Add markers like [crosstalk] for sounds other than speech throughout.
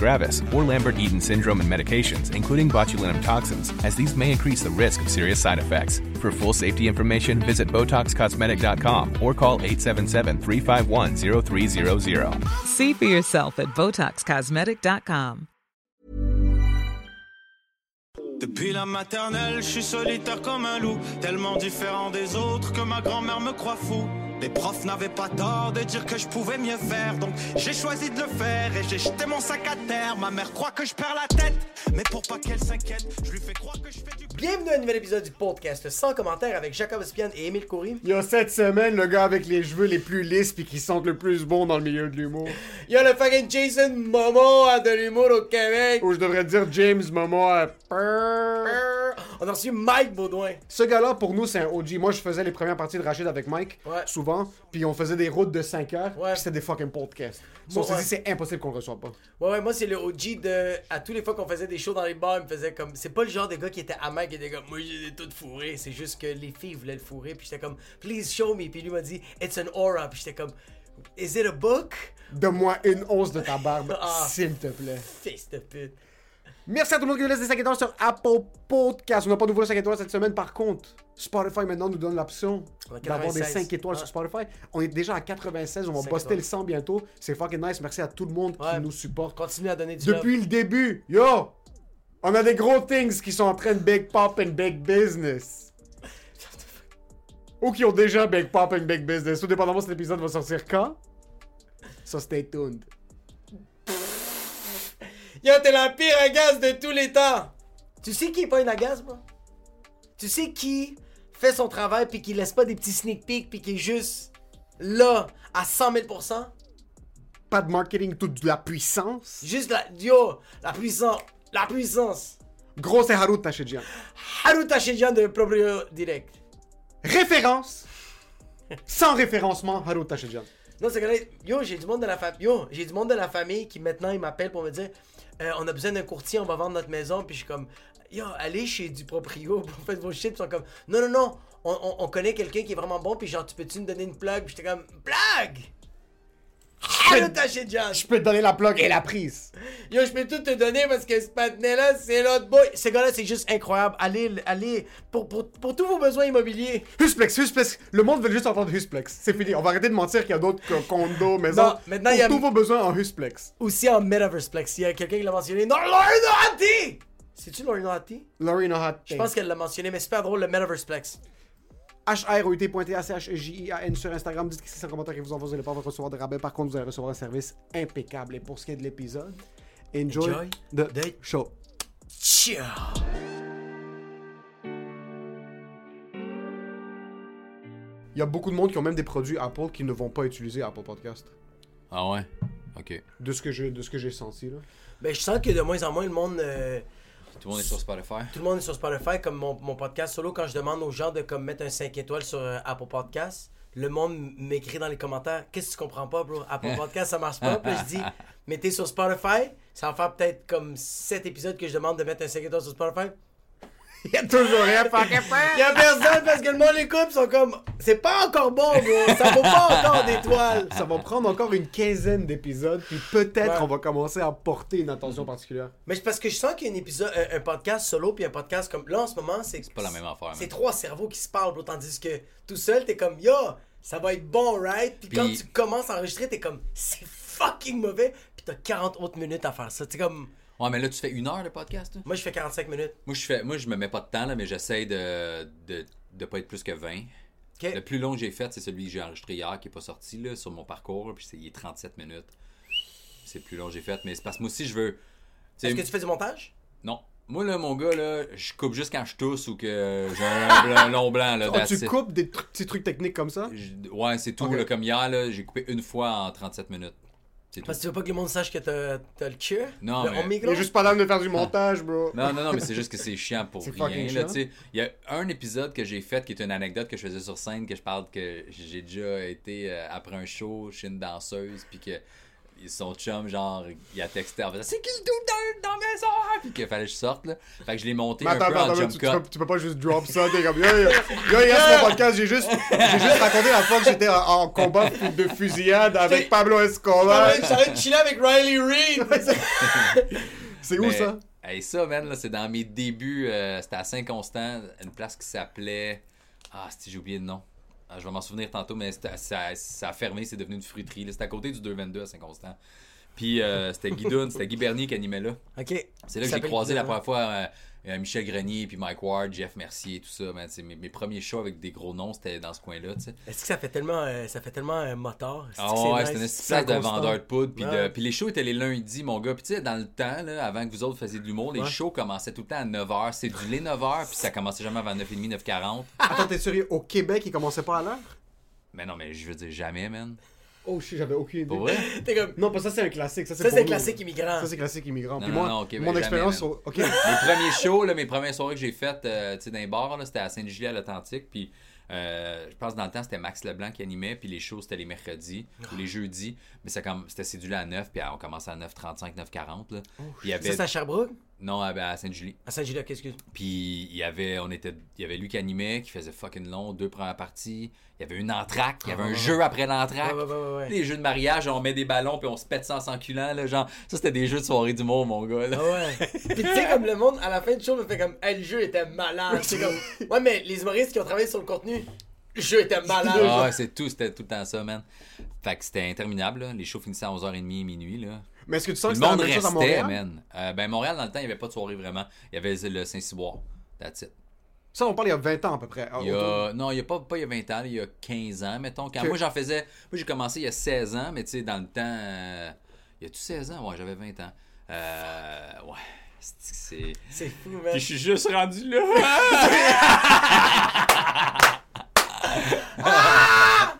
gravis, or Lambert-Eaton syndrome and medications, including botulinum toxins, as these may increase the risk of serious side effects. For full safety information, visit BotoxCosmetic.com or call 877-351-0300. See for yourself at BotoxCosmetic.com. Depuis la maternelle, je suis solitaire comme un loup, tellement différent des autres que ma grand-mère me croit fou. Les profs n'avaient pas tort de dire que je pouvais mieux faire, donc j'ai choisi de le faire et j'ai jeté mon sac à terre. Ma mère croit que je perds la tête, mais pour pas qu'elle s'inquiète, je lui fais croire que je fais du. Bienvenue à un nouvel épisode du podcast sans commentaire avec Jacob Espian et Émile Coury. Il y a cette semaine, le gars avec les cheveux les plus lisses puis qui sentent le plus bon dans le milieu de l'humour. Il y a le fucking Jason Momoa de l'humour au Québec. Ou je devrais dire James Momoa. On a reçu Mike Baudouin. Ce gars-là, pour nous, c'est un OG. Moi, je faisais les premières parties de Rachid avec Mike, Ouais. souvent. Puis on faisait des routes de 5 heures. Ouais. Puis c'était des fucking podcasts. So, Moi, on s'est ouais. dit, c'est impossible qu'on le reçoive pas. Ouais, ouais, moi c'est le OG de. À tous les fois qu'on faisait des shows dans les bars, il me faisait comme. C'est pas le genre de gars qui était amer, qui était comme. Moi j'ai tout fourré. C'est juste que les filles voulaient le fourrer. Puis j'étais comme. Please show me. Puis lui m'a dit. It's an aura. Puis j'étais comme. Is it a book? Donne-moi une once de ta barbe, [laughs] Ah. s'il te plaît. Fils de pute. Merci à tout le monde qui nous laisse des 5 étoiles sur Apple Podcast. On n'a pas de nouveau 5 étoiles cette semaine. Par contre, Spotify maintenant nous donne l'option d'avoir des 96. 5 étoiles sur Ouais. Spotify. On est déjà à 96. On va 5 buster le 100 bientôt. C'est fucking nice. Merci à tout le monde Ouais. qui nous supporte. Continue à donner du Depuis le début, yo, on a des gros things qui sont en train de big pop and big business. [laughs] Ou qui ont déjà big pop and big business. Tout dépendamment cet épisode va sortir quand. So stay tuned. Yo, t'es la pire agace de tous les temps! Tu sais qui est pas une agace, moi? Tu sais qui fait son travail puis qui laisse pas des petits sneak peeks puis qui est juste là à 100 000%? Pas de marketing, toute de la puissance. Juste la. Yo, la puissance! La puissance! Gros, c'est Harout Tachedjian. Haru Tachedjian de Proprio Direct. Référence. Sans référencement, Harout Tachedjian. Non, c'est correct. Yo, j'ai du monde de la famille. Yo, j'ai du monde de la famille qui maintenant il m'appelle pour me dire euh, on a besoin d'un courtier, on va vendre notre maison. Puis je suis comme Yo, allez chez du proprio [laughs] pour faire vos shit. Puis ils sont comme Non, non, non, on, on- on connaît quelqu'un qui est vraiment bon. Puis genre, tu peux-tu me donner une plug? Puis j'étais comme Plug! Tachedjian! Je peux te donner la plug et la prise. Yo, je peux tout te donner parce que ce patinet-là, c'est l'autre boy. Ce gars-là, c'est juste incroyable. Allez, allez, pour, pour, pour tous vos besoins immobiliers. Husplex, Husplex. Le monde veut juste entendre Husplex. C'est fini. On va arrêter de mentir qu'il y a d'autres co- condos, maisons. Non, maintenant, Pour il y a- tous vos besoins en Husplex. Aussi en Metaverseplex. Il y a quelqu'un qui l'a mentionné. Non, Laurie Nohati! C'est-tu Laurie Nohati? Laurie Nohat. Je pense qu'elle l'a mentionné, mais super drôle, le Metaverseplex. H-R-O-U-T.A-C-H-J-I-A-N sur Instagram. Dites que c'est un commentaire qui vous envoie, vous allez pas recevoir de rabais. Par contre, vous allez recevoir un service impeccable. Et pour ce qui est de l'épisode, enjoy, Enjoy the the- show. Ciao! Il y a beaucoup de monde qui ont même des produits Apple qui ne vont pas utiliser Apple Podcast. Ah ouais? Ok. De ce que je- de ce que j'ai senti, là. Ben, je sens que de moins en moins le monde. euh, Tout le monde est sur Spotify. Tout le monde est sur Spotify, comme mon, mon podcast solo, quand je demande aux gens de comme, mettre un 5 étoiles sur euh, Apple Podcast, le monde m'écrit dans les commentaires Qu'est-ce que tu comprends pas, bro? Apple Podcast, ça marche pas. Puis je dis Mettez sur Spotify. Ça va faire peut-être comme 7 épisodes que je demande de mettre un 5 étoiles sur Spotify. Il y a toujours rien fucking Il y a personne parce que le monde l'écoute, ils sont comme C'est pas encore bon, bro. Ça vaut pas encore d'étoiles. Ça va prendre encore une quinzaine d'épisodes, puis peut-être Ouais. on va commencer à porter une attention particulière. Mais c'est parce que je sens qu'il y a un épisode, un, un podcast solo puis un podcast comme là en ce moment, c'est C'est pas la même affaire. C'est trois cerveaux qui se parlent, bro, tandis que tout seul, t'es comme yo, ça va être bon, right? Puis, quand Puis- tu commences à enregistrer, t'es comme c'est fucking mauvais, puis t'as 40 autres minutes à faire ça. C'est comme Ouais, mais là, tu fais une heure de podcast. là? moi je fais 45 minutes. Moi, je fais, moi, je me mets pas de temps, là, mais j'essaie de, de, de pas être plus que 20. Ok. Le plus long que j'ai fait, c'est celui que j'ai enregistré hier, qui est pas sorti, là, sur mon parcours, là, puis c'est, il est 37 minutes. C'est le plus long que j'ai fait, mais c'est parce que moi aussi, je veux... tu sais, Est-ce que tu fais du montage? Non. Moi, là, mon gars, là, je coupe juste quand je tousse ou que j'ai un, blanc- [laughs] long blanc, là, Oh, that's tu it. coupes des tr- petits trucs techniques comme ça? Je- Ouais, c'est tout, Ok. là, comme hier, là, j'ai coupé une fois en 37 minutes. Parce que tu veux pas que le monde sache que t'as t'as le cure? Non, le mais- on Il est juste pas là de faire du montage, bro. Non, non, non, mais c'est juste que c'est chiant pour rien. Là, chiant. tu sais. Il y a un épisode que j'ai fait qui est une anecdote que je faisais sur scène, que je parle que j'ai déjà été euh, après un show chez une danseuse, puis que son chum, genre, il a texté en faisant C'est qui le dude dans, dans la maison? Puis qu'il fallait que je sorte, là. Fait que je l'ai monté Mais un attends, peu attends, en jump tu, cut. tu peux, pas juste drop ça, t'es comme yo, yo, yo, mon podcast, j'ai juste, j'ai juste raconté la fois que j'étais en, en combat de fusillade avec Pablo Escobar. De chiller avec Riley Reid! [laughs] C'est où Mais, ça? Hey, ça, man, là, c'est dans mes débuts. euh, c'était à Saint-Constant, une place qui s'appelait. Ah, si j'ai oublié le nom. Ah, je vais m'en souvenir tantôt, mais ça, ça a fermé, c'est devenu une fruiterie. C'était à côté du 222 à Saint-Constant. Puis euh, c'était Guy Dunn, c'était Guy Bernier qui animait là. Ok. C'est là que j'ai croisé la première fois euh, Michel Grenier, puis Mike Ward, Jeff Mercier, tout ça. man. Mes, mes premiers shows avec des gros noms, c'était dans ce coin-là, tu sais. Est-ce que ça fait tellement, euh, ça fait tellement euh, moteur? Ah c'est ouais, nice? c'était une espèce de vendeur de poudre. Puis, de- Ouais. puis les shows étaient les lundis, mon gars. Puis tu sais, dans le temps, là, avant que vous autres faisiez de l'humour, les Ouais. shows commençaient tout le temps à 9h. C'est du lait 9h, puis ça commençait jamais avant 9h30, 9h40. Attends, t'es sérieux? Au Québec, il commençait pas à l'heure? Mais non, mais je veux dire jamais, man. Oh shit, j'avais aucune idée. Pour vrai? T'es comme. Non, pas ça, c'est un classique. Ça, c'est classique immigrant. Ça, c'est classique immigrant. Non, Puis non, moi, non, mon expérience sur. Ok. Mes premiers shows, là, mes premières soirées que j'ai faites euh, tu sais, dans les bars, là, c'était à Saint-Julie à l'Atlantique. Puis euh, je pense dans le temps, c'était Max Leblanc qui animait. Puis les shows, c'était les mercredis ou les jeudis. Mais ça comme- c'était cédulé à 9. Puis on commençait à 9h35, 9h40. Là. Puis il y Ça, c'est à Sherbrooke? Non, à, à Saint-Julie. À Saint-Gilles, excuse. Puis il y avait, on était, il y avait lui qui animait, qui faisait fucking long, deux premières parties. Il y avait une entraque, il y avait un jeu après l'entraque. Ouais, ouais. Les jeux de mariage, on met des ballons puis on se pète ça en s'enculant, là, genre. Ça, c'était des jeux de soirée d'humour, mon gars, là. Ah ouais. [laughs] Puis tu sais, comme le monde, à la fin du show, me fait comme, hey, le jeu était malade. C'est comme, ouais, mais les humoristes qui ont travaillé sur le contenu, le jeu était [laughs] malade. Ah ouais, c'est tout, c'était tout le temps ça, man. Fait que c'était interminable, là. Les shows finissaient à 11h30, minuit, là. Mais est-ce que tu sens Le que c'était la monde même chose à restait, Montréal? man. Euh, ben, Montréal, dans le temps, il n'y avait pas de soirée vraiment. Il y avait le Saint-Cyboire. That's it. Ça, on parle il y a 20 ans à peu près. Il y a... Non, il n'y a pas, pas il y a 20 ans, il y a 15 ans, mettons. Quand Que- moi, j'en faisais... Moi, j'ai commencé il y a 16 ans, mais tu sais, dans le temps... euh, Y a-tu 16 ans? Ouais, j'avais 20 ans. Euh... Ouais. C'est... c'est- fou, man. Puis je suis juste rendu là. [laughs] [laughs]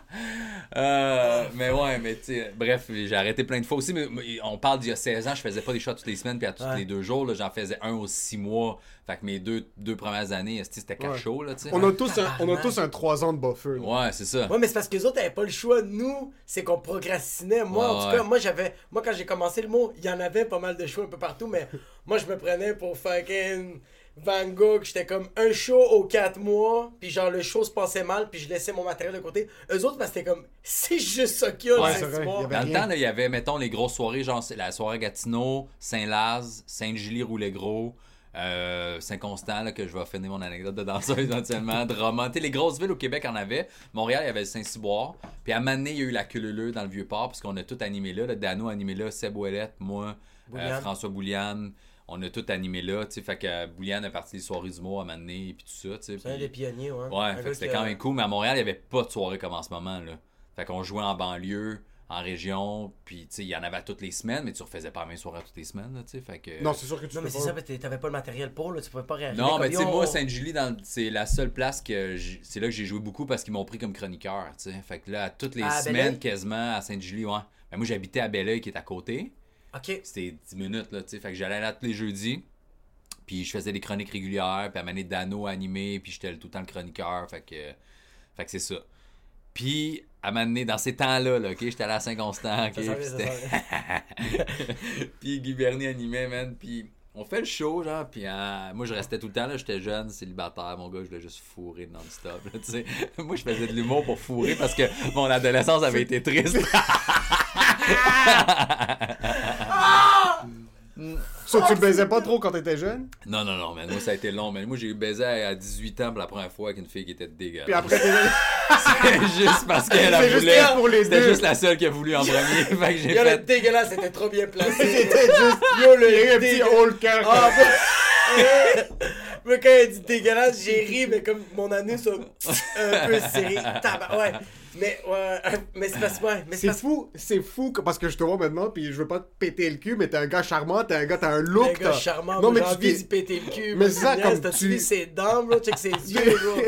Euh, mais ouais, mais tu sais, bref, j'ai arrêté plein de fois aussi. Mais, mais on parle d'il y a 16 ans, je faisais pas des shows toutes les semaines puis à tous Ouais. les deux jours. là, J'en faisais un aux six mois. Fait que mes deux, deux premières années, c'était quatre Ouais. shows. Là, tu sais. On a tous un, on a tous un 3 ans de buffer. là. Ouais, c'est ça. Ouais, mais c'est parce que les autres avaient pas le choix. Nous, c'est qu'on procrastinait. Moi, Ouais, en tout ouais. cas, moi, j'avais. Moi, quand j'ai commencé le mot, il y en avait pas mal de shows un peu partout, mais moi, je me prenais pour fucking Van Gogh. J'étais comme un show aux 4 mois, puis genre, le show se passait mal, puis je laissais mon matériel de côté. Eux autres, c'était comme, [laughs] c'est juste ça qu'il y a, Ouais, le vrai, y Dans le temps, là, il y avait, mettons, les grosses soirées, genre c'est la soirée Gatineau, Saint-Laz, Sainte-Julie-Roulet-Gros, euh, Saint-Constant, là, que je vais finir mon anecdote de danseuse [laughs] éventuellement, sais, les grosses villes au Québec en avaient. Montréal, il y avait le Saint-Cyboire. Puis à Mané, il y a eu la Cululeux dans le Vieux-Port, parce qu'on a tout animé là. Le Dano a animé là, Seb Ouellette, moi, euh. François Bouliane. On a tout animé là, tu sais. Fait que euh, Bouliane a parti des soirées d'humour à Mané, et puis tout ça, tu sais. C'est un des pionniers, ouais. Ouais, Un fait que c'était quand même cool, mais à Montréal, il n'y avait pas de soirée comme en ce moment. Là. Fait qu'on jouait en banlieue, en région, puis tu sais, il y en avait toutes les semaines, mais tu refaisais pas la même soirée toutes les semaines, là, tu sais. Fait que... Non, c'est sûr que tu Non, mais c'est pas. ça, t'avais pas le matériel pour, là, tu pouvais pas réagir. Non, mais tu sais, moi, Sainte-Julie, dans- c'est la seule place que. j'ai- C'est là que j'ai joué beaucoup parce qu'ils m'ont pris comme chroniqueur, tu sais. Fait que là, toutes les À semaines, Belleuil? quasiment, à Sainte-Julie, ouais. Ben, moi, j'habitais à Belleuil, qui est à côté. Ok. C'était 10 minutes, là, tu sais. Fait que j'allais là tous les jeudis. Puis je faisais des chroniques régulières, puis à Mané Dano animé, puis j'étais tout le temps le chroniqueur, fait que, fait que c'est ça. Puis à m'amener dans ces temps-là, là, ok, j'étais allé à Saint-Constant, ok, [laughs] puis Guy Bernier animait, man, puis on fait le show, genre, puis euh, moi je restais tout le temps, là, j'étais jeune, célibataire, mon gars, je voulais juste fourrer non-stop, tu sais. [laughs] Moi je faisais de l'humour pour fourrer parce que mon adolescence avait été triste. [laughs] Ça, tu le baisais pas trop quand t'étais jeune? non, non, non, man, moi ça a été long, man. Moi j'ai eu baisé à 18 ans pour la première fois avec une fille qui était dégueulasse. Puis après, t'es [laughs] C'est juste parce qu'elle a voulu. elle pour les C'était deux. juste la seule qui a voulu en premier. [laughs] fait que j'ai Yo, le fait. dégueulasse, c'était trop bien placé. [laughs] C'était juste. Yo, le Il y a eu un petit le cœur. Ah, mais... mais quand elle dit dégueulasse, j'ai ri, mais comme mon anus a un peu serré. Tabac, ouais. Mais, [laughs] ouais, mais c'est parce ouais, mais c'est fou, c'est fou que- parce que je te vois maintenant, puis je veux pas te péter le cul, mais t'es un gars charmant, t'es un gars, t'as un un look. gars t'as- charmant, Non, mais tu envie t'es- d'y péter le cul. Mais c'est ça, comme T'as tu- vu ses dents, bro, check ses [laughs] yeux, bro.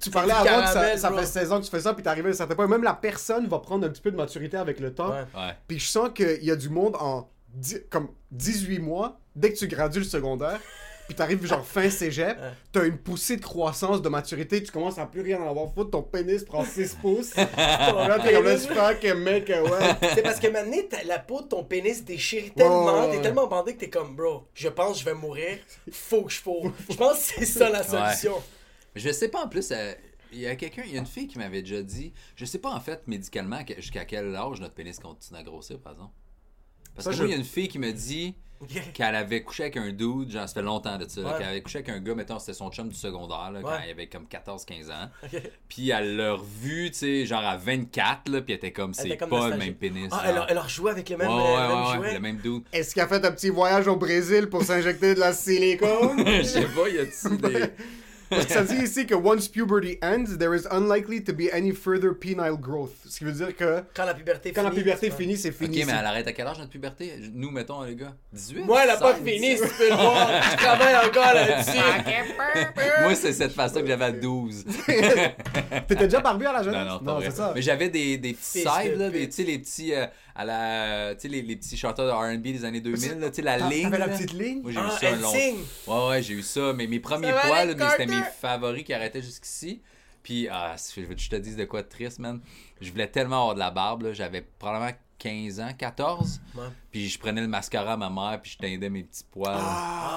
Tu parlais avant que ça, ça fait 16 ans que tu fais ça, puis t'arrives à un certain point. Même la personne va prendre un petit peu de maturité avec le temps. Ouais. Puis je sens qu'il y a du monde en dix- comme 18 mois, dès que tu gradues le secondaire, puis t'arrives genre fin cégep, t'as une poussée de croissance, de maturité, tu commences à plus rien en avoir foutre, ton pénis prend 6 pouces. [laughs] là, t'es comme là, tu fais que mec, ouais. C'est parce que maintenant, la peau de ton pénis déchire tellement, Ouais, ouais, t'es tellement bandé que t'es comme, bro, je pense que je vais mourir, faut que je fourre. Je pense que c'est ça la solution. Je sais pas en plus. euh, Il y a quelqu'un, il y a une fille qui m'avait déjà dit, je sais pas en fait médicalement jusqu'à quel âge notre pénis continue à grossir, par exemple? Parce Ça, que je- moi, il y a une fille qui me dit qu'elle avait couché avec un dude, genre ça fait longtemps de ça, Ouais. qu'elle avait couché avec un gars, mettons c'était son chum du secondaire, là, quand Ouais. il avait comme 14-15 ans. Puis elle l'a revu, tu sais, genre à 24, là, puis elle était comme, c'est pas le même pénis. Ah, elle, elle a rejoué avec le même, Ouais, euh, ouais, le même ouais, ouais, jouet? le même dude. Est-ce qu'il a fait un petit voyage au Brésil pour s'injecter de la silicone? [laughs] Je sais pas, y a-tu des. Parce que ça dit ici que once puberty ends, there is unlikely to be any further penile growth. Ce qui veut dire que Quand la puberté quand la finit, puberté ouais. finit, c'est Ok, fini. mais c'est- elle arrête à quel âge notre puberté? Nous, mettons, les gars 18 Moi, elle a pas 16? fini, si tu peux le voir. Je travaille encore là-dessus. Moi, c'est cette face-là que j'avais à 12. [laughs] T'étais déjà barbu à la jeunesse? Non, non, pas vrai. c'est ça. Mais j'avais des, des petits sides, là, des, tu sais, les petits, euh, à la, tu sais, les, les petits chanteurs de R&B des années 2000, là, tu sais, la ligne. La petite ligne? Moi, j'ai eu Ah, ça un long. Ouais, ouais, j'ai eu ça. Mais mes premiers poils, Alex là, mais c'était mes favoris qui arrêtaient jusqu'ici. Puis, ah, je veux que je te dise de quoi de triste, man. Je voulais tellement avoir de la barbe, là. J'avais probablement 15 ans, 14. Ouais. Puis je prenais le mascara à ma mère, puis je teindais mes petits poils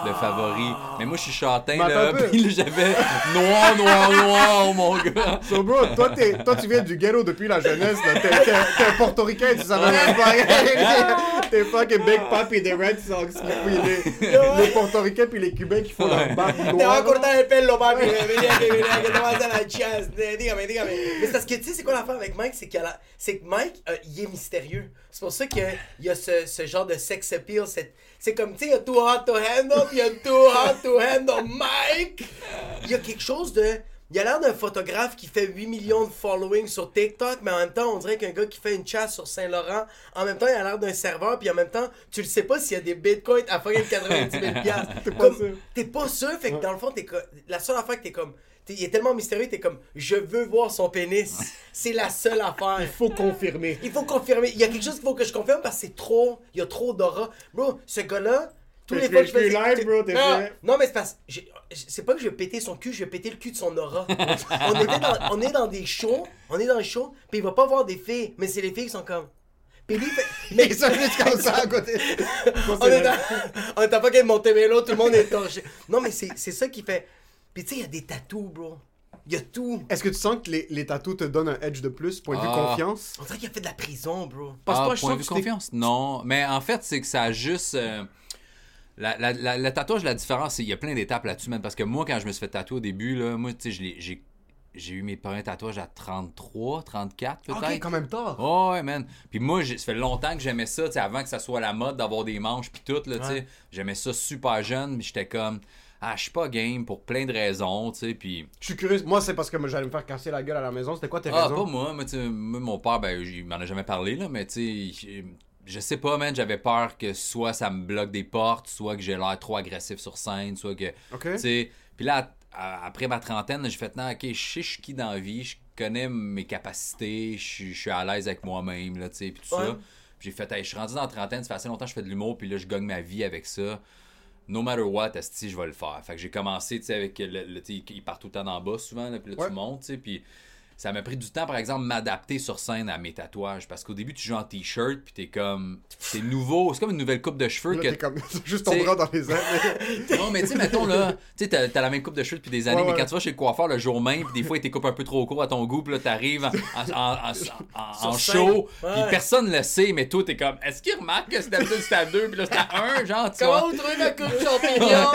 de favoris. Mais moi, je suis châtain, Mais là. Puis j'avais noir, noir, noir, mon gars. So bro, toi, t'es- toi tu viens du ghetto depuis la jeunesse, là. T'es, t'es- t'es un portoricain, tu savais même pas. T'es fucking Big Papi des Red Sox. Puis les, les portoricains puis les cubains qui font leur barbe Te va a noire. cortar el pelo, papi. Venía que venía que te vas a dar la chance. Dígame, dígame. Mais c'est parce que tu sais, c'est quoi l'affaire avec Mike? C'est, la- c'est que Mike, euh, il est mystérieux. C'est pour ça qu'il y a ce, ce genre de sex appeal. C'est, c'est comme, tu sais, il y a Too Hot to Handle, puis il y a Too Hot to Handle Mike. Il y a quelque chose de. Il a l'air d'un photographe qui fait 8 millions de following sur TikTok, mais en même temps, on dirait qu'un gars qui fait une chasse sur Saint-Laurent, en même temps, il a l'air d'un serveur, puis en même temps, tu le sais pas s'il y a des bitcoins à fucking 90 000 [laughs] T'es pas Comme- sûr. T'es pas sûr, fait que dans le fond, t'es la seule affaire que t'es comme. Il est tellement mystérieux, t'es comme, je veux voir son pénis. C'est la seule affaire. Faut confirmer. Il faut confirmer. Il y a quelque chose qu'il faut que je confirme parce que c'est trop. Il y a trop d'aura. Bro, ce gars-là, tous les fois que je plus fais. live, bro, non, non, mais c'est parce j'ai- C'est pas que je vais péter son cul, je vais péter le cul de son aura. on, était dans, on est dans des shows, on est dans des shows, puis il va pas voir des filles, mais c'est les filles qui sont comme. Puis lui, fait- [laughs] mais Mais ça juste comme ça à côté. [laughs] On est dans. On t'a pas qu'à Montebello, tout le monde est torché. Non, mais c'est ça qui fait. Puis tu sais, il y a des tatous, bro. Il y a tout. Est-ce que tu sens que les, les tatous te donnent un edge de plus, point de vue Ah. confiance? On dirait qu'il a fait de la prison, bro. Parce que ah, toi, je point sens de que vue t'es- confiance? Non. Mais en fait, c'est que ça a juste. euh, la- la- la- le tatouage, la différence, c'est qu'il y a plein d'étapes là-dessus, man. Parce que moi, quand je me suis fait tatouer au début, là, moi, tu sais, je l'ai- j'ai j'ai eu mes premiers tatouages à 33, 34 peut-être. Ok, quand même tard. Oh, ouais, man. Puis moi, j'ai- ça fait longtemps que j'aimais ça, tu sais, avant que ça soit la mode d'avoir des manches puis tout, là, tu sais. J'aimais ça super jeune, mais j'étais comme, ah, je suis pas game pour plein de raisons, tu sais, puis... Je suis curieux. Moi, c'est parce que j'allais me faire casser la gueule à la maison. C'était quoi tes Ah, raisons? pas moi, moi, tu sais, moi, mon père, ben, il m'en a jamais parlé, là, mais tu sais, je- sais pas, man, j'avais peur que soit ça me bloque des portes, soit que j'ai l'air trop agressif sur scène, soit que, Ok. tu sais, puis là, après ma trentaine, j'ai fait, non, ok, je sais je suis qui dans la vie, je connais mes capacités, je suis- à l'aise avec moi-même, là, tu sais, puis tout Ouais. ça. J'ai fait, hey, je suis rendu dans la trentaine, ça fait assez longtemps que je fais de l'humour, puis là, je gagne ma vie avec ça. No matter what, esti, je vais le faire. Fait que j'ai commencé, tu sais, avec le, le- il part tout le temps en bas souvent, là, puis là, Ouais. tu montes, tu sais, puis ça m'a pris du temps, par exemple, m'adapter sur scène à mes tatouages, parce qu'au début, tu joues en t-shirt, puis t'es comme, c'est nouveau, c'est comme une nouvelle coupe de cheveux Là, que t'es comme [laughs] juste ton T'sais- bras dans les airs. [laughs] non, mais tu sais, mettons là, tu sais, t'as, t'as la même coupe de cheveux depuis des années, Ouais, mais quand tu vas chez le coiffeur le jour même, puis des fois, il t'écoupe un peu trop court à ton goût, puis là, t'arrives en, en, en, en- en- en [laughs] Sur show, puis Ouais. personne le sait, mais toi, t'es comme, est-ce qu'il remarque que c'est d'habitude c'était à deux, puis là, c'était à un, genre, tu vois? Comment vous trouvez ma coupe champignon?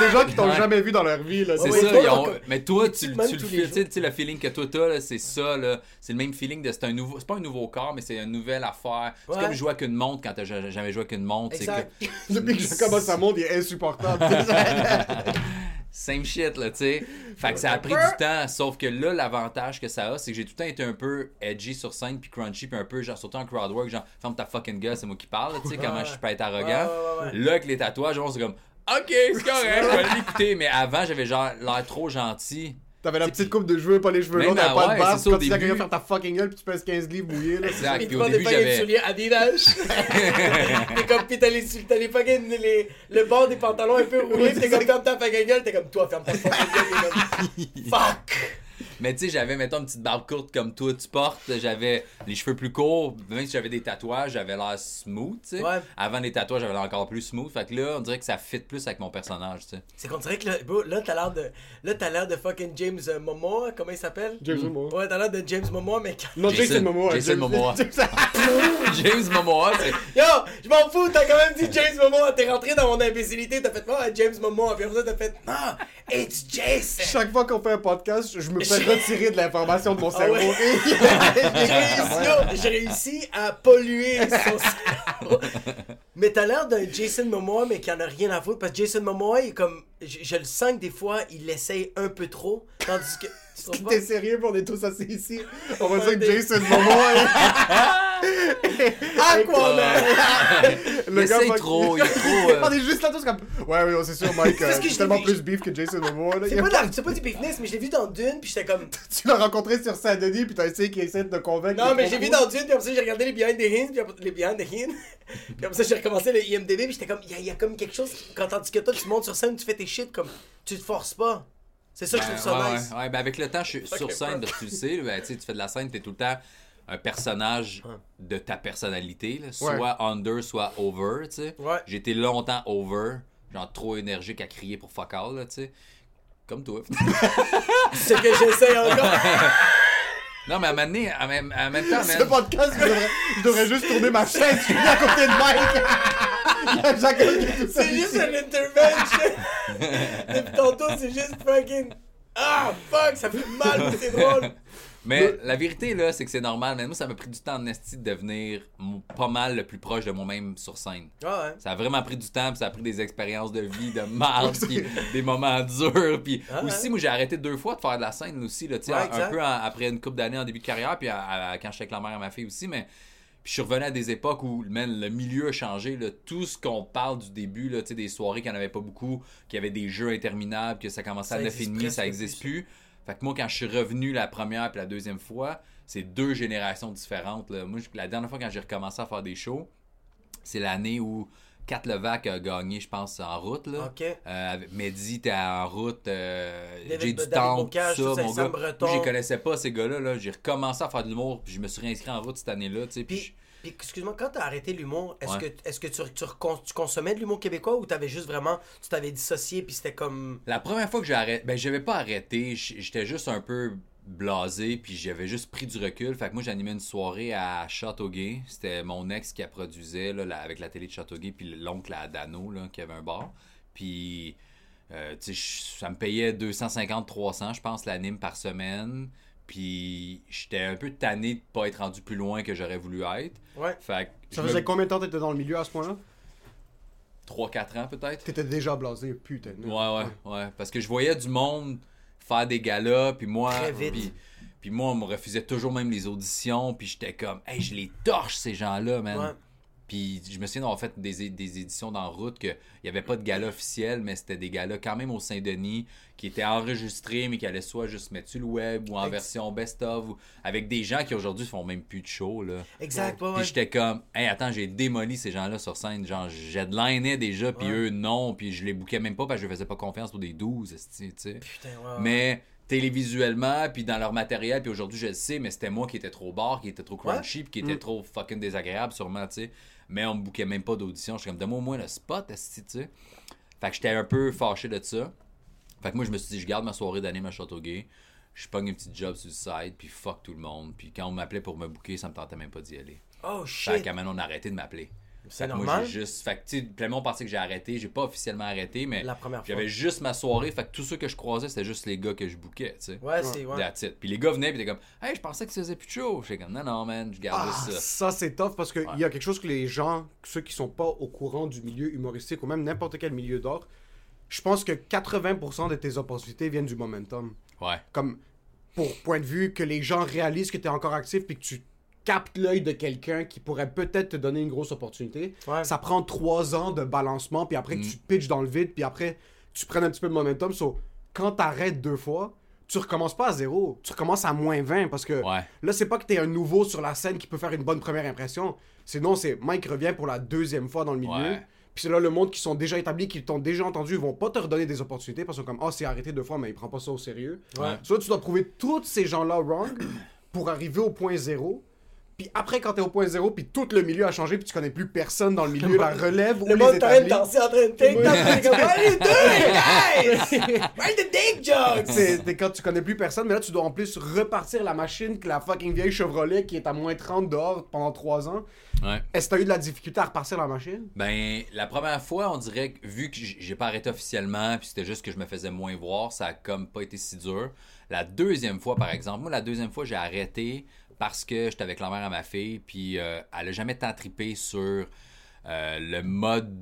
Des gens qui t'ont Ouais. jamais vu dans leur vie. là. C'est Ouais, ça, ont- comme- mais toi, tu, le tous fais, les tu sais, tu sais, le feeling que toi t'as, là, c'est ça, là, c'est le même feeling de, c'est un nouveau, c'est pas un nouveau corps, mais c'est une nouvelle affaire. C'est Ouais. comme jouer avec une montre quand t'as ja- jamais joué avec une montre, que, Exact. [laughs] Depuis que je commence à monter, il est insupportable. [laughs] [laughs] Same shit, là, tu sais. Fait que ça a pris du temps, sauf que là, l'avantage que ça a, c'est que j'ai tout le temps été un peu edgy sur scène, puis crunchy, puis un peu, genre, surtout en crowdwork, genre, ferme ta fucking gueule, c'est moi qui parle, tu sais, comment je peux être arrogant. Ouais. Là, avec les tatouages, on c'est comme, ok, c'est correct, je vais l'écouter, mais avant, j'avais genre l'air trop gentil. T'avais la petite coupe de cheveux, pas les cheveux longs, t'avais pas ouais, de barbe. Quand tu quelqu'un faire ta fucking gueule, puis tu pèses 15 livres mouillés. Là. Exact, Puis puis tu au début, j'avais... souliers Adidas. [laughs] T'es comme, pis t'as les, t'as les fucking, les, le bord des pantalons un peu roulés, pis t'es comme, ferme ta fucking gueule, t'es comme, toi, ferme ta fucking gueule, t'es comme, [laughs] fuck! Mais tu sais, j'avais, mettons, une petite barbe courte comme toi, tu portes. J'avais les cheveux plus courts. Même si j'avais des tatouages, j'avais l'air smooth, tu sais. Ouais. Avant les tatouages, j'avais l'air encore plus smooth. Fait que là, on dirait que ça fit plus avec mon personnage, tu sais. C'est qu'on dirait que là, bro, là, t'as l'air de, là, t'as l'air de fucking James euh, Momoa, comment il s'appelle? James Momoa. Ouais, t'as l'air de James Momoa, mais quand- Non, Jason, Momoa. Jason James- Momoa. [laughs] [laughs] James Momoa, c'est... Yo, je m'en fous, t'as quand même dit James Momoa, t'es rentré dans mon imbécilité, t'as fait, ah, James Momoa, puis après ça, t'as fait, ah, it's Jason! Chaque fois qu'on fait un podcast, je me fais retirer de l'information de mon Ah cerveau. ouais. [laughs] J'ai réussi, yo, j'ai réussi à polluer son cerveau. Mais t'as l'air d'un Jason Momoa, mais qui en a rien à foutre. Parce que Jason Momoa, il est comme. Je, je le sens que des fois, il essaye un peu trop. Tandis que. T'es sérieux, on est tous assis ici. On va dire que Jason Momoa est... [laughs] Aquaman! Le essaye fuck- trop, il est trop... euh, [laughs] On est juste là tous comme... Ouais, oui, c'est sûr, Mike. [laughs] Parce euh, tellement plus beef que Jason Momoa. C'est y a pas, c'est du beefness, mais je l'ai vu dans Dune, puis j'étais comme. Tu l'as rencontré sur Saint-Denis, puis t'as essayé qu'il essaie de te convaincre. Non, mais c'est j'ai vu dans Dune, puis après ça, j'ai regardé les Behind the Hins, puis après, les Behind the Hins. puis après ça, j'ai recommencé le IMDB, puis j'étais comme, il y, a- comme quelque chose, quand tandis que toi, tu montes sur scène, tu fais tes shit, comme, tu te forces pas. C'est ça que je Ben, trouve ça ouais, nice. ouais, ouais, ben avec le temps, je suis sur scène, parce que tu le sais, ben, tu sais, tu fais de la scène, t'es tout le temps un personnage de ta personnalité, là, soit Ouais. under, soit over, tu sais. Ouais. J'ai été longtemps over, genre trop énergique à crier pour fuck all, là, tu. Comme toi. [laughs] C'est ce que j'essaie encore. [laughs] non, mais à un moment donné, en même, en même temps, Ce man, podcast, je devrais, je devrais juste tourner ma chaise, je suis à côté de Mike. [laughs] [laughs] C'est juste une intervention. [laughs] Depuis tantôt, c'est juste fucking. Ah, fuck, ça fait mal, mais c'est drôle. Mais la vérité, là, c'est que c'est normal. Mais moi, ça m'a pris du temps en esti de devenir pas mal le plus proche de moi-même sur scène. Ah ouais. Ça a vraiment pris du temps, puis ça a pris des expériences de vie, de marde, [laughs] puis des moments durs. Puis Ah, aussi, ouais. moi, j'ai arrêté deux fois de faire de la scène aussi, là, Ouais, un- peu en- après une couple d'années en début de carrière, puis à- à- quand j'étais avec la mère et ma fille aussi. Mais puis je suis revenu à des époques où man, le milieu a changé. là. Tout ce qu'on parle du début, là, des soirées qu'il n'y en avait pas beaucoup, qu'il y avait des jeux interminables, que ça commençait Ça à existe 9h30, ça n'existe plus. Fait que moi, quand je suis revenu la première puis la deuxième fois, c'est deux générations différentes. là. Moi, la dernière fois quand j'ai recommencé à faire des shows, c'est l'année où Kat Levac a gagné, je pense, en route. Là. Ok. Euh, Mehdi, t'es en route. Euh, J'ai du temps, tout ça, mon gars. Moi, je connaissais pas, ces gars-là. Là. J'ai recommencé à faire de l'humour, puis je me suis réinscrit en route cette année-là. Puis, Puis, puis excuse-moi, quand t'as arrêté l'humour, est-ce Ouais. que, est-ce que tu, tu, consommais de l'humour québécois ou t'avais juste vraiment, tu t'avais dissocié puis c'était comme... La première fois que j'ai arrêté, ben j'avais pas arrêté, j'étais juste un peu blasé, puis j'avais juste pris du recul. Fait que moi j'animais une soirée à Châteauguay. C'était mon ex qui a produisait là, la- avec la télé de Châteauguay, puis l'oncle à Dano là, qui avait un bar. Puis euh, tu sais, je- ça me payait 250-300, je pense, l'anime par semaine. Puis j'étais un peu tanné de pas être rendu plus loin que j'aurais voulu être. Ouais. Fait que Ça faisait me- combien de temps t'étais dans le milieu à ce point-là? 3-4 ans peut-être. T'étais déjà blasé, putain. Ouais, ouais, ouais. Parce que je voyais du monde faire des galas, puis moi. Très vite. Puis, puis moi, on me refusait toujours même les auditions, puis j'étais comme, hey, je les torche, ces gens-là, man. Ouais. Puis je me souviens d'avoir fait des, des éditions d'en route qu'il n'y avait pas de gala officiel, mais c'était des galas quand même au Saint-Denis qui étaient enregistrés, mais qui allaient soit juste mettre sur le web ou en version best-of, ou avec des gens qui aujourd'hui font même plus de show. Là. Exact, ouais, Puis j'étais comme, hey, attends, j'ai démoli ces gens-là sur scène. Genre, j'headlinais déjà, puis Ouais. eux, non. Puis je les bouquais même pas parce que je faisais pas confiance pour des 12, esti, tu sais. Putain, ouais, ouais. Mais télévisuellement, puis dans leur matériel, puis aujourd'hui je le sais, mais c'était moi qui était trop bar, qui était trop crunchy, puis qui était Mm. trop fucking désagréable sûrement, tu sais. Mais on me bouquait même pas d'audition. Je suis comme, donne-moi au moins le spot, tu sais. Fait que j'étais un peu fâché de ça. Fait que moi, je me suis dit, je garde ma soirée d'année à Châteauguay. Je pogne un petit job sur le side, puis fuck tout le monde. Puis quand on m'appelait pour me booker, ça me tentait même pas d'y aller. Oh Fait shit. qu'à maintenant, on a arrêté de m'appeler. C'est Fait que Moi, normal. j'ai juste. Fait que, monde pensait que j'ai arrêté. J'ai pas officiellement arrêté, mais La première fois. j'avais juste ma soirée. Fait que tous ceux que je croisais, c'était juste les gars que je bookais, tu sais. Ouais, c'est. Ouais. That's it. Puis les gars venaient, puis t'es comme, hey, je pensais que tu faisais plus de show. J'étais comme, non, non, man, je garde Ah, ça. ça c'est tough parce qu'il y a quelque chose que les gens, ceux qui sont pas au courant du milieu humoristique ou même n'importe quel milieu d'art, je pense que 80% de tes opportunités viennent du momentum. Ouais. Comme pour point de vue que les gens réalisent que tu es encore actif puis que tu captes l'œil de quelqu'un qui pourrait peut-être te donner une grosse opportunité. Ouais. Ça prend trois ans de balancement puis après que tu pitches dans le vide puis après tu prennes un petit peu de momentum. So, quand t'arrêtes deux fois, tu recommences pas à zéro, tu recommences à moins 20 parce que Ouais. Là, c'est pas que t'es un nouveau sur la scène qui peut faire une bonne première impression. Sinon, c'est Mike revient pour la deuxième fois dans le milieu. Ouais. Puis c'est là le monde qui sont déjà établis, qui t'ont déjà entendu, ils vont pas te redonner des opportunités parce que comme oh c'est arrêté deux fois, mais il prend pas ça au sérieux. Ouais. Soit tu dois prouver tous ces gens-là wrong pour arriver au point zéro. Puis après, quand t'es au point zéro, puis tout le milieu a changé, puis tu connais plus personne dans le milieu, la relève ou Le les monde de établis. danser, en train de take down, t'es comme, What are you doing, guys? The dick jokes? C'est c'est quand tu connais plus personne, mais là tu dois en plus repartir la machine que la fucking vieille Chevrolet qui est à moins 30 dehors pendant 3 ans. Ouais. Est-ce que t'as eu de la difficulté à repartir la machine? Ben, la première fois, on dirait que vu que j'ai pas arrêté officiellement, puis c'était juste que je me faisais moins voir, ça a comme pas été si dur. La deuxième fois, par exemple, moi, la deuxième fois, j'ai arrêté parce que j'étais avec la mère à ma fille, puis euh, elle a jamais tant trippé sur euh, le mode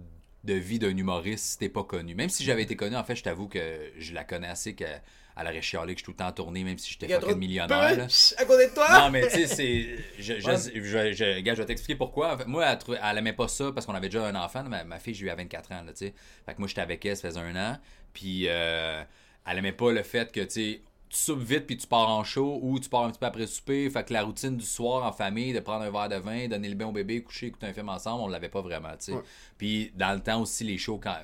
de vie d'un humoriste si t'es pas connu. Même si j'avais été connu, en fait, je t'avoue que je la connais assez qu'elle elle aurait chialé que je suis tout le temps en tournée, même si j'étais fucking de millionnaire. là. à côté de toi. Non, mais tu sais, c'est. Je, je, Ouais. je, je- gars, je vais t'expliquer pourquoi. Moi, elle, aimait pas ça parce qu'on avait déjà un enfant. Ma, ma fille, j'ai eu à 24 ans, là, tu sais. Fait que moi, j'étais avec elle, ça faisait un an. Puis, euh, elle aimait pas le fait que, tu sais, tu soupes vite puis tu pars en show ou tu pars un petit peu après souper. Fait que la routine du soir en famille, de prendre un verre de vin, donner le bain au bébé, coucher, écouter un film ensemble, on l'avait pas vraiment, tu sais. Ouais. Puis, dans le temps aussi, les shows, quand.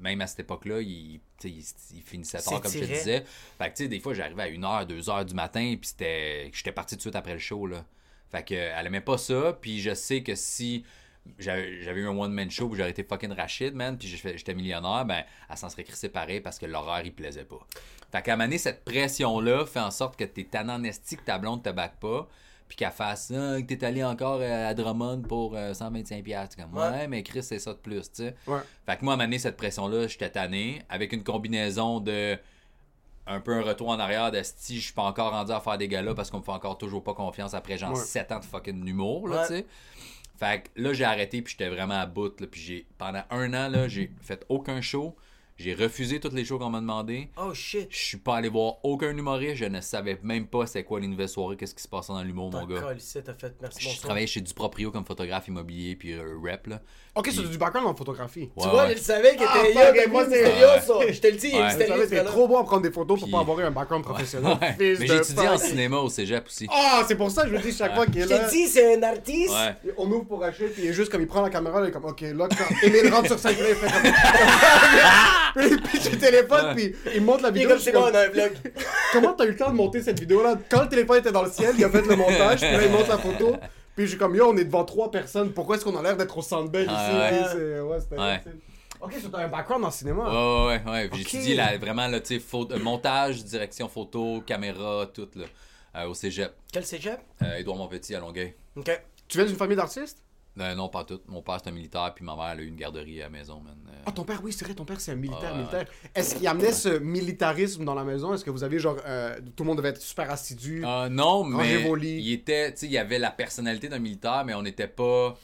Même à cette époque-là, ils, ils, ils finissaient tard, comme je te disais. Fait que, tu sais, des fois, j'arrivais à 1h, 2h du matin, puis c'était. J'étais parti tout de suite après le show, là. Fait que, elle aimait pas ça, puis je sais que si j'avais eu un one-man show où j'aurais été fucking Rachid, man, puis j'étais millionnaire, ben, elle s'en serait crissée pareil parce que l'horaire, il plaisait pas. Fait qu'à donné, cette pression-là fait en sorte que t'es tannant esti que ta blonde te back pas, puis qu'elle fasse ah, que t'es allé encore euh, à Drummond pour euh, 125$. piastres. T'es comme, ouais. Ouais. mais Chris, c'est ça de plus, tu sais. Ouais. Fait que moi, à donné, cette pression-là, j'étais tanné, avec une combinaison de un peu un retour en arrière de si je suis pas encore rendu à faire des galas parce qu'on me fait encore toujours pas confiance après genre Ouais. 7 ans de fucking humour, là, tu sais. Fait que là, j'ai arrêté puis j'étais vraiment à bout, là, puis j'ai pendant un an, là, j'ai fait aucun show. J'ai refusé tous les shows qu'on m'a demandé. Oh shit. Je suis pas allé voir aucun humoriste. Je ne savais même pas c'est quoi les nouvelles soirées, qu'est-ce qui se passait dans l'humour, mon gars. t'as fait. Merci, Je travaillais chez Duproprio comme photographe immobilier puis euh, rep, là. Ok, Puis- c'est du background en photographie. Ouais, Tu vois, ouais. je le savais qu'il Ah, était fuck, yo, mais mais moi, c'est- c'était yo, ça. Je te le dis, Ouais. t'es gars-là. trop bon à prendre des photos pour pas avoir eu un background professionnel. Mais étudié en cinéma au cégep aussi. Ah, c'est pour ça que je me dis chaque fois qu'il est Je là. t'ai dit, c'est un artiste. On ouvre pour acheter, puis il est juste comme il prend la caméra, il est comme ok, là, quand Emile rentre sur 5 là, il fait comme. [laughs] puis il pitch le téléphone, Ouais. puis il monte la vidéo. c'est bon, comme, on a un vlog? [laughs] Comment t'as eu le temps de monter cette vidéo-là? Quand le téléphone était dans le ciel, il a fait le montage, puis là, il monte la photo. Puis je suis comme, yo, on est devant trois personnes, pourquoi est-ce qu'on a l'air d'être au centre belle ici? Ah, ouais. Puis c'est- ouais, c'était- Ouais. c'est- Ok, t'as un background en cinéma. Ouais, ouais, ouais. ouais. J'ai la- vraiment là, tu sais, euh, montage, direction photo, caméra, tout là, euh, au cégep. Quel cégep? Euh, Édouard Montpetit à Longueuil. Ok. Tu viens d'une famille d'artistes? Euh, non, pas tout. Mon père, c'est un militaire, puis ma mère, elle a eu une garderie à la maison, man. Euh, Ah, ton père, oui, c'est vrai, ton père, c'est un militaire. Est-ce qu'il amenait ce militarisme dans la maison? Est-ce que vous aviez genre. euh, tout le monde devait être super assidu Euh, non, mais vos lits? il était, tu sais, il y avait la personnalité d'un militaire, mais on n'était pas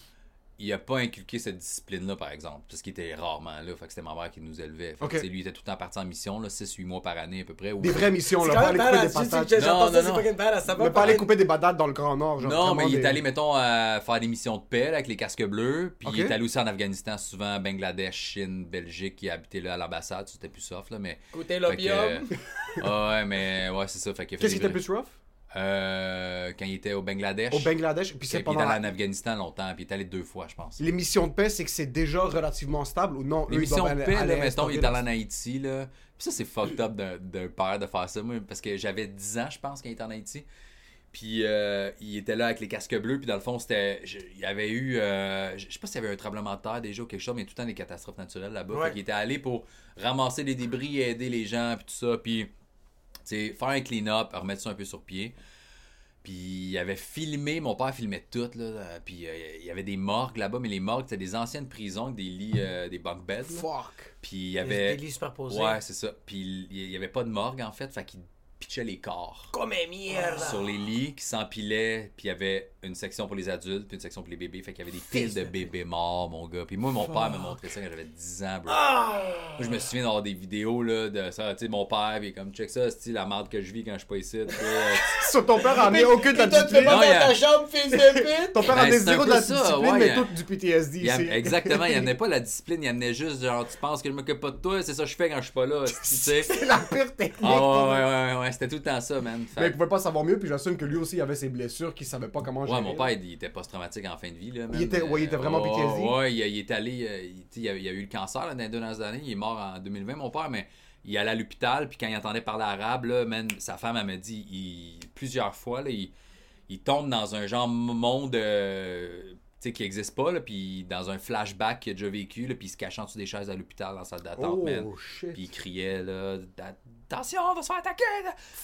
il a pas inculqué cette discipline-là, par exemple, parce qu'il était rarement là. Fait que c'était ma mère qui nous élevait. Fait que, lui, il était tout le temps parti en mission, 6-8 mois par année à peu près. Des vraies missions, là. Pas aller couper des patates. Non, J'entends ça, non, non. fucking badass. Ça va Mais pas aller parler- couper des patates dans le Grand Nord. Genre, Non, mais il est allé, mettons, à faire des missions de paix là, avec les casques bleus. Puis il est allé aussi en Afghanistan, souvent Bangladesh, Chine, Belgique. Il a habité là à l'ambassade. C'était plus soft, là. Mais. Côté l'opium. euh, [laughs] ah ouais, mais ouais, c'est ça. Qu'est-ce qui était plus rough? Euh, quand il était au Bangladesh. Au Bangladesh. Puis Puis c'est il est pendant allé en Afghanistan longtemps. Puis il est allé deux fois, je pense. les missions de paix, c'est que c'est déjà relativement stable ou non Les missions de paix, là, mettons, il est allé en Haïti, là. Puis ça, c'est fucked up d'un père de faire ça, moi, parce que j'avais 10 ans, je pense, quand il était en Haïti. Puis euh, il était là avec les casques bleus, puis dans le fond, c'était. Il y avait eu. euh, je sais pas s'il y avait un tremblement de terre déjà ou quelque chose, mais tout le temps des catastrophes naturelles là-bas. Ouais. Fait qu'il était allé pour ramasser les débris, aider les gens, puis tout ça. Puis, faire un clean-up, remettre ça un peu sur pied. Puis il avait filmé, mon père filmait tout, là. Puis euh, il y avait des morgues là-bas, mais les morgues, c'était des anciennes prisons avec des lits, euh, des bunk beds. là. Fuck. Puis il y Des avait. lits superposés. Ouais, c'est ça. Puis il y avait pas de morgue en fait, fait qu'il pitchait les corps Comme un merde. sur les lits qui s'empilaient. Puis il y avait une section pour les adultes, puis une section pour les bébés. Fait qu'il y avait des piles Fils de de bébés morts, mon gars. Puis moi, mon père m'a montré ça quand j'avais 10 ans, bro. Ah! Moi, je me souviens d'avoir des vidéos là, de ça. Tu sais, mon père, puis comme, check ça, c'est la merde que je vis quand je suis pas ici. Sur [laughs] ton père a mis aucune tu fais discipline. dans il y ta chambre, fils de pute! Ton père Ben, a des c'est un zéro de la ça, discipline, ouais, mais il y a- tout du PTSD Il ici. exactement, il amenait [laughs] pas la discipline, il amenait juste genre, tu penses que je m'occupe pas de toi, c'est ça que je fais quand je suis pas là, [laughs] tu sais. C'est la pire technique. Ah ouais, ouais, ouais, ouais, c'était tout le temps ça, man. Fait Mais il pouvait pas savoir mieux, puis j'assume que lui aussi avait ses blessures, qu'il savait pas comment gérer. Ouais, mon père, il, il était post-traumatique en fin de vie. Là, man. Il était- ouais, il était vraiment PTSD. Ouais, il, il est allé. euh, il, il a, il a eu le cancer là, dans les deux dernières années. Il est mort en 2020, mon père, mais il allait à l'hôpital. Puis quand il entendait parler arabe, là, man, sa femme, elle m'a dit il, plusieurs fois, là, il, il tombe dans un genre monde. euh, tu sais, qui existe pas, là, puis dans un flashback qu'il a déjà vécu, là, puis il se cachant sous des chaises à l'hôpital dans la salle d'attente, man. Oh shit. Puis il criait, là, attention, on va se faire attaquer,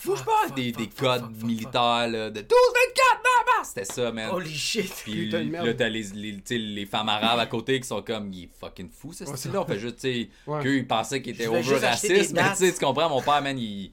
bouge pas, fuck, des, fuck, des fuck, codes militaires, là, de 12, 24, non, non, c'était ça, man. Holy shit! Puis Putain de merde. là, t'as les, les, les femmes arabes à côté qui sont comme, il est fucking fou, ce Ouais, style-là. On fait juste, tu sais, Ouais. qu'eux, ils pensaient qu'ils étaient over-racistes. des Mais tu sais, tu comprends, mon père, man, il,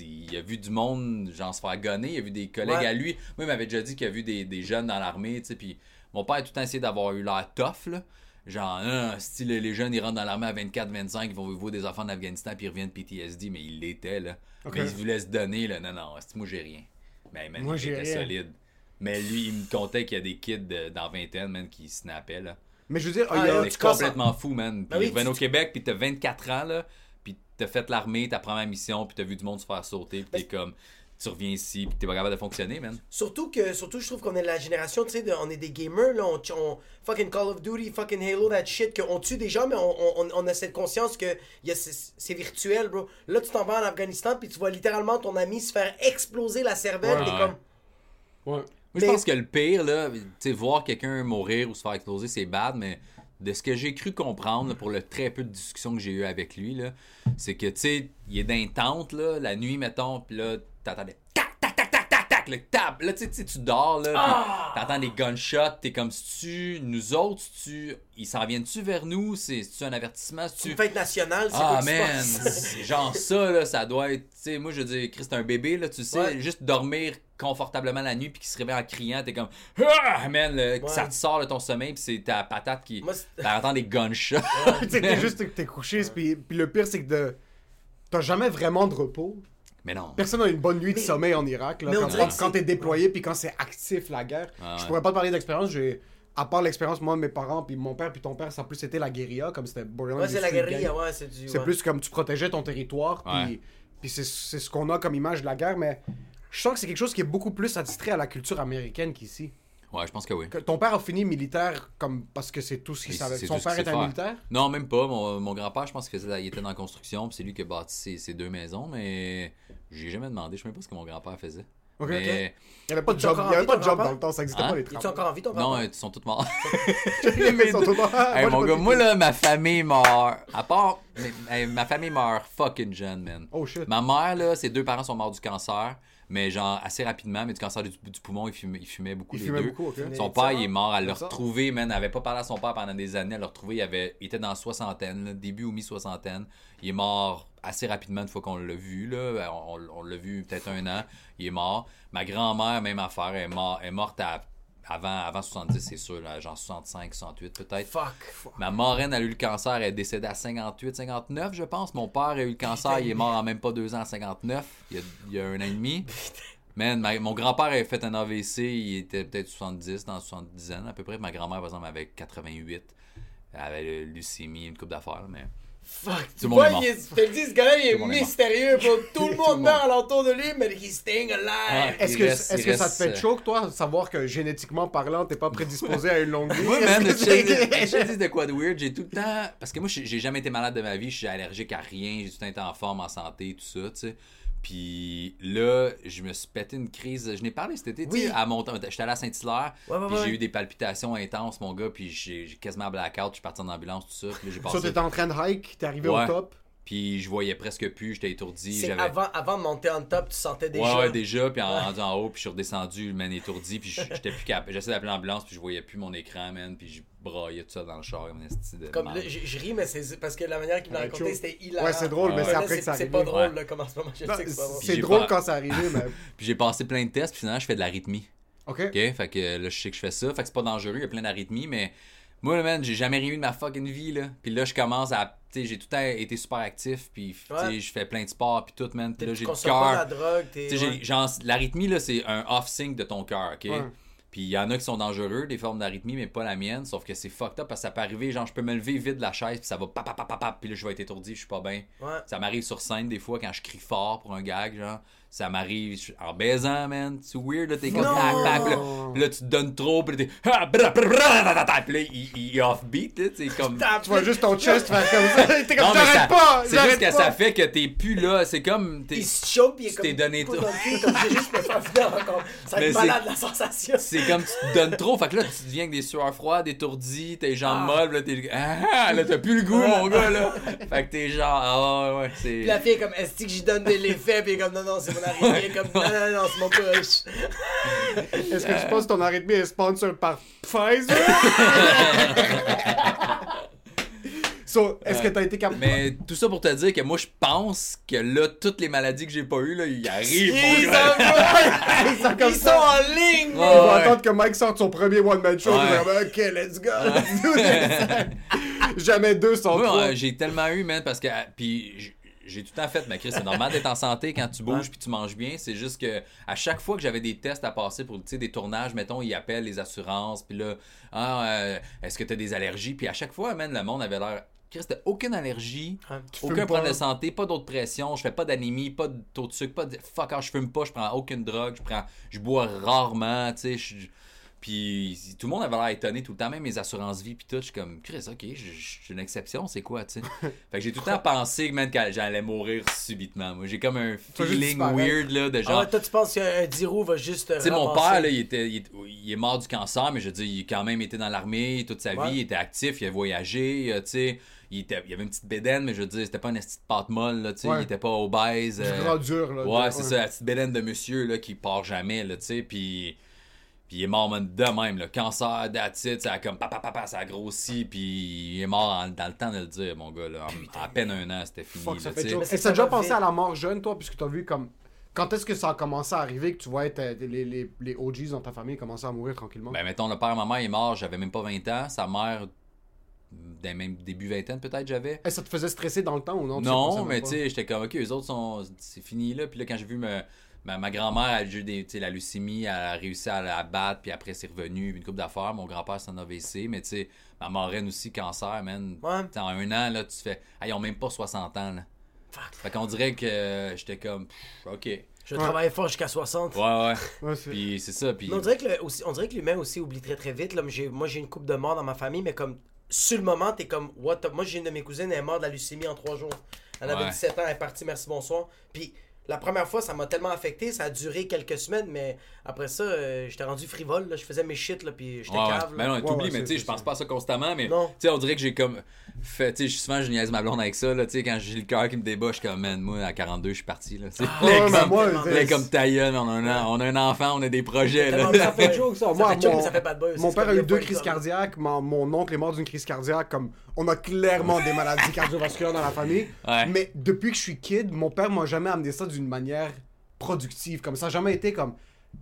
il a vu du monde, genre, se faire gonner. Il a vu des collègues Ouais. à lui. Moi, il m'avait déjà dit qu'il a vu des, des jeunes dans l'armée, tu sais. Puis mon père a tout le temps essayé d'avoir eu l'air tough, là. Genre, Ah, style, les jeunes, ils rentrent dans l'armée à 24-25, ils vont voir des enfants d'Afghanistan, puis ils reviennent PTSD, mais il l'était, là. Mais il voulait se donner, là. Non, non, moi, j'ai rien. Mais, man, Moi, j'ai solide. Mais lui, il me contait qu'il y a des kids de- dans vingtaine, man, qui snappaient, là. Mais je veux dire, Ah, il casses complètement fou, man. Puis Ben oui, revenait tu- au Québec, puis t'as 24 ans, là, puis t'as fait l'armée, ta première mission, puis t'as vu du monde se faire sauter, puis t'es comme, tu reviens ici, puis t'es pas capable de fonctionner, man. Surtout que, surtout, je trouve qu'on est la génération, tu sais, de- on est des gamers, là, on, on- fucking Call of Duty, fucking Halo, that shit, qu'on tue des gens, mais on, on, on a cette conscience que y a, c'est virtuel, bro. Là, tu t'en vas en Afghanistan, puis tu vois littéralement ton ami se faire exploser la cervelle, Ouais. t'es Ouais. comme... Ouais. Moi, Mais- je pense que le pire, là, tu sais, voir quelqu'un mourir ou se faire exploser, c'est bad, mais de ce que j'ai cru comprendre, là, pour le très peu de discussions que j'ai eu avec lui, là, c'est que, tu sais, il est dans une tente, là, la nuit, mettons, puis là, t'entendais tac, tac, tac, tac, tac, tac, le tap. Là, tu sais, tu dors, là, Ah! t'entends des gunshots, t'es comme, si tu nous autres, tu ils s'en viennent-tu vers nous? C'est-tu un avertissement? C'est tu une fête nationale, c'est ah quoi man, [laughs] c'est genre ça là, ça doit être, tu sais, moi je veux dire, Chris c'est un bébé là, tu sais, Ouais. juste dormir confortablement la nuit puis qui se réveille en criant, t'es comme ah man, là, Ouais. ça te sort de ton sommeil puis c'est ta patate qui, t'entends des gunshots. [laughs] t'es juste t'es couché, puis, puis le pire, c'est que de... t'as jamais vraiment de repos. Mais non. Personne n'a une bonne nuit de Mais- sommeil en Irak. Là, mais on quand, quand- quand t'es déployé, puis quand c'est actif la guerre. Ah Je ouais. pourrais pas te parler d'expérience. J'ai, à part l'expérience, moi, mes parents, puis mon père, puis ton père, ça a plus été la guérilla, comme c'était Borderlands. Ouais, c'est la guérilla, ouais, c'est du... C'est ouais. plus comme tu protégeais ton territoire, puis, c'est, c'est ce qu'on a comme image de la guerre, mais je sens que c'est quelque chose qui est beaucoup plus attitrait à la culture américaine qu'ici. Ouais, je pense que oui. Que ton père a fini militaire comme parce que c'est tout ce qu'il savait. c'est Son père était un faire. militaire. Non, même pas. Mon, mon grand-père, je pense qu'il faisait, il était dans la construction, puis c'est lui qui a bâti ses, ses deux maisons, mais j'ai jamais demandé, je sais même pas ce que mon grand-père faisait. Ok, mais... Il n'y avait pas de job, encore il y avait en pas de job dans le temps, ça existait Hein? pas les Es-tu travaux. encore en vie, ton Non, grand-père? euh, ils sont tous morts. [laughs] Les mecs sont tous morts. Hey, Moi, mon gars, moi là, ma famille meurt. À part. mais- hey, ma famille meurt fucking jeune, man. Oh shit. Ma mère, là, ses deux parents sont morts du cancer, mais genre assez rapidement, mais du cancer du, du poumon, il fumait, il fumait beaucoup Il les fumait deux. beaucoup, ok. Son père, il est mort. Elle l'a ça. retrouvé, man. Elle avait pas parlé à son père pendant des années. Elle l'a retrouvé. Il, avait, il était dans la soixantaine, là, début ou mi-soixantaine. Il est mort assez rapidement une fois qu'on l'a vu. Là. On, on- l'a vu peut-être un an. Il est mort. Ma grand-mère, même affaire, est, mort- est morte à, avant, avant 70, c'est sûr, là, genre 65, 68 peut-être. Fuck. Ma marraine a eu le cancer, elle est décédée à 58, 59, je pense. Mon père a eu le cancer, il est mort en même pas deux ans à 59, il y a, il y a un an et demi. Man, ma- mon grand-père avait fait un AVC, il était peut-être 70, dans 70 ans à peu près. Ma grand-mère, par exemple, avait 88. Elle avait le leucémie, une coupe d'affaires, mais... Fuck. Tout Tu le monde vois, est mort. est, je te le dis, ce gars-là, il est est mystérieux. bro. Tout le [laughs] monde meurt alentour de lui, mais he's staying alive. Ouais. Est-ce Il que, reste- est-ce il que ça te fait euh, choke, toi, savoir que génétiquement parlant, t'es pas prédisposé à une longue vie? Est-ce man, je te dis- de quoi de weird, j'ai tout le temps. Parce que moi, j'ai j'ai jamais été malade de ma vie, je suis allergique à rien, j'ai tout le temps été en forme, en santé, tout ça, tu sais. Puis là, je me suis pété une crise. Je n'ai parlé cet été, tu sais, à mon J'étais allé à Saint-Hilaire, Ouais, ouais, puis ouais. j'ai eu des palpitations intenses, mon gars, puis j'ai quasiment blackout, je suis parti en ambulance, tout ça. Puis j'ai [laughs] Ça, passé. t'étais en train de hike, t'es arrivé au top. Puis je voyais presque plus, j'étais étourdi. C'est avant, avant de monter en top, tu sentais déjà. Ouais, ouais, déjà, puis en rendu en haut, puis je suis redescendu, man, étourdi, puis j'étais plus capable. J'essaie d'appeler l'ambulance, puis je voyais plus mon écran, man, puis je braillais tout ça dans le char, esti de Comme là, je, je ris, mais c'est parce que la manière qu'il me l'a Ouais, raconté, c'était hilarant. Ouais, c'est drôle, mais Ouais, c'est après que ça C'est arrive. pas drôle, Ouais. là, comme en ce moment, je Non, sais que c'est pas drôle. C'est J'ai drôle pas- quand ça arrivé, mais. [laughs] Puis j'ai passé plein de tests, puis finalement, je fais de l'arythmie. Ok. OK? Fait que là, je sais que je fais ça. Fait que c'est pas dangereux, il y a plein d'arythmies, mais moi, man, j'ai jamais rien eu de ma fucking vie, là. Puis là, je commence à. Tu sais, j'ai tout le temps été super actif, puis Ouais. je fais plein de sports, puis tout, man. Puis là, j'ai le cœur. genre, l'arythmie, là, c'est un off-sync de ton cœur, OK? Ouais. Puis il y en a qui sont dangereux, des formes d'arythmie, mais pas la mienne. Sauf que c'est fucked up parce que ça peut arriver, genre, je peux me lever vite de la chaise, puis ça va pap, pap, pap, pap, pap, puis là, je vais être étourdi, je suis pas bien. Ouais. Ça m'arrive sur scène des fois quand je crie fort pour un gag, genre. Ça m'arrive je- en baisant, man. C'est weird, là. T'es comme Non! tac, tac, puis là, là, tu te donnes trop, puis là, t'es. ah, bra, bra, bra, bra, bra, bra, Puis là, il, il est off-beat, là. C'est comme. Tu vois [laughs] juste ton chest faire comme ça. [laughs] T'es comme j'arrête pas! C'est juste que pas! ça fait que t'es plus là. C'est comme. t'es- Il se chope, il est Tu comme. t'es donné cul, comme j'ai juste me [laughs] faire encore. Ça va malade, la sensation. C'est comme tu te donnes trop. Fait que là, tu deviens avec des sueurs froides, étourdi, tes jambes Ah. molles, là, t'es. Ah, là, t'as plus le goût, mon gars, là. Fait que t'es genre. Ah, ouais, ouais, c'est. Puis la fille est comme, est-ce que j'y donne de l'effet? Est comme, non, non, c'est mon arrivée. Comme, non, non, non, c'est mon push. Est-ce que tu penses que ton arythmie est sponsor par Pfizer? [laughs] so, est-ce que t'as été capable? Mais tout ça pour te dire que moi, je pense que là, toutes les maladies que j'ai pas eues, là, ils arrivent, Ils [laughs] Ils sont comme ils sont ça. en ligne. Ouais, va ouais. attendre que Mike sorte son premier one-man show. Ouais. ok, let's go. [laughs] Jamais deux sans Moi, trois. euh, j'ai tellement eu, man, parce que. euh, Puis j'ai tout le temps fait, mais Chris, c'est normal d'être en santé quand tu bouges puis tu manges bien. C'est juste que à chaque fois que j'avais des tests à passer pour tu des tournages, mettons, ils appellent les assurances, puis là, ah, euh, est-ce que t'as des allergies? Puis à chaque fois, man, le monde avait l'air. Chris, t'as aucune allergie, tu aucun problème de santé, pas d'autre pression, je fais pas d'anémie, pas de taux de sucre, pas de. Fuck, ah, je fume pas, je prends aucune drogue, je prends. Je bois rarement, tu sais, je- Puis tout le monde avait l'air étonné tout le temps, même mes assurances vie, puis tout. Je suis comme, Chris, ok, je suis une exception, c'est quoi, tu sais? [laughs] fait que j'ai tout le temps pensé, man, que j'allais mourir subitement. Moi, j'ai comme un feeling weird, là, de Ah genre. ouais, toi, tu penses qu'un 10 roues va juste. Tu sais, mon père, là, il, était, il, est- il est mort du cancer, mais je veux dire, il a quand même été dans l'armée toute sa Ouais. vie, il était actif, il a voyagé, euh, tu sais. Il, était, il avait une petite bédaine, mais je veux dire, c'était pas une petite pâte molle, là, tu sais. Ouais. Il était pas obèse. Du euh, gras dur, là. Ouais, c'est ça, la petite bédaine de monsieur là, qui part jamais, là, tu sais, puis... Puis il est mort man, de même, le cancer, it, ça a comme papa, papa, ça a grossi, puis il est mort en- dans le temps de le dire, mon gars, là. En, à peine un an, c'était fini, Fuck, ça là, fait Est-ce que t'as déjà pensé à la mort jeune, toi, puisque t'as vu comme. Quand est-ce que ça a commencé à arriver que tu vois être, euh, les, les, les OGs dans ta famille commencer à mourir tranquillement? Ben, mettons, le père et ma mère est mort, j'avais même pas 20 ans, sa mère, dès même début vingtaine, peut-être, j'avais. Que ça te faisait stresser dans le temps ou non? Non, même mais tu sais, j'étais comme, ok, eux autres sont. C'est fini là. Puis là, quand j'ai vu me- ma, ma grand-mère, a eu des, la leucémie, elle a réussi à la battre, puis après, c'est revenu, une coupe d'affaires. Mon grand-père, c'est un AVC, mais tu sais, ma marraine aussi, cancer, man. Ouais. En un an, là, tu fais. Ah, ils ont même pas 60 ans, là. Fuck. Fait qu'on dirait que euh, j'étais comme, pff, ok. Ouais, Je travaille fort jusqu'à 60. ouais. Ouais, puis c'est ça, puis. Mais on dirait que le- aussi- on dirait que l'humain aussi oublie très très vite. Là, mais j'ai- moi j'ai une coupe de mort dans ma famille, mais comme sur le moment, t'es comme what the- Moi j'ai une de mes cousines, elle est morte de la leucémie en trois jours. Elle avait Ouais. 17 ans, elle est partie, merci, bonsoir. Puis la première fois, ça m'a tellement affecté, ça a duré quelques semaines, mais après ça, euh, j'étais rendu frivole, là, je faisais mes shit, là, puis j'étais Ouais, ouais. cave. là. Mais non, Ouais, t'oublies, ouais, mais tu sais, je pense pas à ça constamment, mais tu Non. sais, on dirait que j'ai comme fait, tu sais, souvent je niaise ma blonde avec ça, là, tu sais, quand j'ai le cœur qui me débat, je suis comme, man, moi, à 42, je suis parti, là, tu sais. Ah, [laughs] Ouais, comme- moi, là, c'est- comme on a, un, on a un enfant, on a des projets, là. [laughs] Ça fait joke, ça. Ça Moi, fait mon- ça fait pas de aussi, Mon père a eu deux crises cardiaques. Mon oncle est mort d'une crise cardiaque. Comme on a clairement des maladies cardiovasculaires dans la famille. Ouais. Mais depuis que je suis kid, mon père m'a jamais amené ça d'une manière productive. Comme ça, a jamais été comme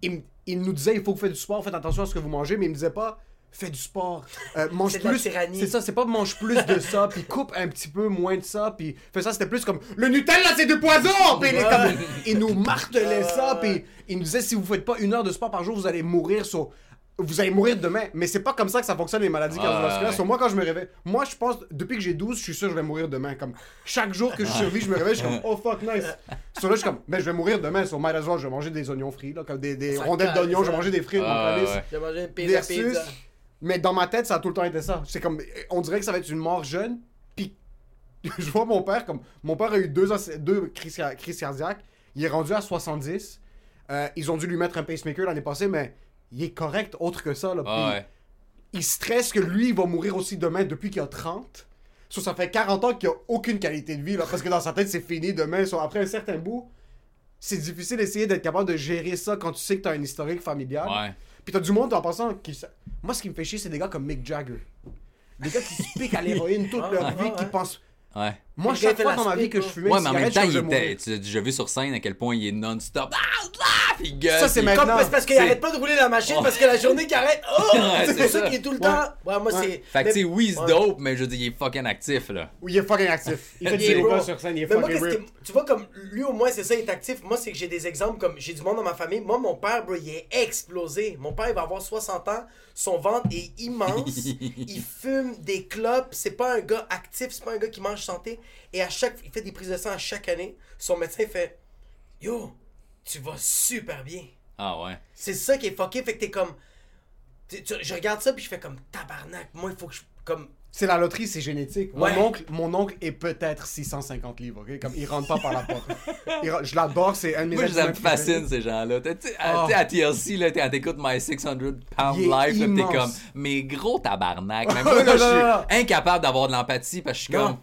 il, nous disait il faut que vous faites du sport, faites attention à ce que vous mangez, mais il me disait pas fais du sport, euh, [laughs] mange C'est de la plus. tyrannie. C'est ça, c'est pas mange plus de ça, [laughs] puis coupe un petit peu moins de ça, puis fais ça, c'était plus comme le Nutella c'est du poison, puis il, il nous martelait ça, puis il nous disait si vous faites pas une heure de sport par jour, vous allez mourir sur vous allez mourir demain, mais c'est pas comme ça que ça fonctionne les maladies cardiovasculaires. ouais. Sur moi, quand je me réveille, moi, je pense, depuis que j'ai 12, je suis sûr que je vais mourir demain. Comme chaque jour que je survis, je me réveille, je suis comme, oh fuck, nice. Sur là, je suis comme, mais je vais mourir demain. Sur might as well, je vais manger des oignons frits, là, comme des, rondelles d'oignons, je vais manger des frites, Ah, ouais. J'ai mangé une pizza. Mais dans ma tête, ça a tout le temps été ça. C'est comme, on dirait que ça va être une mort jeune, puis [laughs] je vois mon père, comme, mon père a eu deux, deux crises, crises cardiaques, il est rendu à 70. Euh, ils ont dû lui mettre un pacemaker l'année passée, mais il est correct, autre que ça. Là, Ah ouais. il stresse que lui, il va mourir aussi demain depuis qu'il a 30. So, ça fait 40 ans qu'il a aucune qualité de vie, là, parce que dans sa tête, c'est fini demain. So, après un certain bout, c'est difficile d'essayer d'être capable de gérer ça quand tu sais que t'as un historique familial. Ouais. Puis t'as du monde en passant qui. Moi, ce qui me fait chier, c'est des gars comme Mick Jagger. Des gars qui se piquent à l'héroïne toute Ouais, leur vie, qui pensent. Ouais. Moi, Le chaque fois dans ma vie que je fumais Ouais, une mais en même temps, je il était, tu l'as déjà vu sur scène à quel point il est non-stop. Ah, ah, puis il gueule. Ça, c'est maintenant. C'est parce qu'il arrête pas de rouler la machine parce que la journée qui arrête. Oh! [laughs] Ouais, c'est c'est pour ça ça. qu'il est tout le Ouais. temps. Ouais, moi, Ouais. c'est. Fait que, tu sais, oui, c'est Ouais. dope, mais je veux dire, il est fucking actif, là. Oui, il est fucking actif. Il fait yoga bro. sur scène, il est Mais moi, fucking que- tu vois, comme lui, au moins, c'est ça, il est actif. Moi, c'est que j'ai des exemples comme j'ai du monde dans ma famille. Moi, mon père, bro, il est explosé. Mon père, il va avoir 60 ans. Son ventre est immense. [laughs] il fume des clopes. C'est pas un gars actif. C'est pas un gars qui mange santé. Et à chaque. Il fait des prises de sang à chaque année. Son médecin fait Yo, tu vas super bien. Ah ouais. C'est ça qui est fucké. Fait que t'es comme. tu- tu- je regarde ça, puis je fais comme tabarnak. Moi, il faut que je. Comme. C'est la loterie, c'est génétique. Ouais. Mon oncle, mon oncle est peut-être 650 livres, ok? Comme il rentre pas par la porte. Rentre- je l'adore, c'est un de mes Moi, humains me fascine, ces gens-là. Tu sais, Oh. à TLC, là, t'écoutes My 600 Pound Life, t'es comme, mais gros tabarnak. [laughs] Même moi, là, je suis incapable d'avoir de l'empathie parce que je suis Non. comme.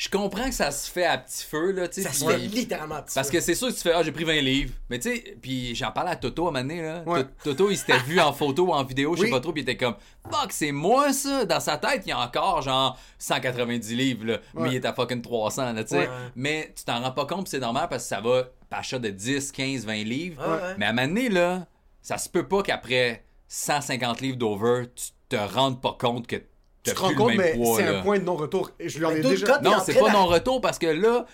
Je comprends que ça se fait à petit feu, là, tu sais. Ça se fait littéralement. petit Parce que c'est sûr que tu fais, ah, j'ai pris 20 livres. Mais tu sais, puis j'en parlais à Toto à un moment donné, là. Ouais. Toto, il s'était vu en photo ou en vidéo, je sais Oui. pas trop, puis il était comme, fuck, c'est moi ça. Dans sa tête, il y a encore genre 190 livres, là. Mais il est à fucking 300, là, tu sais. Ouais. Mais tu t'en rends pas compte, c'est normal parce que ça va pacha de 10, 15, 20 livres. Mais à un moment donné, là, ça se peut pas qu'après 150 livres d'over, tu te rendes pas compte que Tu te rends compte, mais c'est un point de non-retour. Et je lui en ai déjà. Non, c'est pas non-retour parce que là,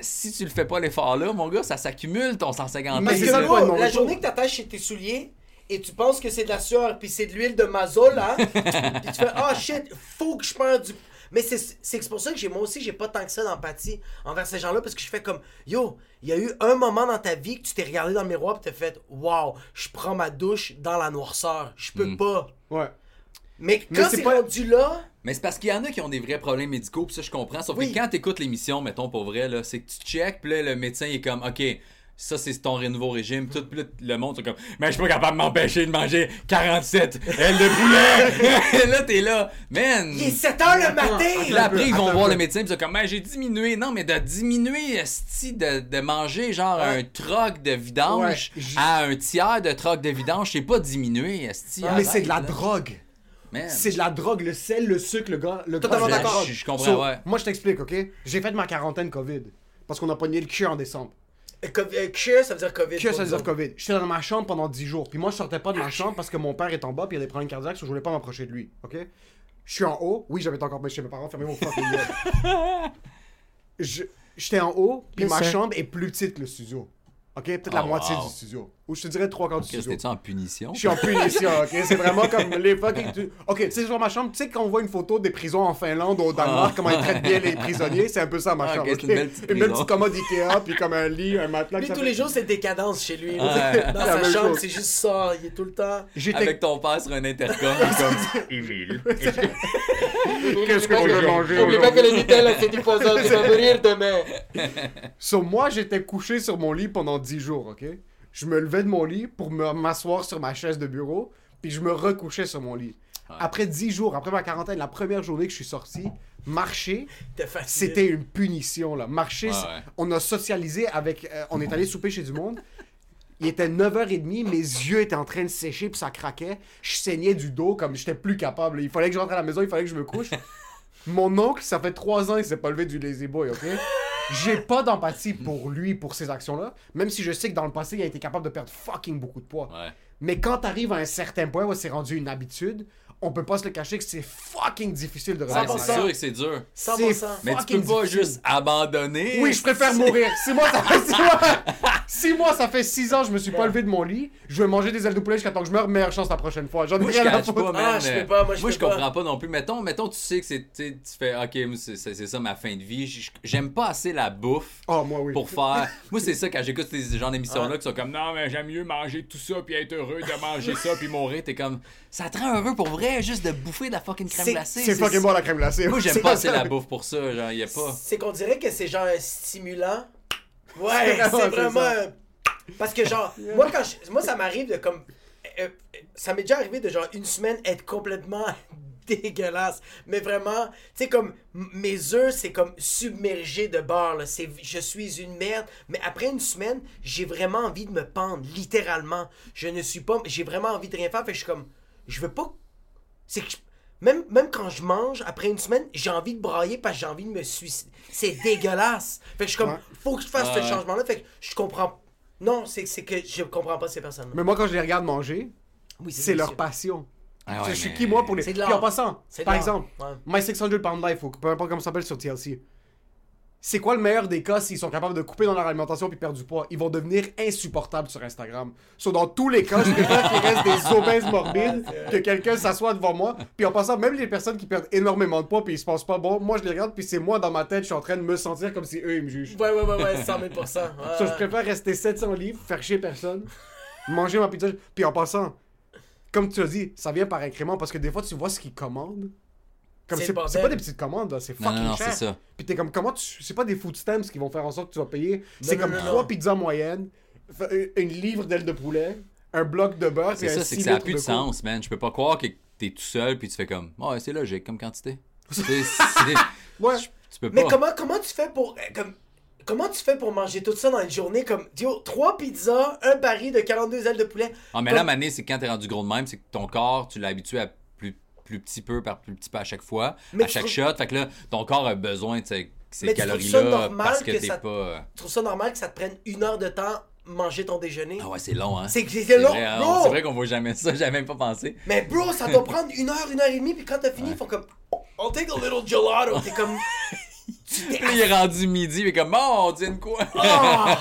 si tu le fais pas l'effort là, mon gars, ça s'accumule ton 150 Mais c'est la journée que t'attaches chez tes souliers et tu penses que c'est de la sueur puis c'est de l'huile de mazole, là, [laughs] puis tu fais ah shit, faut que je perde du. Mais c'est c'est pour ça que j'ai moi aussi j'ai pas tant que ça d'empathie envers ces gens-là parce que je fais comme yo, il y a eu un moment dans ta vie que tu t'es regardé dans le miroir et t'as fait waouh, je prends ma douche dans la noirceur, je peux pas. Ouais. Mais Mais quand c'est pas- rendu là, Mais c'est parce qu'il y en a qui ont des vrais problèmes médicaux, puis ça je comprends. Sauf Oui. que quand t'écoutes l'émission, mettons pour vrai, là, c'est que tu check, puis là, le médecin il est comme, ok, ça c'est ton nouveau régime, tout, le monde c'est comme, mais je suis pas capable de m'empêcher de manger 47 ailes de poulet. [laughs] là t'es là, man. il est 7 heures le matin. Puis là, après, ils vont voir le médecin, puis c'est comme, Ben, j'ai diminué. Non, mais de diminuer, esti, de, de manger genre un troc de vidange Ouais, à un tiers de troc de vidange, c'est pas diminuer, esti. Mais arrête, c'est de la là. drogue. C'est de la drogue, le sel, le sucre, le gras. Le Totalement gras, d'accord. drogue. Je- je comprends, So, ouais. Moi, je t'explique, ok? J'ai fait ma quarantaine COVID. Parce qu'on a pogné le cul en décembre. Cure, ça veut dire Covid. Pour ça veut dire COVID. J'étais dans ma chambre pendant 10 jours. Puis moi, je sortais pas de ma chambre parce que mon père est en bas puis il y a des problèmes cardiaques, so je voulais pas m'approcher de lui. OK? Je suis en haut. Oui, j'avais encore chez mes parents. Fermez mon fucking gueule. [laughs] Je- J'étais en haut, puis ma chambre est plus petite que le studio. OK? Peut-être la Oh, moitié wow. du studio. Ou je te dirais trois quarts du Chris, studio. t'es-tu en punition? Je suis en punition, ok? C'est [laughs] vraiment comme les fucking. tu- Ok, tu sais, sur ma chambre, tu sais, quand on voit une photo des prisons en Finlande, au Danemark, comment ils traitent bien les prisonniers, c'est un peu ça, ma Ah, chambre. ok, ok? c'est une belle petite Une prison. petite commode Ikea, [laughs] puis comme un lit, un matelas. Lui, tous fait- les jours, c'est décadence chez lui. Ouais. Dans La sa chambre, c'est juste ça. Il est tout le temps. J'étais. Avec ton père sur un intercom, comme [laughs] Emile. Qu'est-ce que tu veux manger N'oublie pas que le Nutella, c'est du poison. Tu vas mourir demain. So, moi, j'étais couché sur mon lit pendant 10 jours, ok? Je me levais de mon lit pour me- m'asseoir sur ma chaise de bureau, puis je me recouchais sur mon lit. Après 10 jours, après ma quarantaine, la première journée que je suis sorti, marcher, c'était une punition, là. Marcher, Ouais, c'est- ouais. on a socialisé avec... euh, on est allé souper chez du monde. Il était 9h30, mes yeux étaient en train de sécher, puis ça craquait. Je saignais du dos comme j'étais plus capable. Il fallait que je rentre à la maison, il fallait que je me couche. [laughs] Mon oncle, ça fait 3 ans, il s'est pas levé du lazy boy, ok? J'ai pas d'empathie pour lui, pour ces actions-là, même si je sais que dans le passé, il a été capable de perdre fucking beaucoup de poids. Ouais. Mais quand t'arrives à un certain point où c'est rendu une habitude, on peut pas se le cacher que c'est fucking difficile de revenir. en c'est sûr que c'est dur. 100%. Mais tu peux pas difficile. juste abandonner. Oui, je préfère mourir. Si moi, ça fait six mois, [laughs] six mois, ça fait six ans, je me suis pas levé de mon lit. Je vais manger des ailes de poulet jusqu'à temps que je meurs. Meilleure chance la prochaine fois. J'en ai Moi, je rien à foutre. pas, man. Ah, je pas, moi, je peux pas. comprends pas non plus. Mettons, mettons, tu sais que c'est. Tu fais, ok, moi, c'est ça ma fin de vie. J'aime pas assez la bouffe. Oh, moi, oui. Pour faire. Moi, c'est ça quand j'écoute ces genres d'émissions-là Ah. qui sont comme non, mais j'aime mieux manger tout ça puis être heureux de manger [laughs] ça puis mourir. T'es comme ça te rend heureux pour vrai juste de bouffer de la fucking crème C'est- glacée. C'est fucking bon la crème glacée. Moi, j'aime C'est pas assez ça. la bouffe pour ça. Genre, y a pas. C'est qu'on dirait que c'est genre un stimulant. [laughs] Ouais, C'est vraiment- c'est c'est un- Parce que genre, moi quand je- moi ça m'arrive de comme, euh, euh, ça m'est déjà arrivé de genre une semaine être complètement [laughs] dégueulasse, mais vraiment, tu sais comme mes œufs c'est comme submergé de beurre là, c'est je suis une merde, mais après une semaine j'ai vraiment envie de me pendre littéralement. Je ne suis pas, j'ai vraiment envie de rien faire, fait que je suis comme, je veux pas c'est que je- même, même quand je mange, après une semaine, j'ai envie de brailler parce que j'ai envie de me suicider. C'est dégueulasse. Fait que je suis comme, Ouais. faut que je fasse Ouais, ce changement-là. Fait que je comprends. Non, c'est c'est que je comprends pas ces personnes-là. Mais moi, quand je les regarde manger, Oui, c'est leur passion. Ah ouais, je suis mais- qui, moi, pour les. C'est de Puis en passant, par exemple, Ouais. My 600 Pound Life, ou peu importe comment ça s'appelle sur TLC. C'est quoi le meilleur des cas s'ils sont capables de couper dans leur alimentation puis perdre du poids? Ils vont devenir insupportables sur Instagram. So, dans tous les cas, je préfère qu'il reste des [laughs] obèses morbides que quelqu'un s'assoit devant moi. Puis en passant, même les personnes qui perdent énormément de poids puis ils se pensent pas bon, moi je les regarde puis c'est moi dans ma tête, je suis en train de me sentir comme si eux ils me jugent. Ouais, ouais, ouais, ouais, 100 000 ouais. So, je préfère rester 700 livres, faire chier personne, manger ma pizza. Puis en passant, comme tu as dit, ça vient par incrément parce que des fois tu vois ce qu'ils commandent. Comme C'est pas des petites commandes, c'est fucking non, non, cher. c'est ça. Puis t'es comme, comment tu. C'est pas des food stamps qui vont faire en sorte que tu vas payer. C'est comme trois pizzas moyennes, fa- une livre d'ailes de poulet, un bloc de beurre, C'est ça, c'est que ça a litres plus de sens, man. Je peux pas croire que t'es tout seul puis tu fais comme, ouais, c'est logique comme quantité. [laughs] Ouais. Tu peux Mais comment, comment tu fais pour. euh, Comme, comment tu fais pour manger tout ça dans une journée? Comme. Dio, trois pizzas, un baril de 42 ailes de poulet. Ah, mais Comme- là, Mané, c'est quand t'es rendu gros de même, c'est que ton corps, tu l'as habitué à plus, petit peu par plus petit peu à chaque fois, Mais à chaque trouves- shot. Fait que là, ton corps a besoin de ces, ces Mais tu trouves ça calories-là normal parce que, que t'es ça- pas. euh, Tu trouves ça normal que ça te prenne une heure de temps manger ton déjeuner? Ah ouais, c'est long, hein. C'est que c'est C'est long, vrai, hein. bro! C'est vrai qu'on voit jamais ça, [laughs] j'avais même pas pensé. Mais bro, ça doit [laughs] prendre une heure, une heure et demie, puis quand t'as fini, ils font comme. I'll take a little gelato. T'es comme. [laughs] Il est rendu midi, mais comme, bon, on dîne quoi? Ah!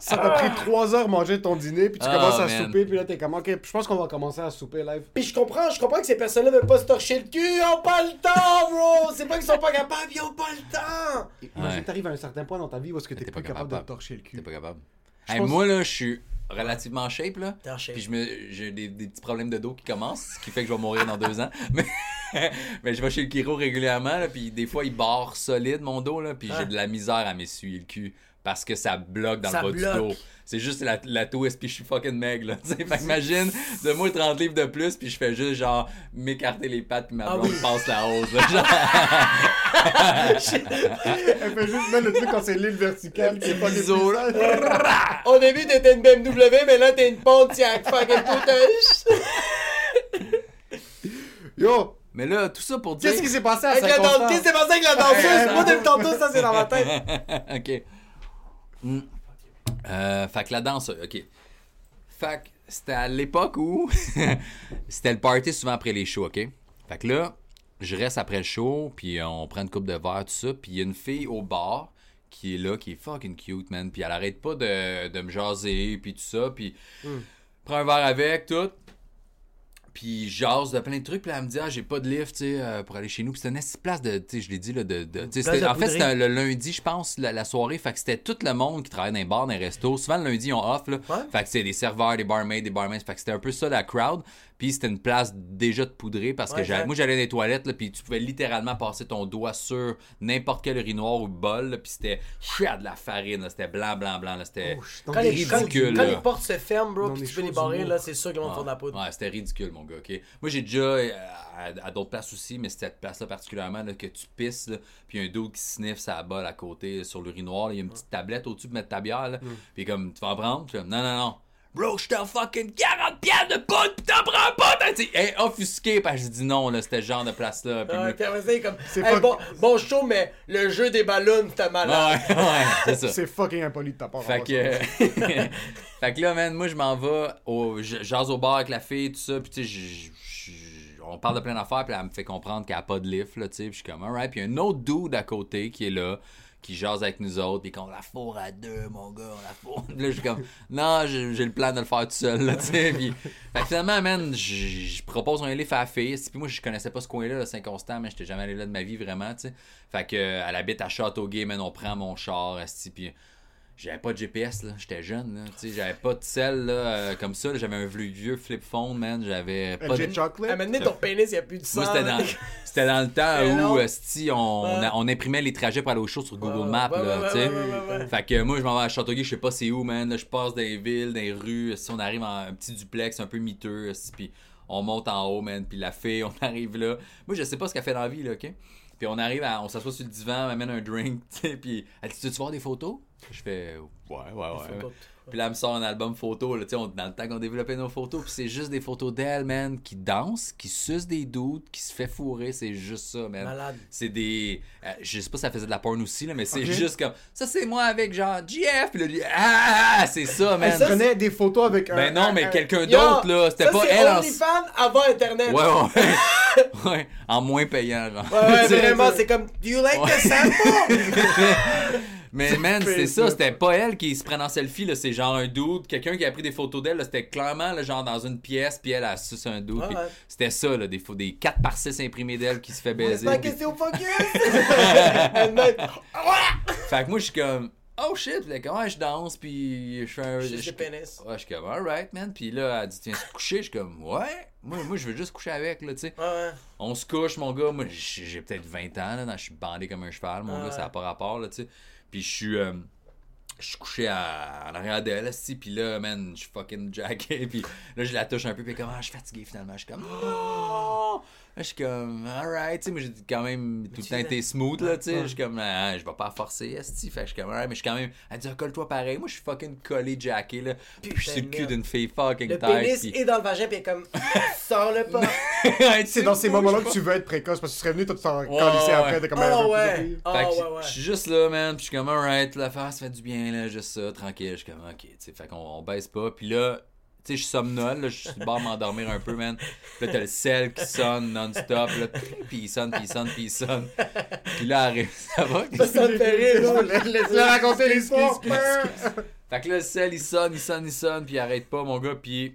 Ça t'a pris trois heures manger ton dîner, puis tu Ah, commences à man. souper, puis là t'es comme, ok, je pense qu'on va commencer à souper live. Puis je comprends, je comprends que ces personnes-là veulent pas se torcher le cul, ils ont pas le temps, bro! C'est pas qu'ils sont pas capables, ils ont pas le temps! Imagine, Ouais. t'arrives à un certain point dans ta vie où est-ce que t'es T'es plus pas capable capable. de te torcher le cul. T'es pas capable. Hey, pense- Moi, là, je suis relativement shape, là. T'es en shape. Puis je me, j'ai des, des petits problèmes de dos qui commencent, ce qui fait que je vais mourir dans deux ans. [laughs] Mais, mais je vais chez le chiro régulièrement, là, puis des fois, il barre solide mon dos, là, puis Ah. j'ai de la misère à m'essuyer le cul parce que ça bloque dans Ça le bas bloque. du dos. C'est juste la, la twist, puis je suis fucking maigre, là. [laughs] tu sais. Fait que imagine, de moi 30 livres de plus, puis je fais juste, genre, m'écarter les pattes, puis ma Ah blonde oui. passe la hausse, là, [laughs] genre. Elle fait juste mettre le truc quand c'est l'île verticale qui est pas là. Au début, t'étais une BMW, mais là, t'es une Pontiac fucking putain. Yo, Mais là, tout ça pour dire... qu'est-ce qui s'est passé à Saint-Constant? danseuse, c'est passé avec la danseuse. Moi, depuis tantôt, ça, c'est dans ma tête. [laughs] ok. Hmm. Euh, fait que la danse, ok. Fait que c'était à l'époque où [laughs] c'était le party souvent après les shows, ok? Fait que là, je reste après le show, puis on prend une coupe de verre, tout ça, puis il y a une fille au bar qui est là, qui est fucking cute, man, puis elle arrête pas de, de me jaser, puis tout ça, puis prend un verre avec, tout. Puis jase de plein de trucs. Puis là, elle me dit, ah, j'ai pas de lift, tu sais, euh, pour aller chez nous. Puis c'était une place de, tu sais, je l'ai dit, là, de. de- tu sais, en fait, c'était le lundi, je pense, la, la soirée. Fait que c'était tout le monde qui travaille dans les bars, dans les restos. Souvent, le lundi, ils ont off, là. Ouais. Fait que c'est des serveurs, des barmaids, des barmaids. Fait que c'était un peu ça, la crowd. Puis c'était une place déjà de poudrée parce que Ouais, j'allais- moi, j'allais dans les toilettes, là, puis tu pouvais littéralement passer ton doigt sur n'importe quel urinoir ou bol, là, puis c'était chia de la farine, là. C'était blanc, blanc, blanc, là. C'était. Oh, Quand des les, quand, ridicule, quand les portes se ferment, bro, puis tu peux les barrer, là, c'est sûr qu'ils vont fondre la poudre. Ouais, c'était ridicule, mon gars, ok? Moi, j'ai déjà, euh, à, à d'autres places aussi, mais cette place-là particulièrement, là, que tu pisses, là, puis un dos qui sniffe sa balle à côté sur l'urinoir, il y a une petite tablette au-dessus pour mettre ta bière, là, puis comme, tu vas en prendre? Non, non, non. Bro, je t'en fucking 40 piastres de poudre, pis t'en prends pas, t'as hey, offusqué, parce que j'ai dit non, là, c'était ce genre de place-là. Est comme. [laughs] C'est Hey, fuck- bon, bon show, mais le jeu des ballons, c'était malade. Ouais, [laughs] ouais, c'est ça. C'est fucking impoli de ta part. Fait que, [laughs] fait que là, man, moi, je m'en vais, au, je jase au bar avec la fille, tout ça, puis tu sais, je- je- je- on parle de plein d'affaires, puis elle me fait comprendre qu'elle a pas de lift, là, tu sais, puis je suis comme, alright, puis il y a un autre dude à côté qui est là, qui jase avec nous autres, puis qu'on la fourre à deux, mon gars, on la fourre. Là, je suis comme, non, j'ai le plan de le faire tout seul, là, tu sais, puis fait que finalement, man, je propose un lift à la fille, puis moi, je connaissais pas ce coin-là, là, Saint-Constant, mais j'étais jamais allé là de ma vie, vraiment, tu sais. Fait que, euh, elle habite à Châteauguay, man, on prend mon char, puis j'avais pas de GPS, là. J'étais jeune, là. Tu sais, j'avais pas de sel, là, euh, comme ça. J'avais un vieux, vieux flip phone, man. J'avais pas de... Chocolate? À maintenant, ton pénis, il n'y a plus de sang. Moi, c'était dans, c'était dans le temps où, esti, on, Ouais. on imprimait les trajets pour aller au show sur Google Ouais, Maps, ouais, là, ouais, tu sais. ouais, ouais, ouais, ouais. Fait que moi, je m'en vais à Châteauguay, je sais pas c'est où, man. Là, je passe dans les villes, dans les rues. Si on arrive en un petit duplex un peu miteux, puis on monte en haut, man. Puis la fille, [laughs] on arrive là. Moi, je sais pas ce qu'elle fait dans la vie, là, OK? Puis on arrive, à- on s'assoit sur le divan, elle m'amène un drink, [laughs] tu sais, puis elle dit, tu veux voir des photos? Je fais, ouais, ouais, ouais. Puis là, elle me sort un album photo, là, tu sais, on- dans le temps qu'on développait nos photos, puis c'est juste des photos d'elle, man, qui danse, qui suce des doutes, qui se fait fourrer, c'est juste ça, man. Malade. C'est des. euh, je sais pas si ça faisait de la porn aussi, là, mais c'est juste comme. Ça, c'est moi avec genre GF, puis là, lui, ah, c'est ça, man. Elle connaît des photos avec un. ben non, mais un- quelqu'un d'autre, là. C'était ça, pas c'est elle en. OnlyFans avant Internet. Ouais, ouais. Ouais. En moins payant, genre. Ouais, ouais, [laughs] vraiment, c'est comme, do you like the sample? [laughs] Mais man, c'est ça, c'était pas elle qui se prenait en selfie, là. C'est genre un dude, quelqu'un qui a pris des photos d'elle. C'était clairement, là, genre dans une pièce, puis elle a sucé un dude. Ouais, puis ouais. C'était ça, là, des, des 4 par 6 imprimés d'elle qui se fait C'est baiser. pas puis- question focus. [laughs] Met- Fait que moi, je suis comme, oh shit, puis elle est comme, ouais, je danse, puis je fais un. Je- le pénis. Ouais, je suis comme, alright, man. Puis là, elle dit, tiens, se coucher. Je suis comme, ouais. Moi, moi, je veux juste coucher avec, là, tu sais. Ouais, ouais. On se couche, mon gars. Moi, j'ai peut-être 20 ans, là. dans- Je suis bandé comme un cheval, mon gars. Ça n'a pas rapport, là, tu sais. Puis je suis. euh, je suis couché à, en arrière d'elle, esti, puis là, man, je suis fucking [laughs] jacké, puis là, je la touche un peu, puis comme, ah, je suis fatigué, finalement, je suis comme, oh! [gasps] Je suis comme, alright, tu sais, moi, j'ai quand même tout le temps été smooth, là, tu sais, je suis comme, ah, je vais pas forcer, esti, fait que je suis comme, alright, mais je suis quand même, elle dit, colle-toi pareil, moi, je suis fucking collé, jacké, là, puis je suis sur le cul d'une fille fucking Le tight, pénis puis- est dans le vagin, puis elle est comme, [laughs] sors-le pas. [laughs] C'est dans ces moments-là que tu veux être précoce parce que tu serais venu, toi, tu t'en ouais. après. T'es comme, un peu ouais. plus- Fait que ouais, ouais. je suis juste là, man, puis je suis comme, alright, la face fait du bien, là, juste ça, tranquille. Je suis comme, ok, tu sais, fait qu'on on baisse pas. Puis là, tu sais, je somnole, là, je suis bord m'endormir un peu, man. Puis là, t'as le sel qui sonne non-stop, là, puis il sonne, puis il sonne, puis il sonne. Puis là, arrive, ça va? Ça me fait rire. Laisse-le raconter l'histoire. Fait que là, le sel, il sonne, il sonne, il sonne, puis il arrête pas, mon gars, puis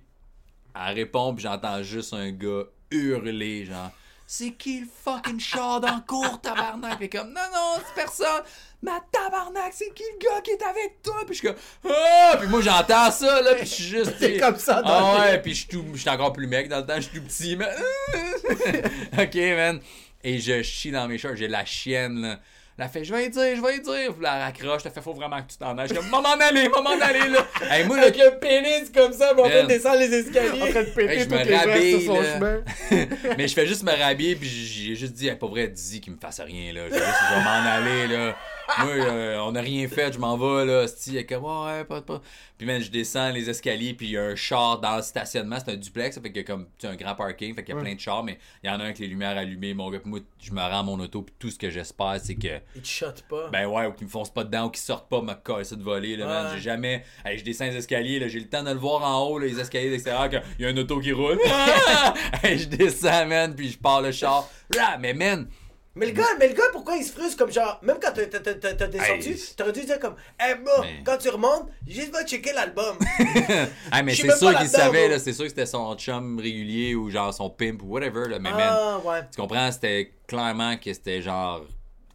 elle répond, puis j'entends juste un gars hurler, genre, c'est qui le fucking char dans cours, tabarnak? Puis comme, non, non, c'est personne. Ma tabarnak, c'est qui le gars qui est avec toi? Puis je suis comme, ah! Puis moi, j'entends ça, là, puis je suis juste. C'est comme ça dans Ah le- ouais, puis je suis tout- je suis encore plus mec dans le temps, je suis tout petit, mais. [laughs] ok, man. Et je chie dans mes shorts, j'ai la chienne, là. Elle fait, je vais y dire, je vais y dire. Puis elle raccroche, elle fait, faut vraiment que tu t'en ailles. Je suis comme, maman, allez, maman, allez, là. Hey, moi, là, Avec le pénis comme ça, mais en train de descendre les En train escaliers. de péter Hey, je toutes me les sur son chemin. [laughs] mais je fais juste me rhabiller, puis j'ai juste dit, hey, pas vrai, dis qu'il me fasse rien, là. Je vais, juste- je vais m'en aller, là. Moi, euh, on n'a rien fait, je m'en vais, là. Sti, elle est comme, ouais, pas, pas. Puis, man, je descends les escaliers, puis il y a un char dans le stationnement. C'est un duplex, ça fait y a comme, tu un grand parking, fait qu'il y a plein de chars, mais il y en a un avec les lumières allumées, mon gars. Puis moi, je me rends à mon auto, puis tout ce que j'espère, c'est que. Il te shot pas. Ben ouais, ou qu'ils me foncent pas dedans, ou qu'ils sortent pas me casser de voler, là, man. Ouais. J'ai jamais. Je descends les escaliers, là, j'ai le temps de le voir en haut, là, les escaliers d'extérieur, qu'il y a un auto qui roule. [laughs] Je descends, man, puis je pars le char. Là, mais man, Mais le gars, mais le gars, pourquoi il se frustre comme genre, même quand t'as- t'as t'as- t'as descendu, Hey. t'aurais dû dire comme, hey bro, Mais- quand tu remontes, juste va checker l'album. [laughs] ah, mais c'est sûr qu'il savait, bro. là, c'est sûr que c'était son chum régulier ou genre son pimp ou whatever, là, mais man, ah ouais. tu comprends, c'était clairement que c'était genre.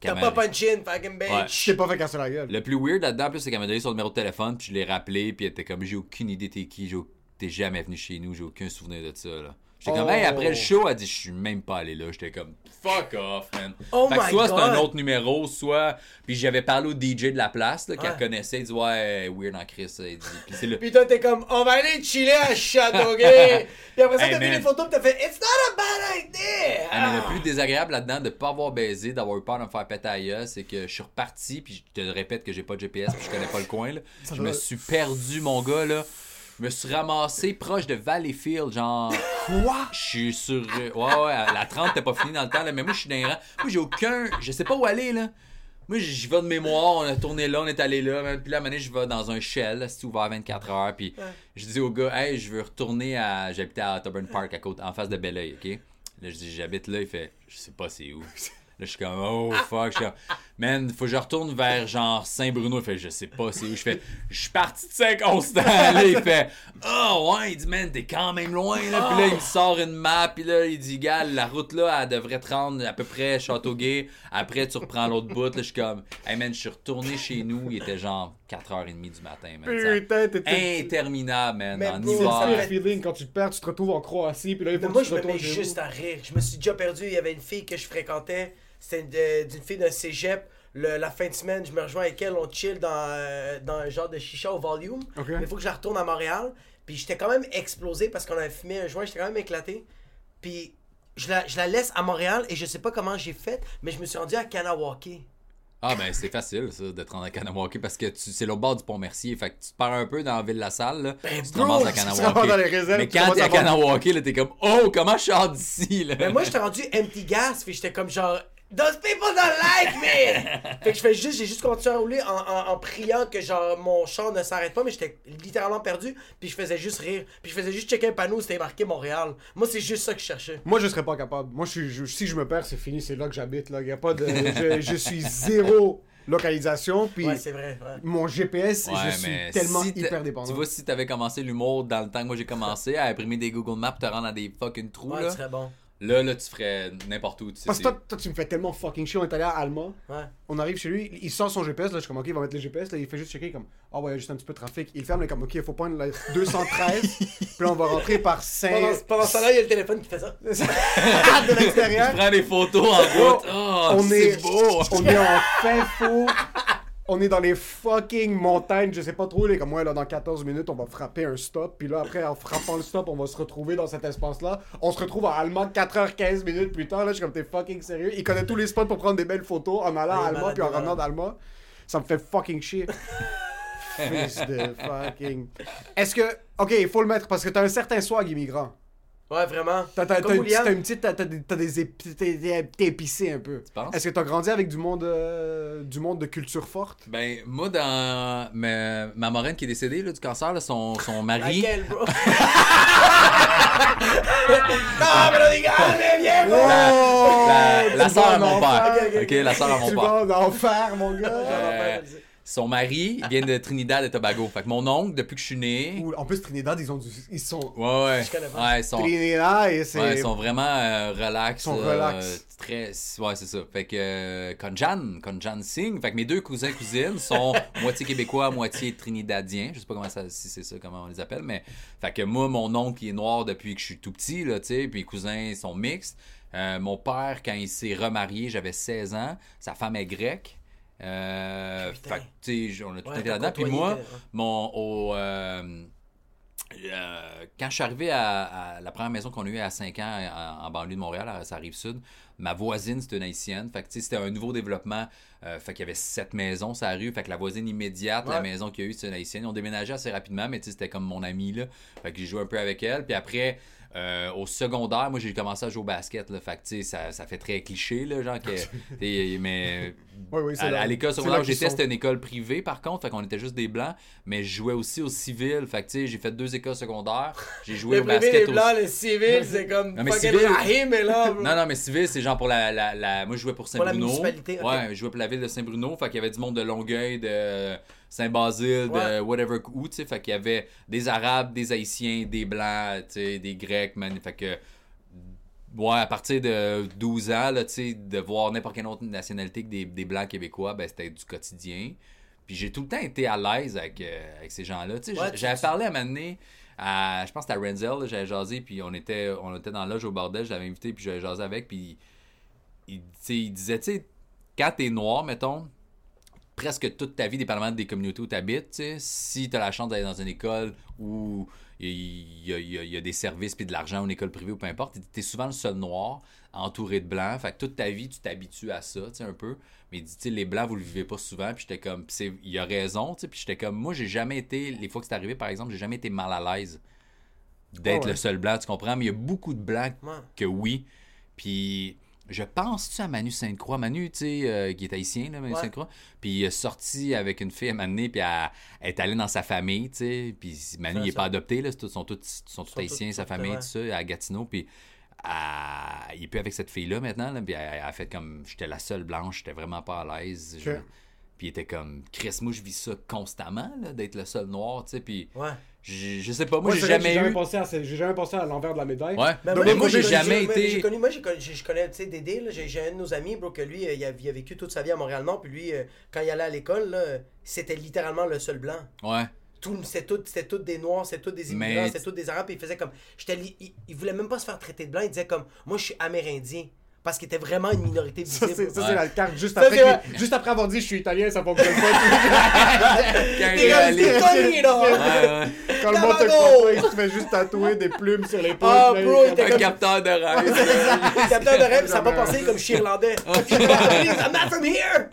T'as pas m'a- punch in, fucking bitch. Je t'ai pas fait casser la gueule. Le plus weird là-dedans, plus, c'est qu'elle m'a donné son numéro de téléphone, puis je l'ai rappelé, puis elle était comme, j'ai aucune idée t'es qui, t'es jamais venu chez nous, j'ai aucun souvenir de ça, là. J'étais comme, Oh. hey, après le show, elle dit, je suis même pas allé là. J'étais comme, fuck off, man. Oh fait que my soit c'est un autre numéro, soit. Puis j'avais parlé au DJ de la place, là, qu'elle Ouais. connaissait, il dit, ouais, weird en Chris, il dit. Puis c'est le. Puis toi, t'es comme, on va aller chiller à Châteauguay. [laughs] Puis après ça, Hey, t'as vu les photos, t'as fait, it's not a bad idea. Ah, mais le plus désagréable là-dedans de pas avoir baisé, d'avoir eu peur de me faire péter gueule, c'est que je suis reparti, puis je te répète que j'ai pas de GPS, puis je connais pas le coin, là. Je me suis perdu, mon gars, là. Je me suis ramassé proche de Valleyfield, genre. Quoi? Je suis sur. euh, Ouais, ouais, la 30 t'es pas fini dans le temps, là, mais moi, je suis dans les rangs. Moi, j'ai aucun. Je sais pas où aller, là. Moi, j'y vais de mémoire, on a tourné là, on est allé là, puis là, à un moment donné, je vais dans un shell, c'est ouvert 24 heures, puis je dis au gars, hey, je veux retourner à. J'habitais à Auburn Park, à côté, en face de Belleuil, ok? Là, je dis, j'habite là, il fait, je sais pas c'est où. Là, je suis comme, oh fuck, je suis comme, man, faut que je retourne vers genre Saint-Bruno. Il fait, je sais pas c'est où. Je fais, je suis parti de Saint-Constant. Là, il fait, oh ouais, il dit, man, t'es quand même loin. Là. Puis là, il me sort une map. Puis là, il dit, gars, la route là, elle devrait te rendre à peu près Châteauguay. Après, tu reprends l'autre bout. Là, je suis comme, hey man, je suis retourné chez nous. Il était genre 4h30 du matin, man. Putain, t'étais. Interminable, man, Mais en C'est le hiver. pire feeling quand tu te perds, tu te retrouves en Croatie, puis là, il faut que moi, tu je me mets juste à rire. Je me suis déjà perdu. Il y avait une fille que je fréquentais. C'était de- d'une fille d'un cégep. Le- la fin de semaine, je me rejoins avec elle. On chill dans, euh, dans un genre de chicha au volume. Mais il faut que je la retourne à Montréal. Puis j'étais quand même explosé parce qu'on avait fumé un joint. J'étais quand même éclaté. Puis je la, je la laisse à Montréal et je sais pas comment j'ai fait, mais je me suis rendu à Kanawake. Ah ben c'est facile ça de te rendre à Kanawake parce que tu, c'est l'autre bord du pont Mercier. Fait que tu te perds un peu dans la ville la salle là. tu te ramasses à [laughs] Kanawake. ramasses dans les réserves, Mais quand t'es à Kanawake là t'es comme oh comment je sors d'ici là? Mais moi, j'étais rendu empty gas, puis j'étais comme genre. Those people don't like me! [laughs] fait que je fais juste, j'ai juste continué à rouler en, en, en priant que genre mon char ne s'arrête pas, mais j'étais littéralement perdu, puis je faisais juste rire. Puis je faisais juste checker un panneau où c'était marqué Montréal. Moi, c'est juste ça que je cherchais. Moi, je serais pas capable. Moi, je si je me perds, c'est fini, c'est là que j'habite. Là. Y a pas de, je, je suis zéro localisation, puis Ouais, c'est vrai. ouais. mon GPS, Ouais, je suis tellement si hyper dépendant. Tu vois, si t'avais commencé l'humour dans le temps que moi j'ai commencé à imprimer des Google Maps, te rendre dans des fucking trous, Ouais, là, tu serais bon. Là, là, tu ferais n'importe où. Tu sais, Parce que toi, toi, tu me fais tellement fucking chier. On est allé à Alma. Ouais. On arrive chez lui, il sort son GPS. Là, je suis comme, ok, il va mettre le GPS. Là, il fait juste checker, comme, ah ouais, il y a juste un petit peu de trafic. Il ferme, il est comme, ok, il faut prendre la 213. [laughs] puis là, on va rentrer par 5. Pendant, pendant ce temps-là, il y a le téléphone qui fait ça. [laughs] de l'extérieur. [laughs] Je prends des photos en route. Oh, on c'est est, beau. on est en fin faux. On est dans les fucking montagnes, je sais pas trop, là, comme moi, là, dans 14 minutes, on va frapper un stop, puis là, après, en frappant le stop, on va se retrouver dans cet espace-là. On se retrouve à Alma 4h15 minutes plus tard, là, je suis comme, t'es fucking sérieux. Il connaît tous les spots pour prendre des belles photos en allant à Alma, malade, puis en revenant d'Alma. Ça me fait fucking chier. Fils de fucking... Est-ce que... Ok, il faut le mettre, parce que t'as un certain swag immigrant. Ouais, vraiment. T'as, t'as, Comme t'as- William. t'as une petite, t'as, t'as des, t'as des épi- t'es, t'es- t'es épicé un peu. penses? Est-ce que t'as grandi avec du monde, euh, du monde de culture forte? Ben, moi, dans ma, ma marraine qui est décédée là, du cancer, là, son, son mari. [laughs] Laquelle, bro? [laughs] non, mais là, les gars, mais viens, bro! La, la tu sœur à mon père. Ok, la sœur à mon tu père. vas en enfer, mon gars! Euh, son mari vient de Trinidad et Tobago. Fait que mon oncle, depuis que je suis né. Ou- En plus, Trinidad, ils, ont du... ils sont... Ouais, ouais. Ouais, ils sont, Trinidad, et c'est... ouais, ils sont vraiment euh, relax. Ils sont euh, relax. très. Ouais, c'est ça. Fait que euh, Konjan, Konjan Singh. Fait que mes deux cousins cousines sont [laughs] moitié québécois, moitié trinidadiens. Je sais pas comment ça, si c'est ça, comment on les appelle, mais. Fait que moi, mon oncle, il est noir depuis que je suis tout petit, là, tu sais. Puis les cousins ils sont mixtes. Euh, mon père, quand il s'est remarié, j'avais 16 ans. Sa femme est grecque. Euh, fait que, on a tout Ouais, été là-dedans. Puis moi, mon. Au, euh, euh, quand je suis arrivé à, à la première maison qu'on a eue à 5 ans en, en banlieue de Montréal, à sa rive sud, ma voisine, c'était une haïtienne. Fait que, c'était un nouveau développement. Euh, fait qu'il y avait sept maisons sur la rue. Fait que la voisine immédiate, la maison qu'il y a eu, c'était une haïtienne. Ils ont déménagé assez rapidement, mais c'était comme mon amie, là. Fait que j'ai joué un peu avec elle. Puis après, euh, au secondaire, moi, j'ai commencé à jouer au basket, là. Fait que, tu sais, ça, ça fait très cliché, là, genre que... [laughs] mais... Oui, oui, c'est à, à l'école secondaire où j'étais, c'était une école privée, par contre. Fait qu'on était juste des blancs. Mais je jouais aussi au civil. Fait que, tu sais, j'ai fait deux écoles secondaires. J'ai joué Le au privé, les basket aussi. blancs, le civil, c'est comme Non, mais civil- Rahim là. Non, non, mais civil, c'est genre pour la, la, la- Moi, je jouais pour la Saint-Bruno. Ouais, je jouais pour la ville de Saint-Bruno. Fait qu'il y avait du monde de Longueuil, de Saint-Basile, Ouais. de whatever où, tu sais. Fait qu'il y avait des Arabes, des Haïtiens, des Blancs, tu sais, des Grecs, man. Fait que. Ouais, à partir de 12 ans, là, tu sais, de voir n'importe quelle autre nationalité que des, des Blancs québécois, ben, c'était du quotidien. Puis j'ai tout le temps été à l'aise avec, euh, avec ces gens-là. Tu sais, Ouais, j'avais parlé à un moment donné à, je pense que c'était à Renzel, j'avais jasé, puis on était, on était dans la loge au bordel, je l'avais invité, puis j'avais jasé avec, puis il, tu sais, il disait, tu sais, quand t'es noir, mettons, presque toute ta vie, dépendamment des communautés où tu habites, si tu as la chance d'aller dans une école où il y a, y y des services puis de l'argent, ou une école privée ou peu importe, tu es souvent le seul noir entouré de blancs. Fait que toute ta vie, tu t'habitues à ça, tu sais, un peu. Mais dit, les blancs, vous le vivez pas souvent. Puis j'étais comme, il a raison, tu sais. Puis j'étais comme, moi, j'ai jamais été, les fois que c'est arrivé, par exemple, j'ai jamais été mal à l'aise d'être Ah ouais. le seul blanc, tu comprends? Mais il y a beaucoup de blancs que oui. Puis je pense-tu à Manu Sainte-Croix? Manu, tu sais, euh, qui est haïtien, là, Manu Ouais. Sainte-Croix. Puis il est sorti avec une fille à donné, puis elle, elle est allée dans sa famille, tu sais. Puis Manu, il n'est pas adopté, là. tout- sont tous, sont tous haïtiens, sa famille, tout ça, à Gatineau. Puis elle- il est plus avec cette fille-là maintenant, là, puis elle, a fait comme. J'étais la seule blanche, j'étais vraiment pas à l'aise. Puis il était comme, Chris, moi je vis ça constamment, là, d'être le seul noir, tu sais. Puis Ouais. Je, je sais pas, moi, Moi, j'ai c'est jamais j'ai jamais eu. pensé à, j'ai jamais pensé à l'envers de la médaille. Ouais. Ben, Mais moi, j'ai connu- jamais moi, été. j'ai connu- moi, j'ai connu- j'ai- je connais, tu sais, Dédé, là, j'ai un de nos amis, bro, que lui, euh, il a, il a vécu toute sa vie à Montréal-Nord, puis lui, euh, quand il allait à l'école, là, c'était littéralement le seul blanc. Ouais. Tout, c'était tout, tout des noirs, c'était tout des immigrants, Mais- c'était tout des arabes, puis il faisait comme, il, il voulait même pas se faire traiter de blanc, il disait comme, moi, je suis amérindien, parce qu'il était vraiment une minorité Ça, visible. c'est ça, Ouais. c'est la carte juste Ça, après, que- juste après avoir dit je suis italien, ça fonctionne pas. [laughs] Quand T'es il est comme, connu, là! Quand le monde te il se fait juste tatouer des plumes sur l'épaule. Ah, bro, il- était Un comme- capteur de rêve. Le capteur de rêve, ça n'a pas pensé comme je suis irlandais. [laughs] I'm not from here!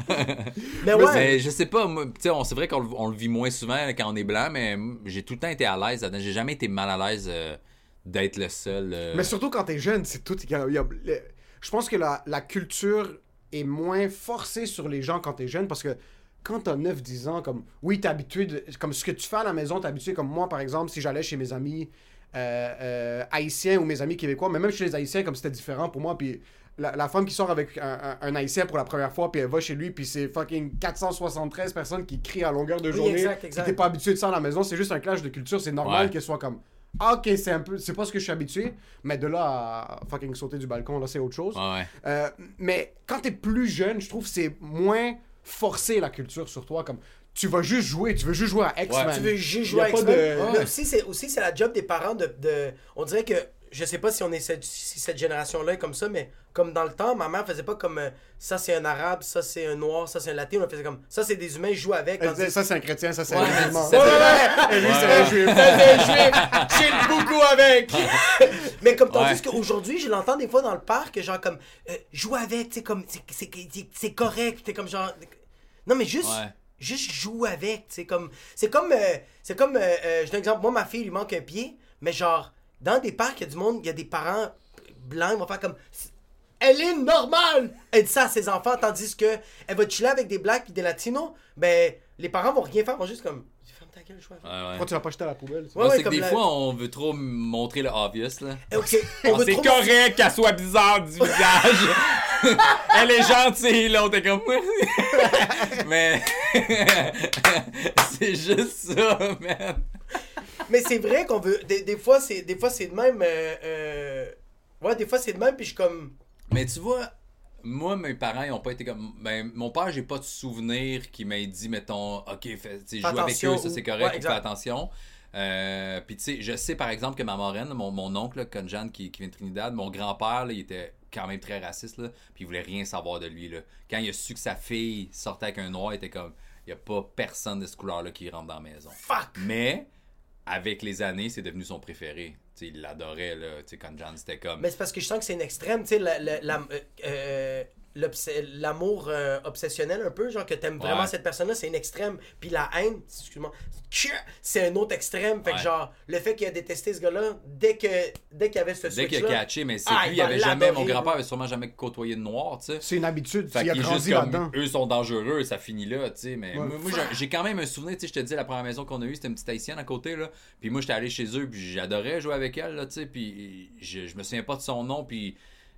Mais ouais. Mais je sais pas, tu sais, c'est vrai qu'on le- on le vit moins souvent quand on est blanc, mais j'ai tout le temps été à l'aise là-dedans. J'ai jamais été mal à l'aise euh, d'être le seul. euh, Mais surtout quand t'es jeune, c'est tout. y a- y a- le- je pense que la, la culture est moins forcée sur les gens quand t'es jeune parce que quand t'as 9-10 ans, comme oui, t'es habitué, de- comme ce que tu fais à la maison, t'es habitué, comme moi par exemple, si j'allais chez mes amis euh, euh, haïtiens ou mes amis québécois, mais même chez les haïtiens, comme c'était différent pour moi, puis la, la femme qui sort avec un, un- un haïtien pour la première fois, puis elle va chez lui, puis c'est fucking 473 personnes qui crient à longueur de Oui, journée. exact, puis exact. T'es pas habitué de ça à la maison, c'est juste un clash de culture, c'est normal Ouais. qu'elle soit comme ok, c'est un peu, c'est pas ce que je suis habitué, mais de là à fucking sauter du balcon, là, c'est autre chose. Ouais, ouais. Euh, mais quand t'es plus jeune, je trouve que c'est moins forcé la culture sur toi. Comme tu vas juste jouer, tu veux juste jouer à X-Men. Ouais. Tu veux juste jouer ça. de- Mais aussi, c'est aussi c'est la job des parents de, de- On dirait que. Je sais pas si on est cette, si cette génération-là est comme ça, mais comme dans le temps, ma mère faisait pas comme euh, ça c'est un arabe, ça c'est un noir, ça c'est un latin. On faisait comme ça c'est des humains, je joue avec. Elle disait, ça c'est un chrétien, ça c'est Ouais, un musulman. c'est- Ouais, c'est- ouais, ouais. Et lui c'est un juif. Ça, c'est un juif. [laughs] Chill beaucoup avec. [laughs] Mais comme tandis Ouais. qu'aujourd'hui, je l'entends des fois dans le parc, genre comme euh, joue avec, tu sais, comme c'est- c'est c'est- c'est correct, t'es comme genre. Non, mais juste. Ouais. Juste joue avec, tu sais, comme. C'est comme. euh, c'est comme. euh, euh, je donne un exemple, moi, ma fille, il lui manque un pied, mais genre, dans des parcs, il y a du monde, il y a des parents blancs, ils vont faire comme. Elle est normale! Elle dit ça à ses enfants, tandis que elle va chiller avec des blacks puis des latinos, ben, les parents vont rien faire, vont juste comme. Ferme ta gueule. Ouais, ouais. Pourquoi tu l'as pas jeté à la poubelle? Ouais, c'est que des la- fois, on veut trop montrer le obvious, là. Eh, on veut c'est trop- correct qu'elle soit bizarre du visage. [laughs] Elle est gentille, là, on était comme. [laughs] Mais. [laughs] c'est juste ça, man. Mais c'est vrai qu'on veut. Des, des fois, c'est des fois c'est de même. euh, euh, Ouais, des fois c'est de même, puis je suis comme. Mais tu vois, moi, mes parents, ils ont pas été comme. Ben, mon père, j'ai pas de souvenir qui m'ait dit, mettons, OK, fais, joue avec eux, ça c'est correct, Ouais, fais attention. Euh, puis tu sais, je sais par exemple que ma marraine, mon, mon oncle, Conjan, qui, qui vient de Trinidad, mon grand-père, il était quand même très raciste, là, puis il voulait rien savoir de lui. Là. Quand il a su que sa fille sortait avec un noir, il était comme, il y a pas personne de ce couleur-là qui rentre dans la maison. Fuck! Mais, avec les années, c'est devenu son préféré. Il l'adorait, là. Sais, Conjan, c'était comme... Mais c'est parce que je sens que c'est une extrême, la- la- la- euh, euh, l'amour euh, obsessionnel un peu, genre que t'aimes vraiment cette personne-là, c'est une extrême. Puis la haine, excuse-moi, c'est un autre extrême. Fait que genre, le fait qu'il a détesté ce gars-là, dès que dès qu'il y avait ce Dès qu'il a catché, mais c'est Ah, lui, il il va avait jamais... Mon grand-père avait sûrement jamais côtoyé de noir, tu sais. C'est une habitude, Fait il a qu'il juste comme, là-dedans. eux sont dangereux, ça finit là, tu sais. Mais Ouais. moi, moi, j'ai- j'ai quand même un souvenir, tu sais, je te dis, la première maison qu'on a eue, c'était une petite haïtienne à côté, là. Puis moi, j'étais allé chez eux, puis j'adorais jouer avec elle, là, tu sais. Puis je, je me souviens pas de son nom, puis,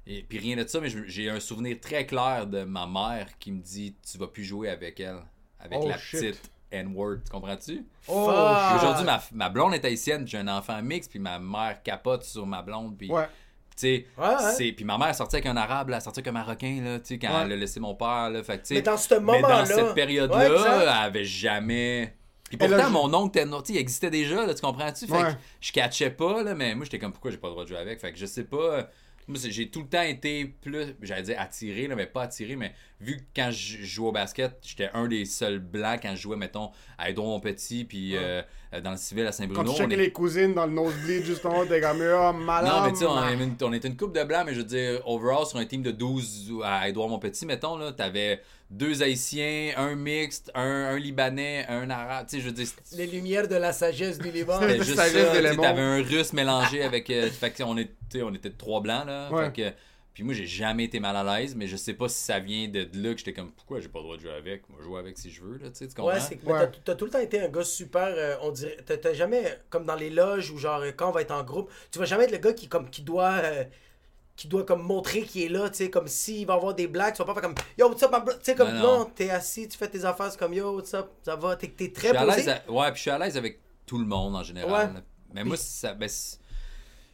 et, puis rien de ça, mais j'ai un souvenir très clair de ma mère qui me dit, tu vas plus jouer avec elle, avec Oh, la shit. petite N-word, tu comprends-tu? Oh. Aujourd'hui, ma, ma blonde est haïtienne, j'ai un enfant mix, puis ma mère capote sur ma blonde, puis... Ouais. Tu sais, Ouais, ouais. c'est puis ma mère est sortie avec un arabe, là, sortie avec un marocain là, tu sais quand Ouais. elle a laissé mon père là, fait que, tu sais, Mais dans ce mais moment-là- dans cette période-là, elle avait jamais puis pourtant ju- mon oncle il existait déjà là, tu comprends-tu? Fait Ouais. que je catchais pas là, mais moi j'étais comme pourquoi j'ai pas le droit de jouer avec? Fait que je sais pas j'ai tout le temps été plus, j'allais dire attiré, là, mais pas attiré, mais vu que quand je jouais au basket, j'étais un des seuls blancs quand je jouais, mettons, à Edouard Petit, puis euh, euh, dans le civil à Quand Saint-Bruno. tu on checkais est- les cousines dans le nosebleed, justement, t'es comme, oh, malade. Non, mais tu sais, on, on était une coupe de blancs, mais je veux dire, overall, sur un team de 12 à Edouard Montpetit, mettons, là, t'avais deux Haïtiens, un mixte, un, un Libanais, un Arabe, tu sais, je veux dire, c'était Les lumières de la sagesse du Liban. Ouais. [laughs] juste ça, tu t'avais un russe mélangé avec, euh, fait que on, était, on était trois blancs, là, Ouais. fait que, puis moi, j'ai jamais été mal à l'aise, mais je sais pas si ça vient de là que j'étais comme, pourquoi j'ai pas le droit de jouer avec, moi, je joue avec si je veux, là, tu sais, tu comprends? Ouais, c'est que Ouais. t'as- t'as tout le temps été un gars super, euh, on dirait, t'as jamais, comme dans les loges ou genre, euh, quand on va être en groupe, tu vas jamais être le gars qui, comme, qui doit, euh, qui doit comme montrer qu'il est là, tu sais, comme s'il va avoir des blagues, tu vas pas faire comme, yo, what's up, bro? tu sais, comme, Non, non, non. t'es assis, tu fais tes affaires, c'est comme, yo, what's up, ça va, t'es très posé. l'aise à- Ouais, puis je suis à l'aise avec tout le monde en général. Ouais. Mais moi, ça ben, c'est-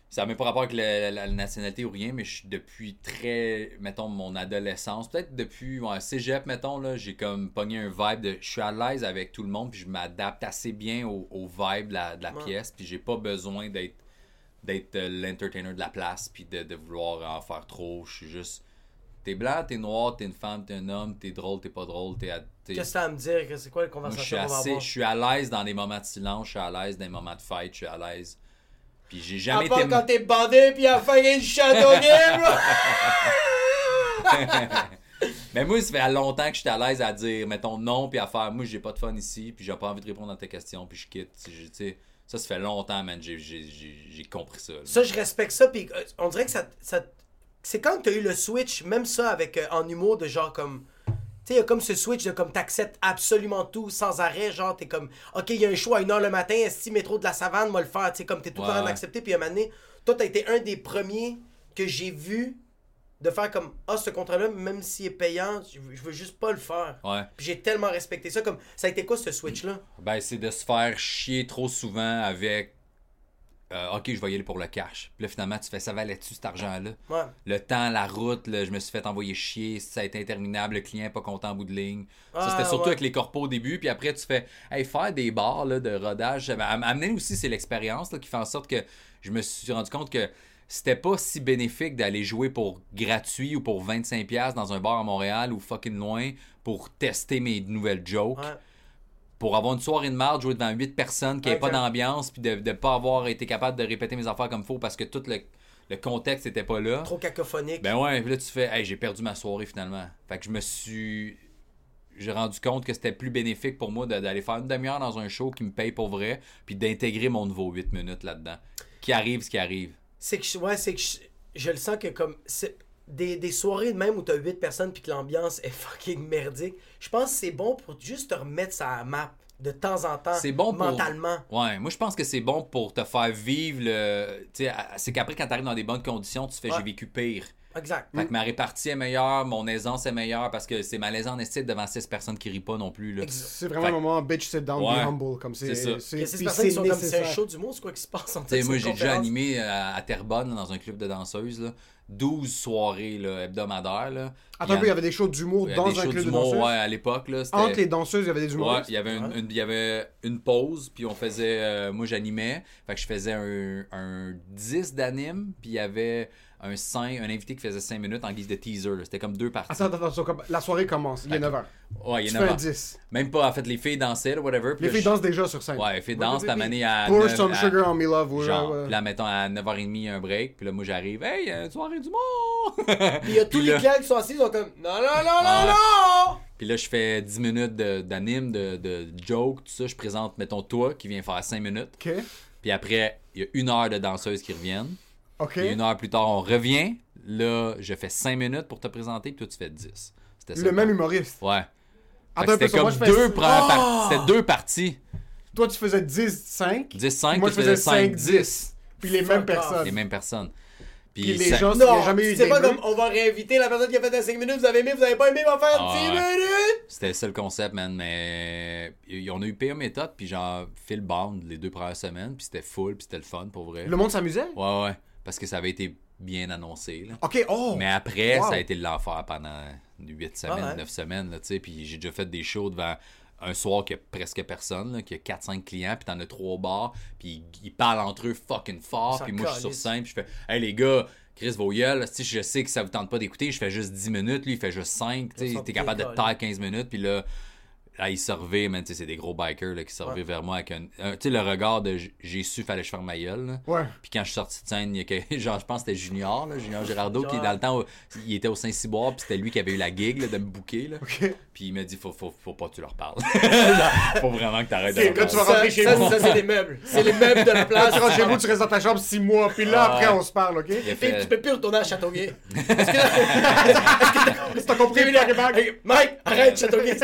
ça n'a même pas rapport avec la, la- la nationalité ou rien, mais je suis depuis très, mettons, mon adolescence, peut-être depuis ouais, cégep, mettons, là, j'ai comme pogné un vibe de. Je suis à l'aise avec tout le monde, puis je m'adapte assez bien au, au vibe de la, de la Ouais. pièce, puis j'ai pas besoin d'être d'être euh, l'entertainer de la place, puis de, de vouloir en faire trop. Je suis juste. T'es blanc, t'es noir, t'es une femme, t'es un homme, t'es drôle, t'es pas drôle, t'es. Qu'est-ce que t'as à me dire? C'est quoi la moi, je suis conversation assez, je suis à l'aise dans les moments de silence, je suis à l'aise dans les moments de fête, je suis à l'aise. Puis j'ai jamais À part été. quand t'es bandé pis à a une châteauguet, [laughs] bro! [laughs] Mais moi, ça fait longtemps que je suis à l'aise à dire, mettons, non, puis à faire, moi, j'ai pas de fun ici, puis j'ai pas envie de répondre à tes questions, puis je quitte. Tu sais, ça, ça fait longtemps, man, j'ai, compris ça. là. Ça, je respecte ça. Puis euh, on dirait que ça. ça c'est quand t'as eu le switch, même ça avec euh, en humour, de genre comme. Tu sais, il y a comme ce switch de comme t'acceptes absolument tout sans arrêt. Genre, t'es comme, ok, il y a un show à 1h le matin, si métro de la savane, moi le faire? Tu sais, comme t'es tout le temps d'accepter. Puis à un moment donné, toi, t'as été un des premiers que j'ai vu de faire comme, ah, ce contrat-là, même s'il est payant, je veux, je veux juste pas le faire. Ouais. Puis j'ai tellement respecté ça. Comme, ça a été quoi ce switch-là? Ben, c'est de se faire chier trop souvent avec. Euh, ok, je vais y aller pour le cash. Puis là, finalement, tu fais ça valait-tu cet argent-là? Ouais. Le temps, la route, là, je me suis fait envoyer chier, ça a été interminable, le client pas content en bout de ligne. Ça, Ah, c'était surtout ouais. avec les corpos au début, puis après, tu fais, hey, faire des bars là, de rodage, amener aussi, c'est l'expérience qui fait en sorte que je me suis rendu compte que c'était pas si bénéfique d'aller jouer pour gratuit ou pour 25$ dans un bar à Montréal ou fucking loin pour tester mes nouvelles jokes Ouais. Pour avoir une soirée de marde, jouer devant 8 personnes, qui n'avaient pas d'ambiance, puis de ne pas avoir été capable de répéter mes affaires comme faut parce que tout le, le contexte n'était pas là. Trop cacophonique. Ben ouais, puis là tu fais, hey, j'ai perdu ma soirée finalement. Fait que je me suis. J'ai rendu compte que c'était plus bénéfique pour moi d'aller faire une demi-heure dans un show qui me paye pour vrai, puis d'intégrer mon nouveau 8 minutes là-dedans. Qui arrive ce qui arrive. C'est que, je- ouais, c'est que je, je le sens que comme c'est des, des soirées de même où t'as 8 personnes puis que l'ambiance est [laughs] fucking merdique, je pense que c'est bon pour juste te remettre sa map de temps en temps C'est bon pour. mentalement. Ouais, moi je pense que c'est bon pour te faire vivre le. Tu sais, à- c'est qu'après quand t'arrives dans des bonnes conditions, tu fais Ouais. j'ai vécu pire. Exact. Fait que ma répartie est meilleure, mon aisance est meilleure parce que c'est malaisant en estime devant 6 personnes qui rient pas non plus. Là. C'est vraiment Fait un moment bitch sit down, Ouais. be humble. Comme c'est, ça. Il y personnes qui sont comme c'est un nécessaire. show d'humour, c'est quoi qui se passe en moi, c'est j'ai déjà animé à, à Terrebonne, dans un club de danseuses, là, 12 soirées là, hebdomadaires. Là. Attends peu, Puis il y avait des shows d'humour il y dans un club de danseuses? ouais, à l'époque. là, c'était- Entre les danseuses, il y avait des Ouais, humoristes. il y avait une, Ouais. une- il y avait une pause, puis on faisait. euh, moi, j'animais. Fait que je faisais un, un 10 d'anime, puis il y avait un 5, un invité qui faisait 5 minutes en guise de teaser. là. C'était comme deux parties. Attends, attends, la soirée commence, il est 9h. ouais, il a un 10. Même pas, en fait, les filles dansaient, là, whatever. Les là, filles je- dansent déjà sur scène. Ouais, les filles dansent, t'as mené à. Pour 9 some à- sugar on me love. Genre, ouais. puis là, mettons, à 9h30, il y a un break. Puis là, moi, j'arrive. Hey, il y a une soirée du monde! [laughs] Puis il y a tous les clients qui sont assis, ils sont comme non, non, non, non, non! Puis là, je fais 10 minutes de- d'anime, de, de, joke, tout ça. Je présente, mettons, toi qui viens faire 5 minutes. Ok, Puis après, il y a une heure de danseuses qui reviennent. Puis une heure plus tard, on revient. Là, je fais 5 minutes pour te présenter, puis toi, tu fais 10. C'était ça. Le même humoriste. Ouais. C'était moi, comme fais- deux Oh! par- C'était deux parties. Toi, tu faisais 10, 5. 10-5, Moi, toi, je tu faisais faisais 5, 5, 10. 10. Puis les mêmes personnes. Les mêmes personnes. Puis, Puis les ça- gens, Non, jamais eu c'est pas comme on va réinviter la personne qui a fait dans 5 minutes, vous avez aimé, vous avez pas aimé, on va faire Ah, 10 ouais. minutes! C'était ça le concept, man. Mais y- on a eu PA méthode, puis genre Phil Bound les deux premières semaines, puis c'était full, puis c'était le fun pour vrai. Le monde s'amusait? Ouais, ouais. Parce que ça avait été bien annoncé. Là. Ok, oh! Mais après, Wow. ça a été l'enfer pendant 8 semaines, Ah ouais. 9 semaines, là, tu sais. Puis j'ai déjà fait des shows devant un soir qu'il y a presque personne, là, qu'il y a 4-5 clients, puis t'en as trois bars, puis ils, parlent entre eux fucking fort, puis moi je suis sur scène, puis je fais Hey les gars, Chris Voyelle, si je sais que ça vous tente pas d'écouter, je fais juste 10 minutes, lui il fait juste 5, tu t'es capable de taire 15 minutes, puis là, là il se revient, man, tu sais, c'est des gros bikers là, qui se revirent vers moi avec un, un- tu sais, le regard de j'ai su, fallait que je ferme ma gueule, là. Ouais. Puis quand je suis sorti de scène, il y a que- [laughs] genre, je pense que c'était Junior, là, Junior [laughs] Girardeau, qui dans le temps, il était au Saint-Cyboire, puis c'était lui qui avait eu la gig de me là. Ok. Puis il m'a dit, faut, faut, faut pas que tu leur parles. [laughs] Faut vraiment que t'arrêtes de Ok, leur là, tu vas rentrer Ça, chez ça, vous. ça, c'est les meubles. C'est les meubles de la place. tu rentres chez vous, tu restes dans ta chambre six mois, puis là, Ah, après, on se parle, ok? Puis fait- tu peux plus retourner à Châteauguay. [laughs] T'as compris, J'ai eu la- Pierre Hey, Mike, arrête, Châteauguay.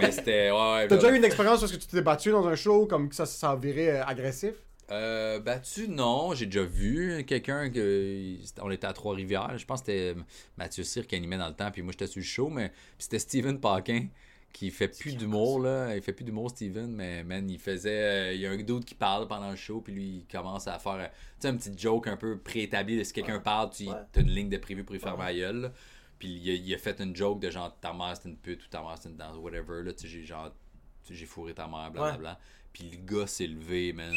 Mais c'était, ouais, ouais. T'as déjà eu une expérience où est-ce que tu t'es battu dans un show, comme que ça, ça a viré euh, agressif? Euh, battu, non. J'ai déjà vu quelqu'un que. On était à Trois-Rivières. Je pense que c'était Mathieu Cyr qui animait dans le temps. Puis moi, j'étais sur le show. Mais c'était Steven Paquin qui fait plus d'humour, là. Il fait plus d'humour, Steven. Mais, man, il faisait. euh, Il y a un dude qui parle pendant le show. Puis lui, il commence à faire. Tu sais, un petit joke un peu préétabli de si quelqu'un parle. Tu Ouais. as une ligne de prévu pour y faire ma gueule. Puis il a, il a fait une joke de genre ta mère c'est une pute ou ta mère c'est une danse, whatever. Là, tu sais, j'ai genre. J'ai fourré ta mère, blablabla. Puis le gars s'est levé, man.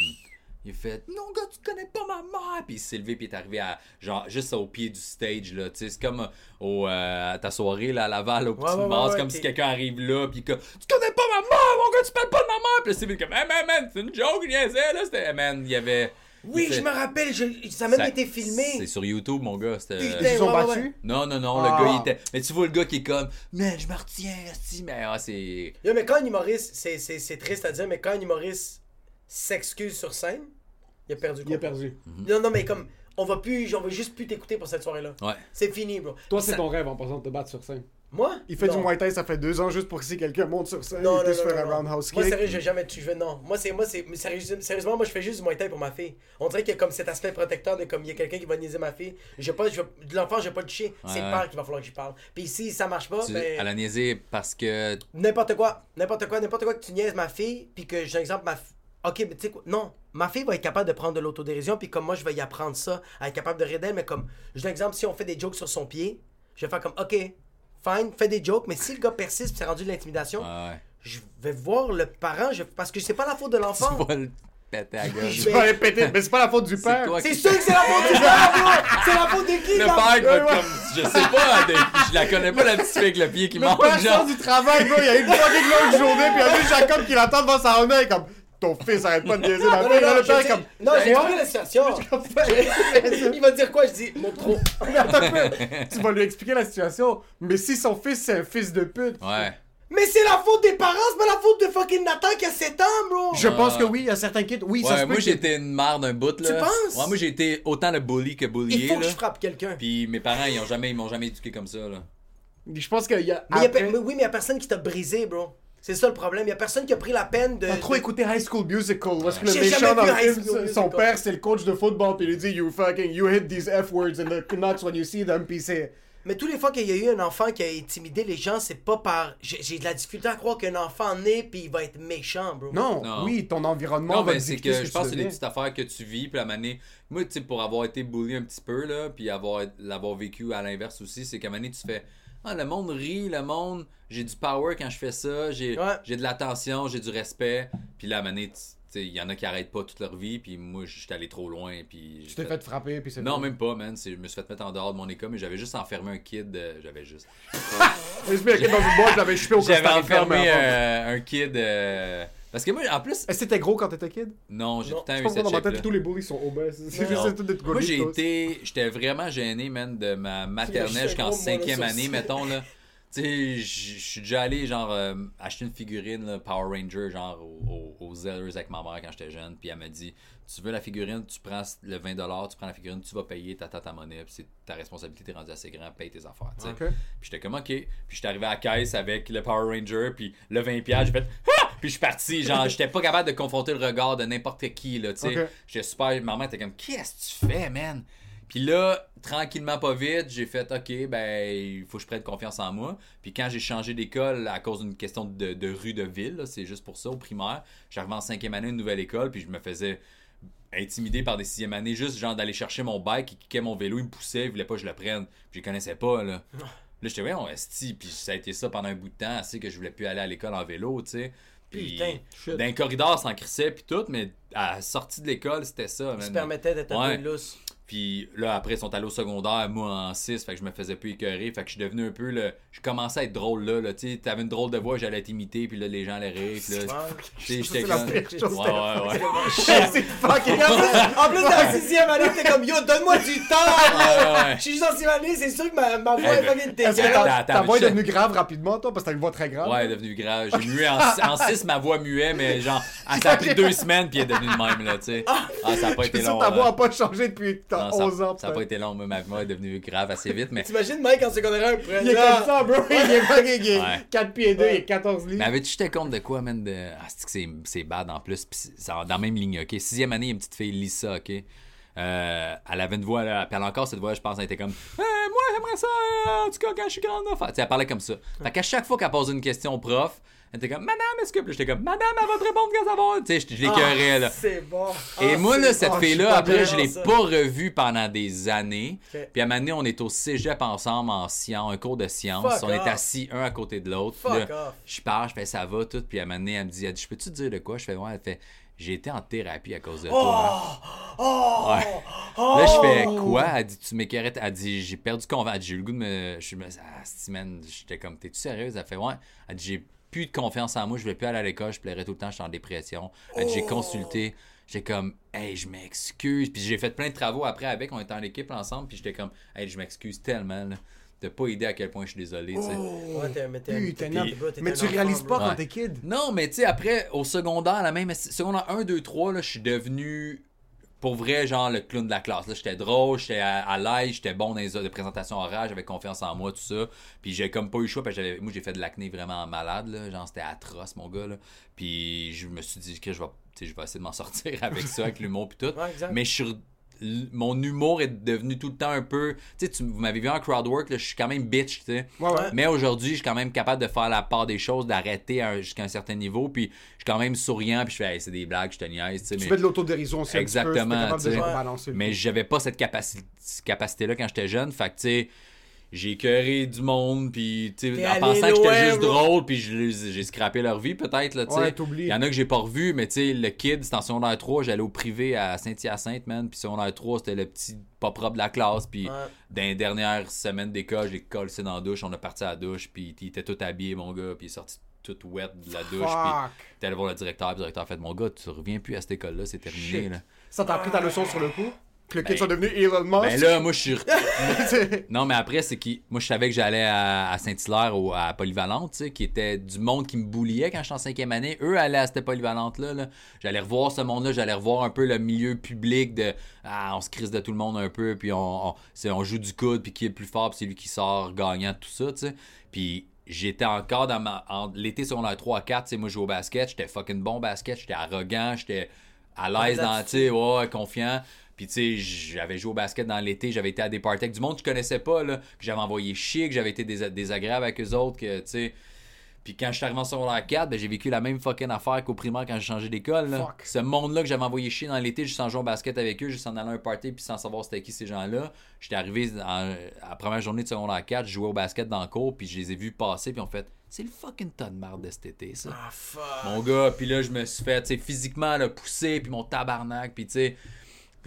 Il a fait Non, gars, tu connais pas ma mère. Puis il s'est levé, puis il est arrivé à, genre, juste au pied du stage, là. Tu sais, c'est comme euh, au, euh, à ta soirée, là, à Laval, au petit ouais, ouais, comme si quelqu'un arrive là, puis que Tu connais pas ma mère, mon gars, tu parles pas de ma mère. Puis c'est comme Hey, man, man, c'est une joke, il niaisait, là. C'était, man, il y avait. Oui, je me rappelle, je- ça a même ça- été filmé. C'est sur YouTube, mon gars. C'était. Putain. Ils se sont ouais, ouais, battus? Non, non, non, Ah. le gars, il était. Mais tu vois le gars qui est comme, man, je me retiens, si, mais ah, c'est. Mais quand un humoriste, c'est- c'est c'est triste à dire, mais quand un humoriste s'excuse sur scène, il a perdu Il a perdu. Non, non, mais comme, on va plus, on va juste plus t'écouter pour cette soirée-là. Ouais. C'est fini, bro. Toi, c'est ça- ton rêve en passant de te battre sur scène. Moi? Il fait Non. du Muay Thai, ça fait deux ans juste pour que si quelqu'un monte sur scène, Non, il non, puisse non, faire non, un roundhouse Moi, kick. sérieux, j'ai jamais tu veux non. Moi, c'est moi c'est sérieusement, moi je fais juste du Muay Thai pour ma fille. On dirait qu'il y a comme cet aspect protecteur de comme il y a quelqu'un qui va niaiser ma fille. Je pas je l'enfant, je vais pas le toucher. c'est Ouais, le père qu'il va falloir que j'y parle. Puis si ça marche pas, Tu, ben à la niaiser parce que. n'importe quoi, n'importe quoi, n'importe quoi que tu niaises ma fille, puis que j'ai un exemple ma OK, mais tu sais quoi? Non, ma fille va être capable de prendre de l'autodérision, puis comme moi je vais y apprendre ça, à être capable de rire d'elle, mais comme j'ai un exemple si on fait des jokes sur son pied, je vais faire comme OK, fine, fais des jokes, mais si le gars persiste, puis c'est rendu de l'intimidation, Ouais. je vais voir le parent, je- parce que c'est pas la faute de l'enfant. Tu vas le péter à. Je vas aller péter, mais c'est pas la faute du C'est père. toi C'est qui- sûr que c'est la faute du père! [laughs] C'est la faute de qui, Le père qui va comme. Je sais pas, de- je la connais pas la petite fille avec le pied qui Le manque, père genre. du travail, bro, il y a une fucking longue journée, puis il y a juste Jacob qui l'attend devant sa et comme, ton fils arrête pas de niaiser la Non, fille. non, non, le père est comme, non, j'ai compris la situation. Attends Il va dire quoi? Je dis, mon trop. un peu. tu vas lui expliquer la situation. Mais si son fils, c'est un fils de pute. Ouais. Mais c'est la faute des parents, c'est pas la faute de fucking Nathan qui a 7 ans, bro! Je pense que oui, il y a certains kids. Oui, ça Ouais, se peut. moi j'étais une mère d'un bout là. Tu penses? Ouais, moi j'ai été autant le bully que Il bullié faut que je frappe quelqu'un. Puis mes parents ils ont jamais ils m'ont jamais éduqué comme ça là. Je pense qu'il y a. Mais y a mais oui, mais y a personne qui t'a brisé, bro. C'est ça le problème. Y a personne qui a pris la peine de. T'as trop de- écouté High School Musical parce que le méchant dans le film, son père c'est le coach de football puis il lui dit you fucking you hit these F words in the nuts when you see them puis c'est Mais tous les fois qu'il y a eu un enfant qui a intimidé les gens, c'est pas par. J'ai de la difficulté à croire qu'un enfant naît puis il va être méchant, bro. non, Non. oui ton environnement Non, va mais c'est que ce je pense que c'est des petites affaires que tu vis, puis la manée. Moi, tu sais, pour avoir été bully un petit peu, là, puis avoir, l'avoir vécu à l'inverse aussi, c'est qu'à un moment donné, tu fais. Ah, le monde rit, le monde. J'ai du power quand je fais ça, j'ai Ouais. de l'attention, j'ai du respect. Puis là, à il y en a qui arrêtent pas toute leur vie, puis moi, j'étais allé trop loin, puis. tu t'es fait frapper puis c'est Non, même pas, man. Je me suis fait mettre en dehors de mon école, mais j'avais juste enfermé un kid. euh, j'avais juste. [laughs] Je J'avais enfermé euh, un kid. euh, Parce que moi, en plus. Est-ce que t'étais gros quand t'étais kid? Non, j'ai Non, tout le temps Je eu pense que cette dans ma tête tous les bullies sont obèses [laughs] c'est juste tout des Moi, j'ai été. J'étais vraiment gêné, man, de ma maternelle jusqu'en gros, moi, là, cinquième sur année, ça. mettons, là. Tu sais, je suis déjà allé, genre, euh, acheter une figurine, là, Power Ranger, genre, au- au- aux Zellers avec ma mère quand j'étais jeune. Puis elle m'a dit Tu veux la figurine, tu prends le 20$, tu prends la figurine, tu vas payer, t'attends ta monnaie, puis c'est ta responsabilité, t'es rendu assez grand, paye tes affaires, tu sais. Ok. Puis j'étais comme, OK. Puis j'étais arrivé à la caisse avec le Power Ranger, puis le 20$, j'ai fait, ah! Puis je suis parti. Genre, [laughs] j'étais pas capable de confronter le regard de n'importe qui, là, tu sais. Ok. J'étais super. Ma mère était comme, qu'est-ce que tu fais, man? Puis là, tranquillement, pas vite, j'ai fait, OK, ben, il faut que je prenne confiance en moi. Puis quand j'ai changé d'école à cause d'une question de, de rue de ville, c'est juste pour ça, au primaire, j'arrivais en cinquième année, une nouvelle école, puis je me faisais intimidé par des sixième années, juste genre d'aller chercher mon bike, il kickait mon vélo, il me poussait, il voulait pas que je le prenne. Puis je les connaissais pas, là. Là, j'étais, ouais, on esti. Puis ça a été ça pendant un bout de temps, assez que je voulais plus aller à l'école en vélo, tu sais. Putain, corridors, ça en crissait, puis tout, mais à la sortie de l'école, c'était ça, Il se permettait d'être un peu lousse. Puis là, après, ils sont allés au secondaire, moi en 6, fait que je me faisais plus écœurer. Fait que je suis devenu un peu le. Je commençais à être drôle là, là. Tu sais, t'avais une drôle de voix, j'allais t'imiter, puis là, les gens allaient rire. Puis là, tu sais, j'étais comme. Ouais, ouais, ouais. C'est fucking [laughs] en plus, en plus, dans la sixième année, t'es comme, yo, donne-moi du temps, là. Ouais, ouais. Je suis juste en sixième année, c'est sûr que ma, ma voix est fucking dégueulasse. Ta, voix est devenue grave rapidement, toi, parce que t'as une voix très grave? Ouais, elle est devenue grave. J'ai mué en 6, ma voix muait, mais genre, [laughs] ah, ça a pris deux semaines, puis elle est devenue de même, là, tu sais. Ah, ça a pas été long. ta voix a pas changé depuis t'as ça, 11 ans. ça a pas été long, mais ma voix est devenue grave assez vite, mais. T'imagines Mike en secondaire 1 près Il est comme ça, bro. Il est fucking il est Ouais. 4 pieds 2, il est 14 Mais livres. avais-tu jeté compte de quoi, man? De... Ah, c'est que c'est- c'est bad en plus. Puis c'est dans la même ligne, ok? Sixième année, il y a une petite fille, Lisa, ok? Euh, elle avait une voix, là, puis elle a encore cette voix, je pense, elle était comme Euh, Moi, j'aimerais ça, euh, en tout cas, quand je suis grande, sais, elle parlait comme ça. Fait qu'à chaque fois qu'elle posait une question au prof, elle était comme Madame, est-ce que. J'étais comme Madame, elle va te répondre quand ça va? Tu sais, je, l'écœurais, là. Ah, C'est bon. Et Ah, moi, c'est là, cette fille-là, après, je l'ai pas revue pendant des années. Puis à un moment donné, on est au cégep ensemble en sciences, un cours de sciences. Fuck on est assis un à côté de l'autre. Je parle, je fais ça va, tout. Puis à un moment donné, elle me dit, elle dit, je peux-tu te dire de quoi? Je fais, ouais, elle fait, j'ai été en thérapie à cause de toi. Oh! Ouais. Oh! Là, je fais quoi? Elle dit, tu m'écœurais. Elle dit, j'ai perdu confiance. Elle dit, j'ai eu le goût de me. Je me. Ah, j'étais comme, t'es-tu sérieuse? Elle fait, ouais. Elle dit, j'ai plus de confiance en moi, je voulais plus aller à l'école, je plairais tout le temps, j'étais en dépression. J'ai Oh! consulté. J'étais comme, hey, je m'excuse. Puis j'ai fait plein de travaux après avec, on était en équipe ensemble. Puis j'étais comme, hey, je m'excuse tellement, là, de pas aider à quel point je suis désolé. Ouais, t'es- mais t'es- Putain, t'es Mais tu réalises pas quand t'es kid? Non, mais tu sais, après, au secondaire, la même secondaire 1, 2, 3, là, je suis devenu pour vrai, genre le clown de la classe. Là, j'étais drôle, j'étais à, à l'aise, j'étais bon dans les les présentations orales, j'avais confiance en moi, tout ça. Puis j'ai comme pas eu le choix, parce que j'avais- moi j'ai fait de l'acné vraiment malade, là. genre c'était atroce, mon gars. Là. Puis je me suis dit que je vais, je vais essayer de m'en [laughs] sortir avec ça, avec l'humour, puis tout. Ouais. Mais je suis mon humour est devenu tout le temps un peu. Tu sais, tu- vous m'avez vu en crowdwork, là, je suis quand même bitch, tu sais. Ouais, ouais. Mais aujourd'hui, je suis quand même capable de faire la part des choses, d'arrêter jusqu'à un certain niveau. Puis je suis quand même souriant, puis je fais, Hey, c'est des blagues, je te niaise, tu sais. Tu mais- fais de l'autodérision peu, Exactement, capable de Mais j'avais pas cette capaci- capacité-là quand j'étais jeune. Fait que, tu sais, j'ai écœuré du monde, puis, tu T'es sais, en pensant que j'étais juste drôle, puis j'ai scrappé leur vie, peut-être, là. Ouais. Il y en a que j'ai pas revu, mais, tu sais, le kid, c'était en secondaire 3, j'allais au privé à Saint-Hyacinthe, man, puis secondaire 3, c'était le petit pas propre de la classe, puis Ouais. dans les dernières semaines d'école, j'ai collé dans la douche, on a parti à la douche, puis il était tout habillé, mon gars, puis il est sorti tout wet de la douche, puis t'es allé voir le directeur, puis le directeur a fait, mon gars, tu reviens plus à cette école-là, c'est terminé, Shit. là. Ça, t'as appris ta leçon sur le coup? Que le kid Ben- soit devenu Elon Musk? Ben là, moi, je suis. [laughs] non, mais après, c'est qui. Moi, je savais que j'allais à, à Saint-Hilaire, au- à Polyvalente, tu sais, qui était du monde qui me bouliait quand j'étais en cinquième année. Eux allaient à cette Polyvalente-là. là. J'allais revoir ce monde-là, j'allais revoir un peu le milieu public de. Ah, on se crise de tout le monde un peu, puis on, on, c'est- on joue du coude, puis qui est le plus fort, puis c'est lui qui sort gagnant, tout ça, tu sais. Puis j'étais encore dans ma. En, l'été secondaire 3 à 4, tu sais, moi, je jouais au basket, j'étais fucking bon au basket, j'étais arrogant, j'étais à l'aise dans, tu sais, ouais, confiant. Puis, tu sais, j'avais joué au basket dans l'été, j'avais été à des parties avec du monde que je connaissais pas, là, que j'avais envoyé chier, que j'avais été dés- désagréable avec eux autres, que, tu sais. Puis quand je suis arrivé en secondaire 4, ben, j'ai vécu la même fucking affaire qu'au primaire quand j'ai changé d'école. Ce monde-là que j'avais envoyé chier dans l'été, juste en jouant au basket avec eux, juste en allant à un party, puis sans savoir c'était qui ces gens-là. J'étais arrivé en- à la première journée de secondaire 4, je jouais au basket dans le cours, puis je les ai vus passer, puis on fait c'est le fucking tas de merde de cet été, ça. Ah, fuck. Mon gars, puis là, je me suis fait, tu sais, physiquement, là, pousser, puis mon tabarnak, puis tu sais.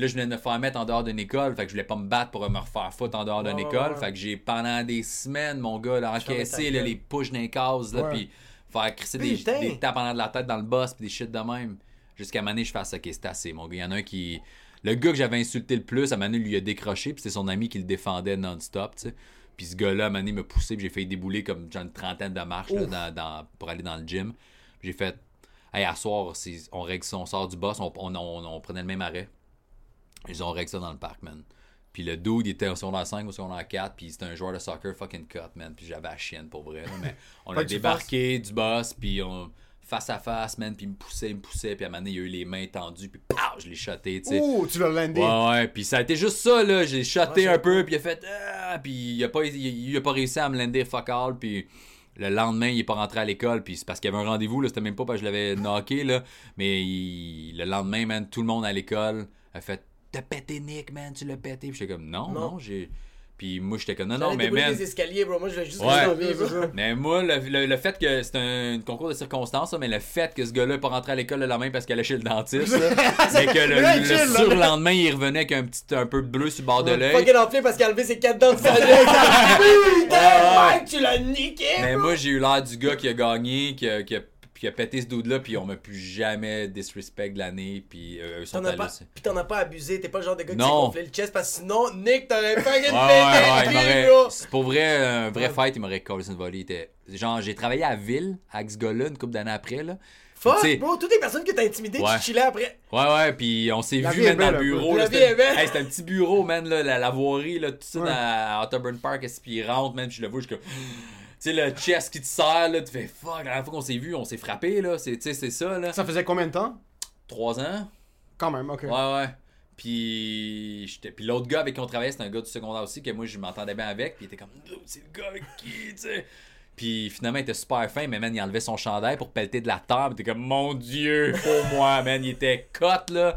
Là, je venais de me faire mettre en dehors d'une école, fait que je voulais pas me battre pour me refaire foutre en dehors d'une Ouais, école. ouais. Fait que j'ai, pendant des semaines, mon gars, là, encaissé, là, les push dans les cases, là, puis faire crisser des, des tapes en de la tête dans le boss, puis des shit de même. Jusqu'à donné, je fasse, ok, c'est assez, mon gars. Il y en a un qui. Le gars que j'avais insulté le plus, à donné, lui a décroché, puis c'est son ami qui le défendait non-stop, tu sais. Puis ce gars-là, à un moment donné, m'a poussé, puis j'ai fait débouler comme genre une trentaine de marches là, Ouf. dans- dans- pour aller dans le gym. J'ai fait, hey, à soir, on règle ça, on sort du boss, on, on, on- on prenait le même arrêt. Ils ont réglé ça dans le parc, man. Puis le dude, il était au secondaire 5 ou au secondaire 4, puis c'était un joueur de soccer fucking cut, man. Puis j'avais la chienne pour vrai, là, mais [laughs] on a débarqué du boss, puis on face à face, man, puis il me poussait, il me poussait, puis à un moment donné, il a eu les mains tendues, puis pow, je l'ai shoté, tu sais. Ouh, tu l'as landé. Ouais, ouais, puis ça a été juste ça, là. J'ai shoté un peu, puis il a fait. Ah, puis il a, pas, il, il a pas réussi à me lander fuck all, puis le lendemain, il est pas rentré à l'école, puis c'est parce qu'il y avait un rendez-vous, là. C'était même pas parce que je l'avais knocké, là. Mais il- le lendemain, man, tout le monde à l'école a fait T'as pété Nick, man, tu l'as pété. Puis j'étais comme Non, non, Non. j'ai. Puis moi, j'étais comme, non, non, mais man. les escaliers, bro. Moi, je vais juste Ouais. [laughs] Mais moi, le, le- le fait que c'est un concours de circonstances, mais le fait que ce gars-là n'est pas rentré à l'école le lendemain parce qu'il allait chez le dentiste, [laughs] mais que le, le là. surlendemain, il revenait avec un petit un peu de bleu sur le bord de l'œil. Fucking enflé parce qu'il a enlevé ses quatre dents de sagesse. [laughs] Putain, tu l'as niqué, Mais moi, j'ai eu l'air du gars qui a gagné, qui a, qui a, qui a pété ce dude-là, puis on m'a plus jamais disrespect de l'année, puis euh, eux sont allés. pas, pis t'en as pas abusé, t'es pas le genre de gars qui s'est gonflé le chest parce que sinon, Nick, t'aurais [laughs] pas Ouais, gagné ouais, ouais, bro. c'est Pour vrai, un vrai fight, il m'aurait collé une volée. Était- Genre, j'ai travaillé à Ville avec ce gars-là une couple d'années après, là. Fuck, Tu bro, toutes les personnes que t'as intimidées Ouais. qui chillaient après. Ouais, ouais, puis on s'est La vu, man, dans le bureau. La là, vie c'était- est belle. Hey, c'était un petit bureau, man, là, la, la voirie, là, tout ça Ouais. dans- à Otterburn Park, et puis il rentre, man, puis je le vois, je suis comme... Tu sais, le chest qui te serre, là, tu fais fuck, la fois qu'on s'est vu, on s'est frappé, là, c'est, tu sais, c'est ça, là. Ça faisait combien de temps? Trois ans? Quand même, ok. Ouais, ouais. Puis, j'étais- puis l'autre gars avec qui on travaillait, c'était un gars du secondaire aussi, que moi, je m'entendais bien avec. Puis il était comme, c'est le gars avec qui, tu sais. Puis finalement, il était super fin, mais man, il enlevait son chandail pour pelleter de la table. T'es comme, mon dieu, pour moi, man. Il était cut, là.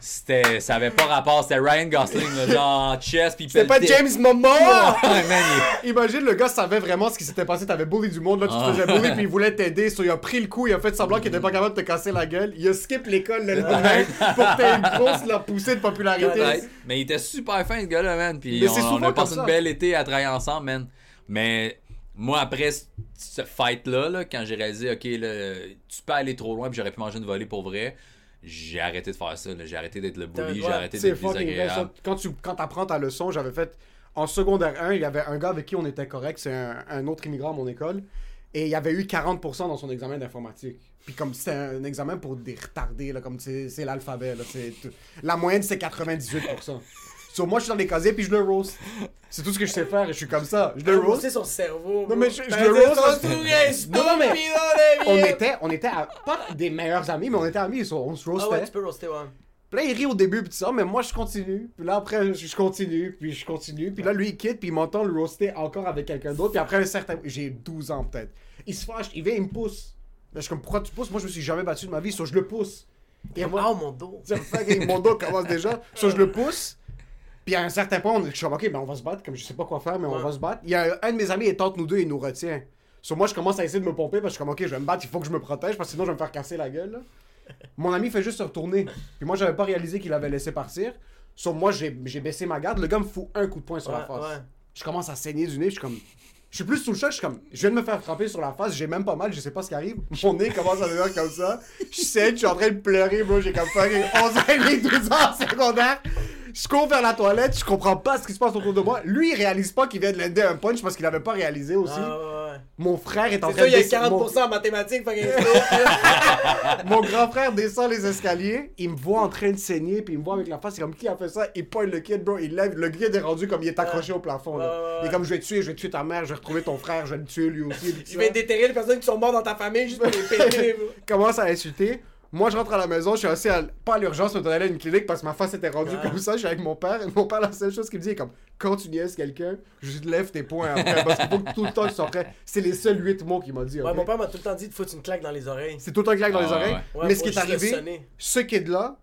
C'était, ça avait pas rapport. C'était Ryan Gosling, là, genre en chest. Puis C'est pas. James Momoa! [laughs] Imagine le gars savait vraiment ce qui s'était passé, t'avais bully du monde, là tu te Ah. faisais bully puis il voulait t'aider, so il a pris le coup, il a fait semblant qu'il était pas capable de te casser la gueule, il a skip l'école le lendemain pour que t'aies une grosse la poussée de popularité. Mais il était super fin, ce gars-là, man. Puis on, on a passé une belle été à travailler ensemble, man. Mais moi, après ce- ce fight-là, là, quand j'ai réalisé, OK, là, tu peux aller trop loin, puis j'aurais pu manger une volée pour vrai, j'ai arrêté de faire ça. J'ai arrêté d'être le bully, j'ai arrêté C'est d'être désagréable. Quand tu quand t'apprends ta leçon, j'avais fait en secondaire 1, il y avait un gars avec qui on était correct, c'est un, un autre immigrant à mon école, et il y avait eu 40% dans son examen d'informatique. Puis comme c'était un examen pour des retardés, là, comme c'est c'est l'alphabet, c'est la moyenne c'est 98%. Moi, je suis dans les casiers puis je le roast. C'est tout ce que je sais faire et je suis comme ça. Je le roast. C'est son cerveau. Non, mais je- je le roast Non, non, mais- On était, on était à- pas des meilleurs amis, mais on était amis, so on se Ah roastait. ouais, tu peux roaster, ouais. Puis là, il rit au début, puis tout ça, mais moi, je continue. Puis là, après, je continue, puis je continue. Puis là, lui, il quitte, puis il m'entend le roaster encore avec quelqu'un d'autre. Puis après un certain... J'ai 12 ans, peut-être. Il se fâche, il vient, il me pousse. Là, je suis comme, pourquoi tu pousses? Moi, je me suis jamais battu de ma vie, so je le pousse. Et moi, Oh mon dos. [laughs] mon dos commence déjà. So je le pousse. Puis à un certain point, on, je suis comme, ok, ben on va se battre. Comme je sais pas quoi faire, mais on va se battre. Il y a un de mes amis, il tente nous deux, il nous retient. Sur moi, je commence à essayer de me pomper parce que je suis comme, ok, je vais me battre, il faut que je me protège parce que sinon, je vais me faire casser la gueule. là. Mon ami fait juste se retourner. Puis moi, j'avais pas réalisé qu'il avait laissé partir. Sur moi, j'ai baissé ma garde. Le gars me fout un coup de poing sur la face. ouais. Je commence à saigner du nez. Je suis comme. Je suis plus sous le choc. Je suis comme. Je viens de me faire frapper sur la face. J'ai même pas mal. Je sais pas ce qui arrive. [laughs] Mon nez commence à devenir comme ça. Je saigne. Je suis en train de pleurer, bro. J'ai comme fucking 11 ans et demi, 12 ans secondaire. Je cours vers la toilette. Je comprends pas ce qui se passe autour de moi. Lui, il réalise pas qu'il vient de l'aider un punch parce qu'il avait pas réalisé aussi. Ah, ouais, ouais. Mon frère est en C'est train ça, de il y a descendre- 40% en mathématiques, [laughs] mon grand frère descend les escaliers, il me voit en train de saigner, puis il me voit avec la face, il est comme qui a fait ça, il pointe le kid, bro, il lève, le kid est rendu comme il est accroché au plafond. là. Il est comme je vais te tuer, je vais tuer ta mère, je vais retrouver ton frère, je vais le tuer lui aussi. Je vais déterrer les personnes qui sont mortes dans ta famille juste pour les péter, [laughs] bro. commence à insulter. Moi, je rentre à la maison, je suis assis à, pas à l'urgence, mais aller à une clinique parce que ma face était rendue Ouais. comme ça. Je suis avec mon père. Et mon père, la seule chose qu'il me dit est comme quand tu niaises quelqu'un, je te lève tes poings après parce qu'il faut que tout le temps tu sois prêt. C'est les seuls huit mots qu'il m'a dit. Ouais, mon père m'a tout le temps dit de foutre une claque dans les oreilles. C'est tout le temps claque dans les Ah, oreilles. ouais. Ouais, mais ce qui est juste le arrivé, sonner. ce kid-là,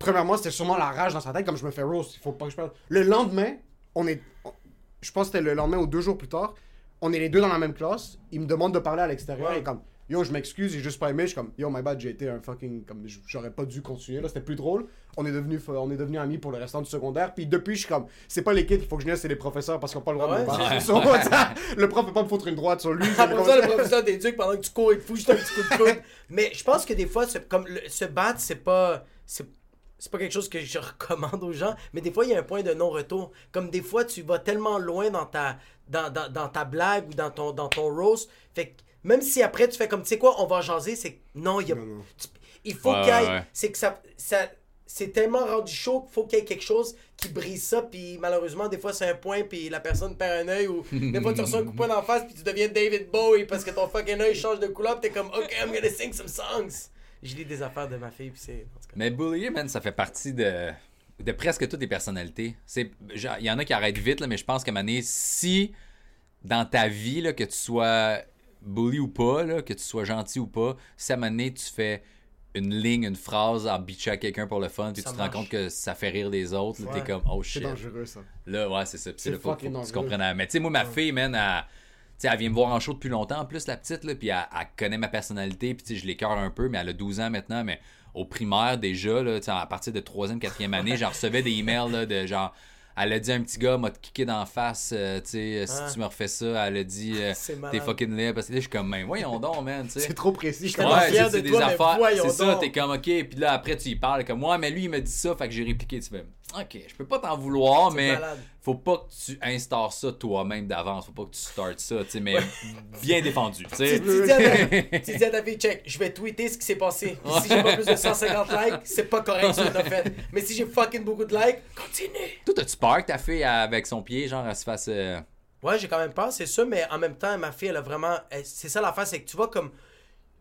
premièrement, c'était sûrement la rage dans sa tête, comme je me fais roast, il faut pas que je parle. Le lendemain, on est. on- je pense que c'était le lendemain ou deux jours plus tard, on est les deux dans la même classe, il me demande de parler à l'extérieur, Ouais. et comme, yo, je m'excuse, j'ai juste pas aimé, je suis comme, yo, my bad, j'ai été un fucking. Comme, j'aurais pas dû continuer, là, c'était plus drôle. On est devenus on est devenu amis pour le restant du secondaire, puis depuis, je suis comme, c'est pas les kids, il faut que je niaise, c'est les professeurs parce qu'ils ont pas le droit Ah de me ouais? [laughs] battre. [laughs] Le prof peut pas me foutre une droite sur lui. Après ça, le professeur d'éduc, pendant que tu cours, il te fout juste un petit coup de coude. Mais je pense que des fois, comme le- se battre, c'est pas. C'est c'est pas quelque chose que je [laughs] recommande aux gens, mais des fois, il y a un point de non-retour. Comme des fois, tu vas tellement loin dans ta, dans, dans, dans ta blague ou dans ton, dans ton roast. Fait que même si après, tu fais comme, tu sais quoi, on va jaser, c'est que non, il y a. Non, non. tu- il faut Ouais, qu'il y ait. ouais. C'est que ça. ça c'est tellement rendu chaud qu'il faut qu'il y ait quelque chose qui brise ça, puis malheureusement, des fois, c'est un point, puis la personne perd un œil, ou des fois, tu reçois un coup de poing d'en face, puis tu deviens David Bowie parce que ton fucking œil change de couleur, puis t'es comme, OK, I'm gonna sing some songs. Je lis des affaires de ma fille, puis c'est. en. Mais bullier, man, ça fait partie de, de presque toutes les personnalités. C'est, genre, il y en a qui arrêtent vite, là, mais je pense qu'à un moment donné, si dans ta vie, là, que tu sois bully ou pas, là, que tu sois gentil ou pas, si à un moment donné, tu fais une ligne, une phrase en bitchant à quelqu'un pour le fun, puis Ça tu te rends compte que ça fait rire les autres, Ouais. t'es comme, oh C'est shit. dangereux, ça. Là, ouais, c'est ça. Puis C'est là, faut, que tu dangereux. comprennes. Mais tu sais, moi, ma fille, man, elle, vient me voir en show depuis longtemps, en plus, la petite, là, puis elle, elle connaît ma personnalité, puis tu sais, je l'écœure un peu, mais elle a 12 ans maintenant, mais au primaire, déjà, là, à partir de 3e, 4e année, j'en recevais des emails, là, de genre... Elle a dit à un petit gars, m'a te kické d'en face, euh, tu sais, si Ah. tu me refais ça. Elle a dit, euh, C'est t'es fucking laid. Parce que là, je suis comme, mais voyons [laughs] donc, man, tu sais. C'est trop précis. Je comprends. Ouais, c'est de c'est toi, des mais affaires. C'est ça, t'es comme, ok. Puis là, après, tu y parles, comme, moi, mais lui, il m'a dit ça, fait que j'ai répliqué. Tu fais, ok, je peux pas t'en vouloir, mais malade. Faut pas que tu instaures ça toi-même d'avance. Faut pas que tu startes ça, tu sais, mais bien défendu, tu sais. Tu, tu dis à ta, [laughs] tu dis à ta fille, check, je vais tweeter ce qui s'est passé. Si j'ai pas plus de 150 likes, c'est pas correct ce que t'as fait. Mais si j'ai fucking beaucoup de likes, continue. Toi, t'as-tu peur que ta fille, avec son pied, genre, elle se fasse. euh, Ouais, j'ai quand même peur, c'est ça, mais en même temps, ma fille, elle a vraiment. C'est ça l'affaire, c'est que tu vois, comme.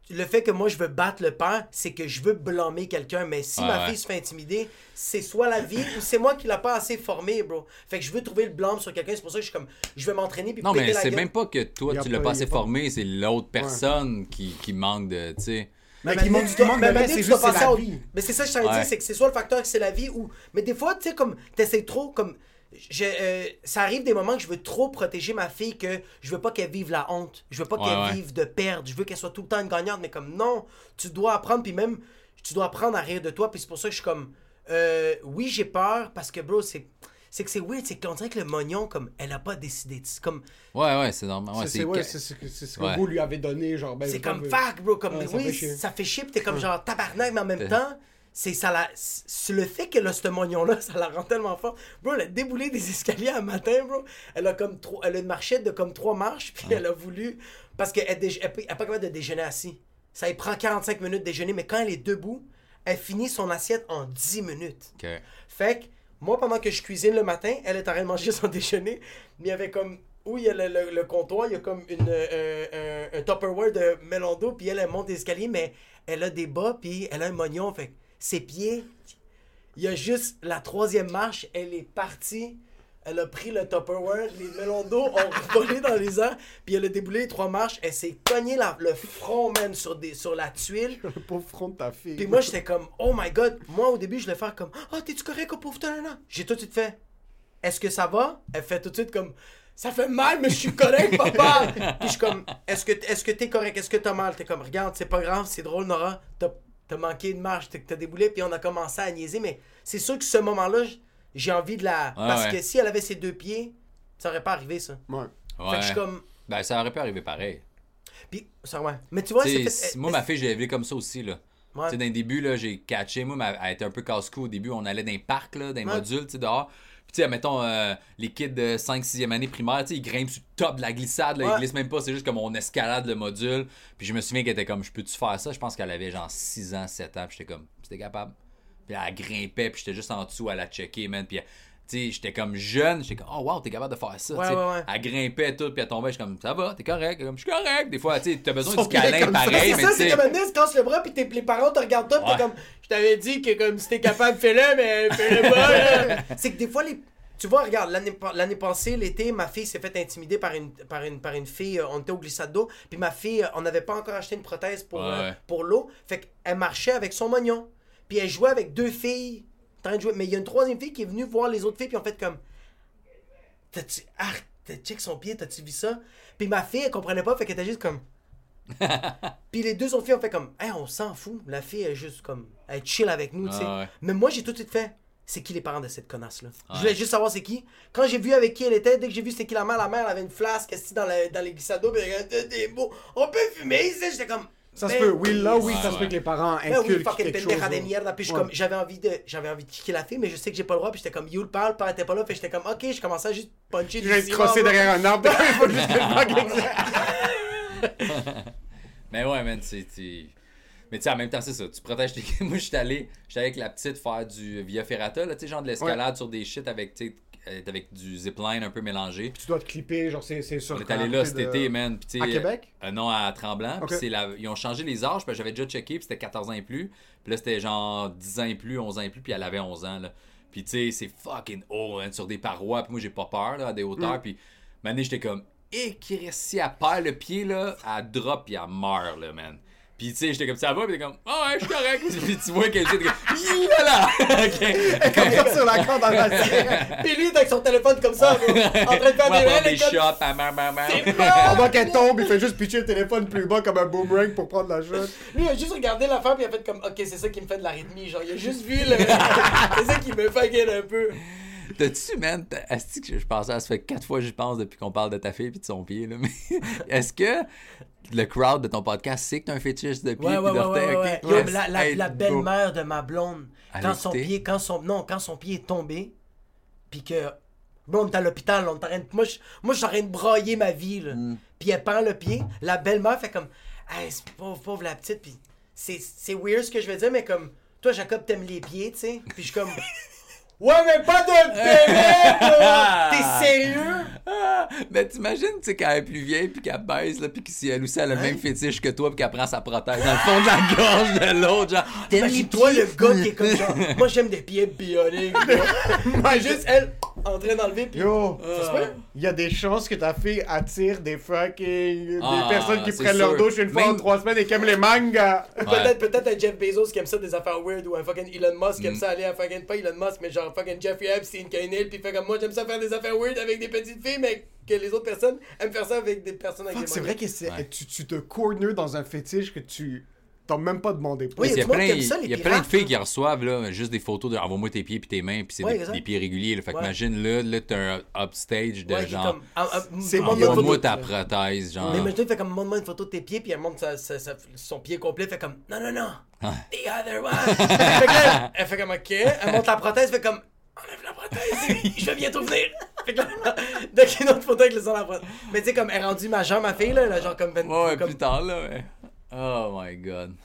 Le fait que moi je veux battre le père, c'est que je veux blâmer quelqu'un. Mais si Ouais, ma ouais. fille se fait intimider, c'est soit la vie ou c'est moi qui l'a pas assez formé, bro. Fait que je veux trouver le blâme sur quelqu'un. C'est pour ça que je suis comme. Je vais m'entraîner puis Non, péter mais la c'est même pas que toi, tu l'as pas- assez pas- formé, c'est l'autre personne qui, qui manque de. Tu sais. Mais Mais qui manque du manque mais c'est juste la vie. Mais c'est ça que je Ouais. dit, c'est que c'est soit le facteur que c'est la vie ou. Mais des fois, tu sais, comme, t'essayes trop, comme. Je- euh, ça arrive des moments que je veux trop protéger ma fille que je veux pas qu'elle vive la honte. Je veux pas Ouais, qu'elle ouais. vive de perdre. Je veux qu'elle soit tout le temps une gagnante. Mais comme, non, tu dois apprendre, puis même, tu dois apprendre à rire de toi. Puis c'est pour ça que je suis comme. euh, oui, j'ai peur parce que, bro, c'est. C'est que c'est weird, c'est qu'on dirait que le mognon, comme, elle a pas décidé. C'est comme, Ouais, ouais, c'est normal. Ouais, C'est- ouais, c'est- c'est- c'est ce que Ouais. vous lui avez donné, genre. Ben, c'est comme vague, bro. Comme, oui, ça fait chier, t'es comme genre tabarnak, mais en même temps, c'est ça la. Le fait qu'elle a ce mognon-là, [laughs] ça la rend tellement fort. Bro, elle a déboulé des [laughs] escaliers un matin, bro. Elle a comme trois. Elle a une marchette de comme trois marches, puis elle a voulu. Parce qu'elle déje- elle elle est pas capable de déjeuner assis. Ça lui prend 45 minutes de déjeuner, mais quand elle est debout, elle finit son assiette en 10 minutes. Fait que, moi, pendant que je cuisine le matin, elle est en train de manger [laughs] son déjeuner. Mais il y avait comme. Où il y a le, le- le comptoir, il y a comme une, euh, un, un Tupperware de melon d'eau, puis elle, elle monte des escaliers, mais elle a des bas, puis elle a un mognon. Fait ses pieds, il y a juste la troisième marche, elle est partie. Elle a pris le Tupperware, les melons d'eau ont [laughs] volé dans les airs, puis elle a déboulé les trois marches. Elle s'est cognée la- le front, man, sur, des, sur la tuile. [laughs] Le pauvre front de ta fille. Puis moi, j'étais comme, oh my god. Moi, au début, je voulais faire comme, oh, t'es-tu correct, oh pauvre talent? J'ai tout de suite fait, est-ce que ça va? Elle fait tout de suite comme, ça fait mal, mais je suis correct, [laughs] papa. Puis je suis comme, est-ce que est-ce que t'es correct? Est-ce que t'as mal? T'es comme, regarde, c'est pas grave, c'est drôle, Nora. T'as t'as manqué de marche, t'as t'as déboulé, puis on a commencé à niaiser. Mais c'est sûr que ce moment-là, j'ai envie de la. Parce ouais. que si elle avait ses deux pieds, ça aurait pas arrivé, ça. Ouais. Fait Ouais. que je suis comme. Ben, ça aurait pu arriver pareil. Puis, ça, ouais. Mais tu vois, c'est fait. si- moi, ma fille, je l'ai élevée comme ça aussi, là. Ouais. Tu sais, dans le début, là, j'ai catché. Moi, elle était un peu casse-cou au début. On allait dans les parcs, là, dans les Ouais. modules, tu sais, dehors. Puis, tu sais, mettons, euh, les kids de 5-6e année primaire, tu sais, ils grimpent sur le top de la glissade, là, Ouais. ils glissent même pas, c'est juste comme on escalade le module. Puis, je me souviens qu'elle était comme, je peux-tu faire ça? Je pense qu'elle avait genre 6 ans, 7 ans, puis j'étais comme, c'était capable. Puis, elle grimpait, puis j'étais juste en dessous à la checker, man. Puis, sais, j'étais comme jeune, j'étais comme, oh wow, t'es capable de faire ça. Ouais, ouais, ouais. Elle grimpait tout, puis elle tombait, j'étais comme, ça va, t'es correct. Comme, je suis correct. Des fois, tu t'as besoin bien câlin pareil, c'est mais ça, c'est comme maintenant, tu casses le bras, puis tes- les parents te regardent toi, t'es comme, je t'avais dit que comme si t'es capable, fais-le, mais fais-le pas. [laughs] c'est que des fois, les. Tu vois, regarde, l'année pa- l'année passée, l'été, ma fille s'est fait intimider par une, par une, par une fille. euh, On était au glissade d'eau. Puis ma fille, euh, on n'avait pas encore acheté une prothèse pour, Ouais, euh, pour l'eau. Fait qu'elle marchait avec son mognon. Puis elle jouait avec deux filles. En train de jouer. Mais il y a une troisième fille qui est venue voir les autres filles. Puis en fait, comme. T'as-tu. Ah, t'as check son pied, t'as-tu vu ça? Puis ma fille, elle comprenait pas. Fait qu'elle était juste comme. [laughs] Puis les deux autres filles ont fait comme, hey, on s'en fout. La fille est juste comme, elle chill avec nous, tu sais. Ah ouais. Mais moi, j'ai tout de suite fait, c'est qui les parents de cette connasse-là? Je Ouais. voulais juste savoir c'est qui. Quand j'ai vu avec qui elle était, dès que j'ai vu c'était qui la mère, la mère elle avait une flasque assise dans, la- dans les glissades d'eau, puis elle t'es beau, on peut fumer ici. J'étais comme, Ça se ben peut. Oui, là, oui, Ouais, ça se peut que les parents ben oui, inculquent quelque chose. de là. mierda. Puis comme, j'avais envie de, j'avais envie de kicker la fille, mais je sais que j'ai pas le droit. Puis j'étais comme, you le parle, le père était pas là. Puis j'étais comme, ok, je commençais à juste puncher Je viens de crosser derrière un arbre. Il [laughs] faut juste [laughs] [laughs] Mais ouais, man, c'est. Mais tu sais, en même temps, c'est ça. Tu protèges tes. Moi, j'étais allé, j'étais avec la petite faire du Via Ferrata, là, tu sais, genre de l'escalade sur des shit avec, tu avec du zipline un peu mélangé. Tu dois te clipper, genre, c'est c'est sûr. On est allé là cet été, man. Puis, À Québec? euh, Non, à Tremblant. Puis la- Ils ont changé les âges. Puis j'avais déjà checké. Puis c'était 14 ans et plus. Puis là, c'était genre 10 ans et plus, 11 ans et plus. Puis elle avait 11 ans. Là. Puis tu sais, c'est fucking haut, hein, sur des parois. Puis moi, j'ai pas peur là, à des hauteurs. Mm. Puis maintenant, j'étais comme, et qui reste si elle perd le pied, là, elle drop. Puis elle meurt, là, man. Puis tu sais, j'étais comme ça va, puis t'es comme, ah ouais, je suis correct. [laughs] puis tu vois qu'elle était comme, là [laughs] Ok. Comme ça sur la corde dans la cigarette. [laughs] Puis lui, avec son téléphone comme ça, en train de faire Ouais, des prendre elle est des comme- shots, bam, bam. Pendant qu'elle tombe, il fait juste pitcher le téléphone plus bas comme un boomerang pour prendre la shot. Lui, il a juste regardé l'affaire, puis il a fait comme, ok, c'est ça qui me fait de l'arythmie. Genre, il a juste vu le. c'est ça qui me fucking un peu. [laughs] T'as-tu, man, que je pensais, ça fait quatre fois que j'y pense depuis qu'on parle de ta fille puis de son pied, là, [laughs] mais est-ce que le crowd de ton podcast sait que t'as un fétiche de pied Ouais, ouais, ouais? Yo, la, belle-mère de ma blonde, quand son pied, quand son, non, quand son pied est tombé, puis que, bro, on est à l'hôpital, on est en train de- moi, je, moi, je suis en train de brailler ma vie, là. Mm. Puis elle prend le pied, la belle-mère fait comme, hey, c'est pauvre, pauvre la petite, puis c'est, c'est weird ce que je veux dire, mais comme, toi, Jacob, t'aimes les pieds, tu sais, puis je suis comme, [laughs] ouais, mais pas de bébé, [laughs] là! T'es sérieux? Ah, ben t'imagines, tu sais, quand elle est plus vieille puis qu'elle baisse, là, puis que si elle aussi elle a le même fétiche que toi puis qu'elle prend sa prothèse dans le fond de la gorge de l'autre, genre, les Imagine-toi pieds? le gars qui est comme genre, [laughs] moi j'aime des pieds bioniques. [laughs] Moi, juste elle en train d'enlever puis. Yo, Ça se peut? il y a des chances que ta fille attire des fucking. Ah, des personnes qui prennent leur douche une fois Même- en trois semaines et qui aiment les mangas. Peut-être peut-être un Jeff Bezos qui aime ça des affaires weird ou un fucking Elon Musk qui aime ça aller à fucking pas Elon Musk mais genre fucking Jeffrey Epstein qui a une île puis fait comme moi j'aime ça faire des affaires weird avec des petites filles mais que les autres personnes aiment faire ça avec des personnes avec Fuck, des c'est vrai que c'est- Ouais. tu, tu te corner dans un fétiche que tu t'as même pas demandé. Oui, Il y a plein, ça, il y a plein de filles qui reçoivent là, juste des photos de envoie-moi tes pieds puis tes mains puis c'est Ouais, des, pieds réguliers. Là. Fait Ouais. qu'imagine là, là t'as un upstage de Ouais, genre ah, ah, une envoie-moi ta prothèse, genre. Mais imagine, il fait comme montre-moi une photo de tes pieds, puis elle montre sa- sa- sa- son pied complet, fait comme non, non, non, the other one. [laughs] fait que là, elle fait comme ok, elle montre la prothèse, fait comme enlève la prothèse, [laughs] je vais bientôt venir. fait que là, [laughs] dès qu'il y a une autre photo avec le son de la prothèse. Mais tu sais, comme elle est rendue majeure, ma fille, là, genre comme 20 Ouais, ouais, comme- plus tard là, ouais. Oh my god.